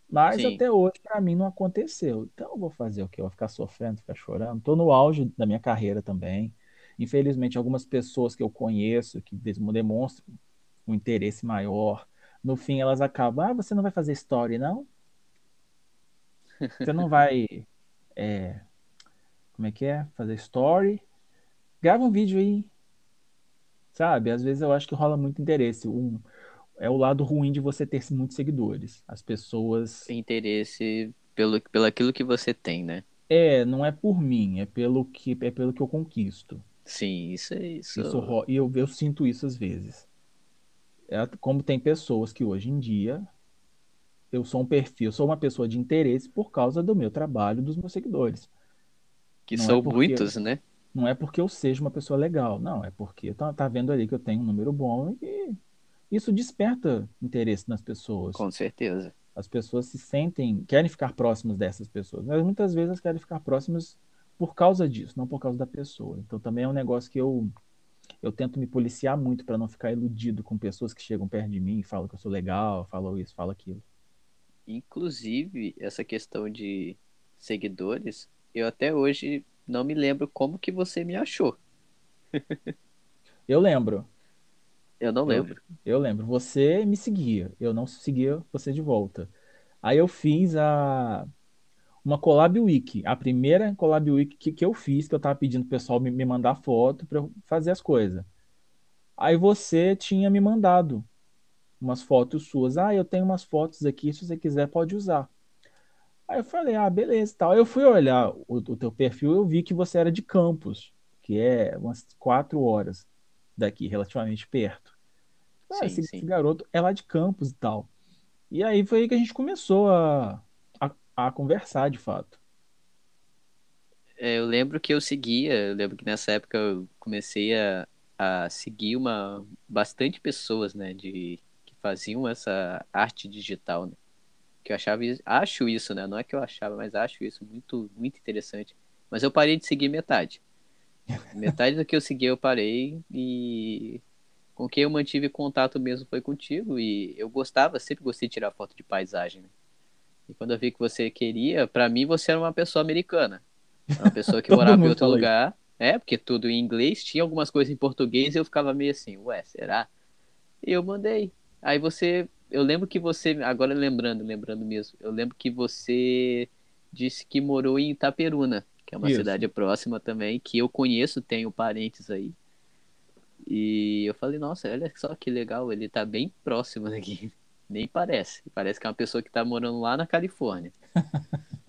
Speaker 1: Mas Sim. até hoje, para mim, não aconteceu. Então, eu vou fazer o quê? Eu vou ficar sofrendo, ficar chorando. Estou no auge da minha carreira também. Infelizmente, algumas pessoas que eu conheço que demonstram um interesse maior, no fim elas acabam, ah, você não vai fazer story, não? Você não vai. É, como é que é? Fazer story. Grava um vídeo aí. Sabe? Às vezes eu acho que rola muito interesse. Um, é o lado ruim de você ter muitos seguidores. As pessoas.
Speaker 2: Interesse pelo, pelo aquilo que você tem, né?
Speaker 1: É, não é por mim, é pelo que, é pelo que eu conquisto.
Speaker 2: Sim, isso é isso.
Speaker 1: isso e eu, eu sinto isso às vezes. É, como tem pessoas que hoje em dia eu sou um perfil, sou uma pessoa de interesse por causa do meu trabalho, dos meus seguidores.
Speaker 2: Que não são é porque, muitos, né?
Speaker 1: Não é porque eu seja uma pessoa legal, não, é porque tá, tá vendo ali que eu tenho um número bom e isso desperta interesse nas pessoas.
Speaker 2: Com certeza.
Speaker 1: As pessoas se sentem, querem ficar próximas dessas pessoas, mas muitas vezes elas querem ficar próximas por causa disso, não por causa da pessoa. Então também é um negócio que eu eu tento me policiar muito para não ficar iludido com pessoas que chegam perto de mim e falam que eu sou legal, falam isso, falam aquilo.
Speaker 2: Inclusive, essa questão de seguidores, eu até hoje não me lembro como que você me achou.
Speaker 1: eu lembro.
Speaker 2: Eu não lembro.
Speaker 1: Eu, eu, lembro. Você me seguia. Eu não seguia você de volta. Aí eu fiz a uma collab wiki, a primeira collab wiki que, que eu fiz, que eu tava pedindo pro pessoal me, me mandar foto para fazer as coisas. Aí você tinha me mandado umas fotos suas. Ah, eu tenho umas fotos aqui, se você quiser pode usar. Aí eu falei, ah, beleza, tal. Eu fui olhar o, o teu perfil, eu vi que você era de Campos, que é umas quatro horas daqui, relativamente perto. Ah, sim, esse, sim. esse, garoto é lá de Campos e tal. E aí foi aí que a gente começou a, a, a conversar, de fato.
Speaker 2: É, eu lembro que eu seguia, eu lembro que nessa época eu comecei a, a seguir uma bastante pessoas, né, de faziam essa arte digital, né? Que eu achava, acho isso, né? Não é que eu achava, mas acho isso muito, muito interessante. Mas eu parei de seguir metade. Metade do que eu segui eu parei e com quem eu mantive contato mesmo foi contigo e eu gostava, sempre gostei de tirar foto de paisagem. Né? E quando eu vi que você queria, para mim você era uma pessoa americana, uma pessoa que morava em outro lugar. Isso. É, porque tudo em inglês, tinha algumas coisas em português e eu ficava meio assim, ué, será? E eu mandei. Aí você. Eu lembro que você. Agora lembrando, lembrando mesmo. Eu lembro que você disse que morou em Itaperuna, que é uma Isso. cidade próxima também, que eu conheço, tenho parentes aí. E eu falei, nossa, olha só que legal, ele tá bem próximo daqui. Nem parece. Parece que é uma pessoa que tá morando lá na Califórnia.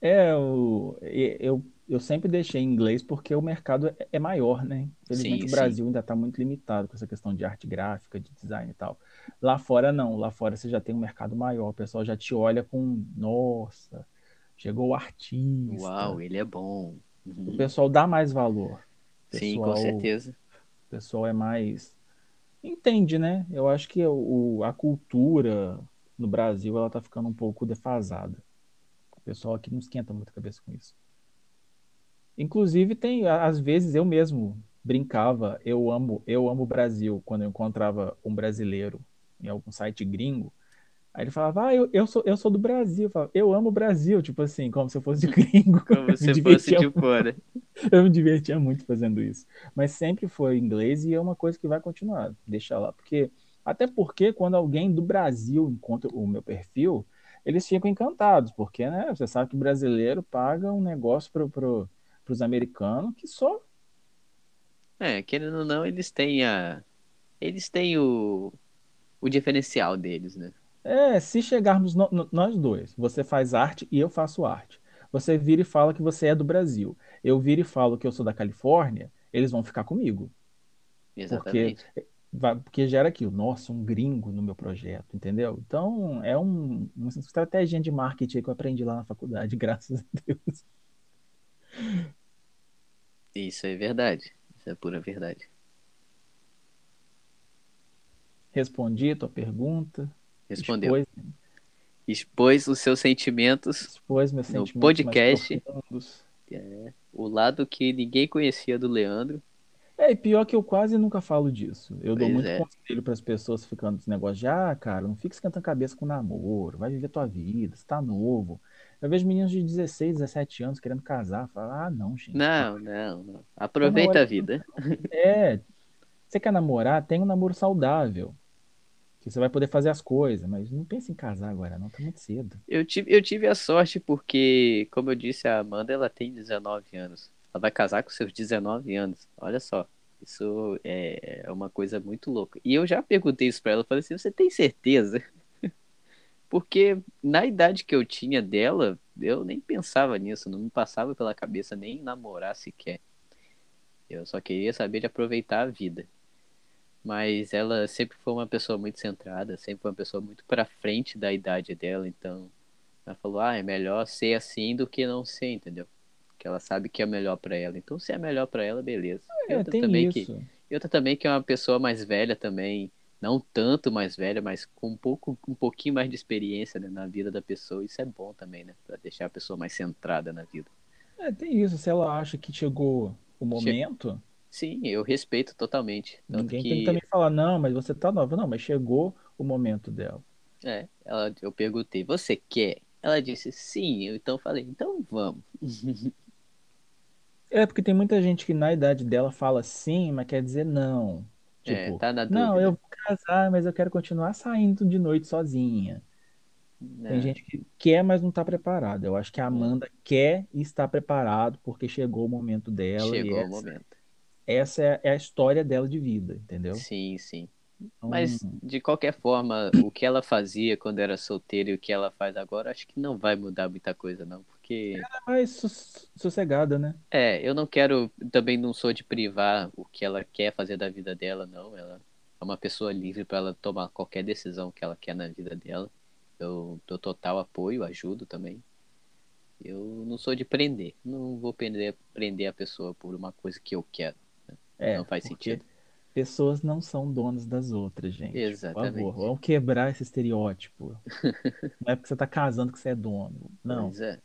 Speaker 1: é, eu, eu eu sempre deixei em inglês porque o mercado é- é maior, né? Infelizmente
Speaker 2: Sim,
Speaker 1: o
Speaker 2: sim.
Speaker 1: Brasil ainda está muito limitado com essa questão de arte gráfica, de design e tal. Lá fora não, lá fora você já tem um mercado maior, o pessoal já te olha com, nossa, chegou o artista.
Speaker 2: Uau, ele é bom.
Speaker 1: O
Speaker 2: Uhum.
Speaker 1: pessoal dá mais valor. O
Speaker 2: Sim, com
Speaker 1: pessoal-
Speaker 2: certeza.
Speaker 1: O pessoal é mais entende, né? Eu acho que o, a cultura no Brasil ela tá ficando um pouco defasada. O pessoal aqui não esquenta muito a cabeça com isso. Inclusive tem, às vezes eu mesmo brincava, eu amo, eu amo o Brasil, quando eu encontrava um brasileiro em algum site gringo, aí ele falava, ah, eu, eu sou, eu sou do Brasil, eu, falava, eu amo o Brasil, tipo assim, como se eu fosse de gringo.
Speaker 2: Como se fosse de fora.
Speaker 1: eu me divertia muito fazendo isso. Mas sempre foi inglês e é uma coisa que vai continuar. Deixa lá. Porque, até porque quando alguém do Brasil encontra o meu perfil, eles ficam encantados. Porque, né? Você sabe que brasileiro paga um negócio para pro, os americanos que só.
Speaker 2: É, querendo ou não, eles têm a. Eles têm o. O diferencial deles, né?
Speaker 1: É, se chegarmos no- no- nós dois, você faz arte e eu faço arte. Você vira e fala que você é do Brasil. Eu viro e falo que eu sou da Califórnia, eles vão ficar comigo.
Speaker 2: Exatamente.
Speaker 1: vai- porque gera aquilo, nossa, um gringo no meu projeto, entendeu? Então, é um, uma estratégia de marketing que eu aprendi lá na faculdade, graças a Deus.
Speaker 2: Isso é verdade. Isso é pura verdade.
Speaker 1: Respondi a tua pergunta.
Speaker 2: Respondeu.
Speaker 1: Expôs,
Speaker 2: Expôs os seus sentimentos,
Speaker 1: expôs meus
Speaker 2: No
Speaker 1: sentimentos
Speaker 2: podcast.
Speaker 1: mais profundos.
Speaker 2: o lado que ninguém conhecia do Leandro.
Speaker 1: É, e pior que eu quase nunca falo disso. Eu dou
Speaker 2: Pois
Speaker 1: muito
Speaker 2: é.
Speaker 1: conselho para as pessoas ficando nesse negócio de, ah, cara, não fica esquentando a cabeça com namoro, vai viver tua vida, você tá novo. Eu vejo meninos de 16, 17 anos querendo casar, fala, ah, não, gente.
Speaker 2: Não, não, não. Aproveita a vida.
Speaker 1: É, você quer namorar, tem um namoro saudável. Que você vai poder fazer as coisas, mas não pense em casar agora, não, tá muito cedo.
Speaker 2: Eu tive, eu tive a sorte porque, como eu disse, a Amanda ela tem 19 anos. Ela vai casar com seus 19 anos. Olha só. Isso é é uma coisa muito louca. E eu já perguntei isso pra ela. Eu falei assim: você tem certeza? Porque na idade que eu tinha dela, eu nem pensava nisso. Não me passava pela cabeça nem namorar sequer. Eu só queria saber de aproveitar a vida. Mas ela sempre foi uma pessoa muito centrada, sempre foi uma pessoa muito pra frente da idade dela. Então, ela falou: ah, é melhor ser assim do que não ser, entendeu? Que ela sabe que é melhor pra ela. Então, se é melhor pra ela, beleza.
Speaker 1: É, tem
Speaker 2: também
Speaker 1: isso.
Speaker 2: que e outra também que é uma pessoa mais velha também, não tanto mais velha, mas com um pouco um pouquinho mais de experiência né, na vida da pessoa. Isso é bom também, né? Pra deixar a pessoa mais centrada na vida.
Speaker 1: É, tem isso. Se ela acha que chegou o momento,
Speaker 2: Sim, eu respeito totalmente.
Speaker 1: Ninguém
Speaker 2: que
Speaker 1: tem que também falar, não, mas você tá nova. Não, mas chegou o momento dela.
Speaker 2: é, ela, eu perguntei, você quer? Ela disse sim, eu então falei, então vamos.
Speaker 1: É, porque tem muita gente que na idade dela fala sim, mas quer dizer não.
Speaker 2: É,
Speaker 1: Tipo,
Speaker 2: tá na dúvida.
Speaker 1: não, eu casar, mas eu quero continuar saindo de noite sozinha. Tem
Speaker 2: É,
Speaker 1: gente que quer, mas não tá preparada. Eu acho que a Amanda quer e está preparado porque chegou o momento dela e
Speaker 2: chegou o
Speaker 1: essa,
Speaker 2: momento.
Speaker 1: essa é, é a história dela de vida, entendeu?
Speaker 2: Sim, sim.
Speaker 1: Então,
Speaker 2: Mas, de qualquer forma, o que ela fazia quando era solteira e o que ela faz agora, acho que não vai mudar muita coisa, não. Porque,
Speaker 1: é mais sus- sossegada, né?
Speaker 2: é, eu não quero, também não sou de privar o que ela quer fazer da vida dela, não. Ela é uma pessoa livre para ela tomar qualquer decisão que ela quer na vida dela. Eu dou total apoio, ajudo também. Eu não sou de prender. Não vou prender, prender a pessoa por uma coisa que eu quero.
Speaker 1: É,
Speaker 2: não faz sentido.
Speaker 1: pessoas não são donas das outras, gente. Por
Speaker 2: Exatamente.
Speaker 1: favor, vamos quebrar esse estereótipo. Não é porque você tá casando que você é dono. Não.
Speaker 2: Pois é.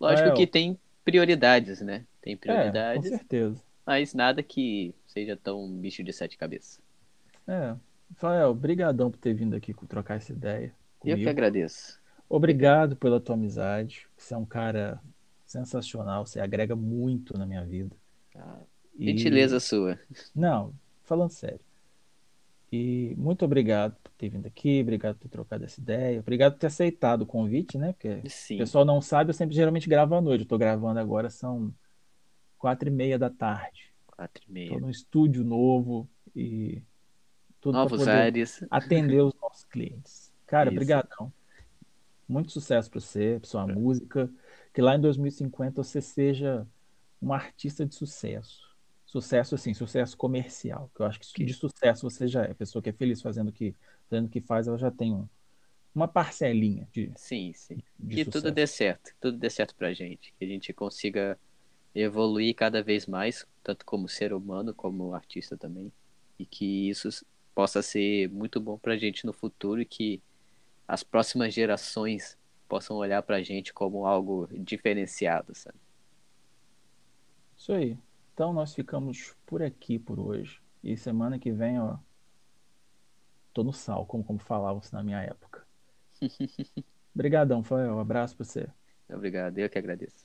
Speaker 2: Lógico
Speaker 1: É,
Speaker 2: que tem prioridades, né? Tem
Speaker 1: É, com
Speaker 2: prioridades,
Speaker 1: certeza.
Speaker 2: mas nada que seja tão bicho de sete cabeças.
Speaker 1: É. Rafael, brigadão por ter vindo aqui trocar essa ideia
Speaker 2: Eu que
Speaker 1: comigo.
Speaker 2: agradeço.
Speaker 1: Obrigado pela tua amizade. Você é um cara sensacional. Você agrega muito na minha vida.
Speaker 2: Ah,
Speaker 1: E-
Speaker 2: Gentileza sua.
Speaker 1: Não, falando sério. E muito obrigado por ter vindo aqui. Obrigado por ter trocado essa ideia. Obrigado por ter aceitado o convite, né? Porque o
Speaker 2: Sim.
Speaker 1: pessoal não sabe, eu sempre geralmente gravo à noite. Eu tô gravando agora, são quatro e meia da tarde.
Speaker 2: Quatro e
Speaker 1: Tô
Speaker 2: meia.
Speaker 1: num estúdio novo e tudo para
Speaker 2: Novos
Speaker 1: poder
Speaker 2: ares.
Speaker 1: atender os nossos clientes. Cara,
Speaker 2: Isso.
Speaker 1: brigadão. Muito sucesso para você, pra sua música. Que lá em 2050 você seja um artista de sucesso. Sucesso, assim, sucesso comercial. Que eu acho que de sucesso você já é. A pessoa que é feliz fazendo o que, fazendo que faz, ela já tem um, uma parcelinha de.
Speaker 2: Sim, sim.
Speaker 1: de
Speaker 2: que
Speaker 1: sucesso.
Speaker 2: tudo dê certo, que tudo dê certo pra gente, que a gente consiga evoluir cada vez mais, tanto como ser humano, como artista também, e que isso possa ser muito bom pra gente no futuro e que as próximas gerações possam olhar pra gente como algo diferenciado, sabe?
Speaker 1: Isso aí. Então nós ficamos por aqui por hoje. E semana que vem, ó. Tô no sal, como, como falavam-se na minha época. Obrigadão, Fael. Um abraço pra você.
Speaker 2: Obrigado, eu que agradeço.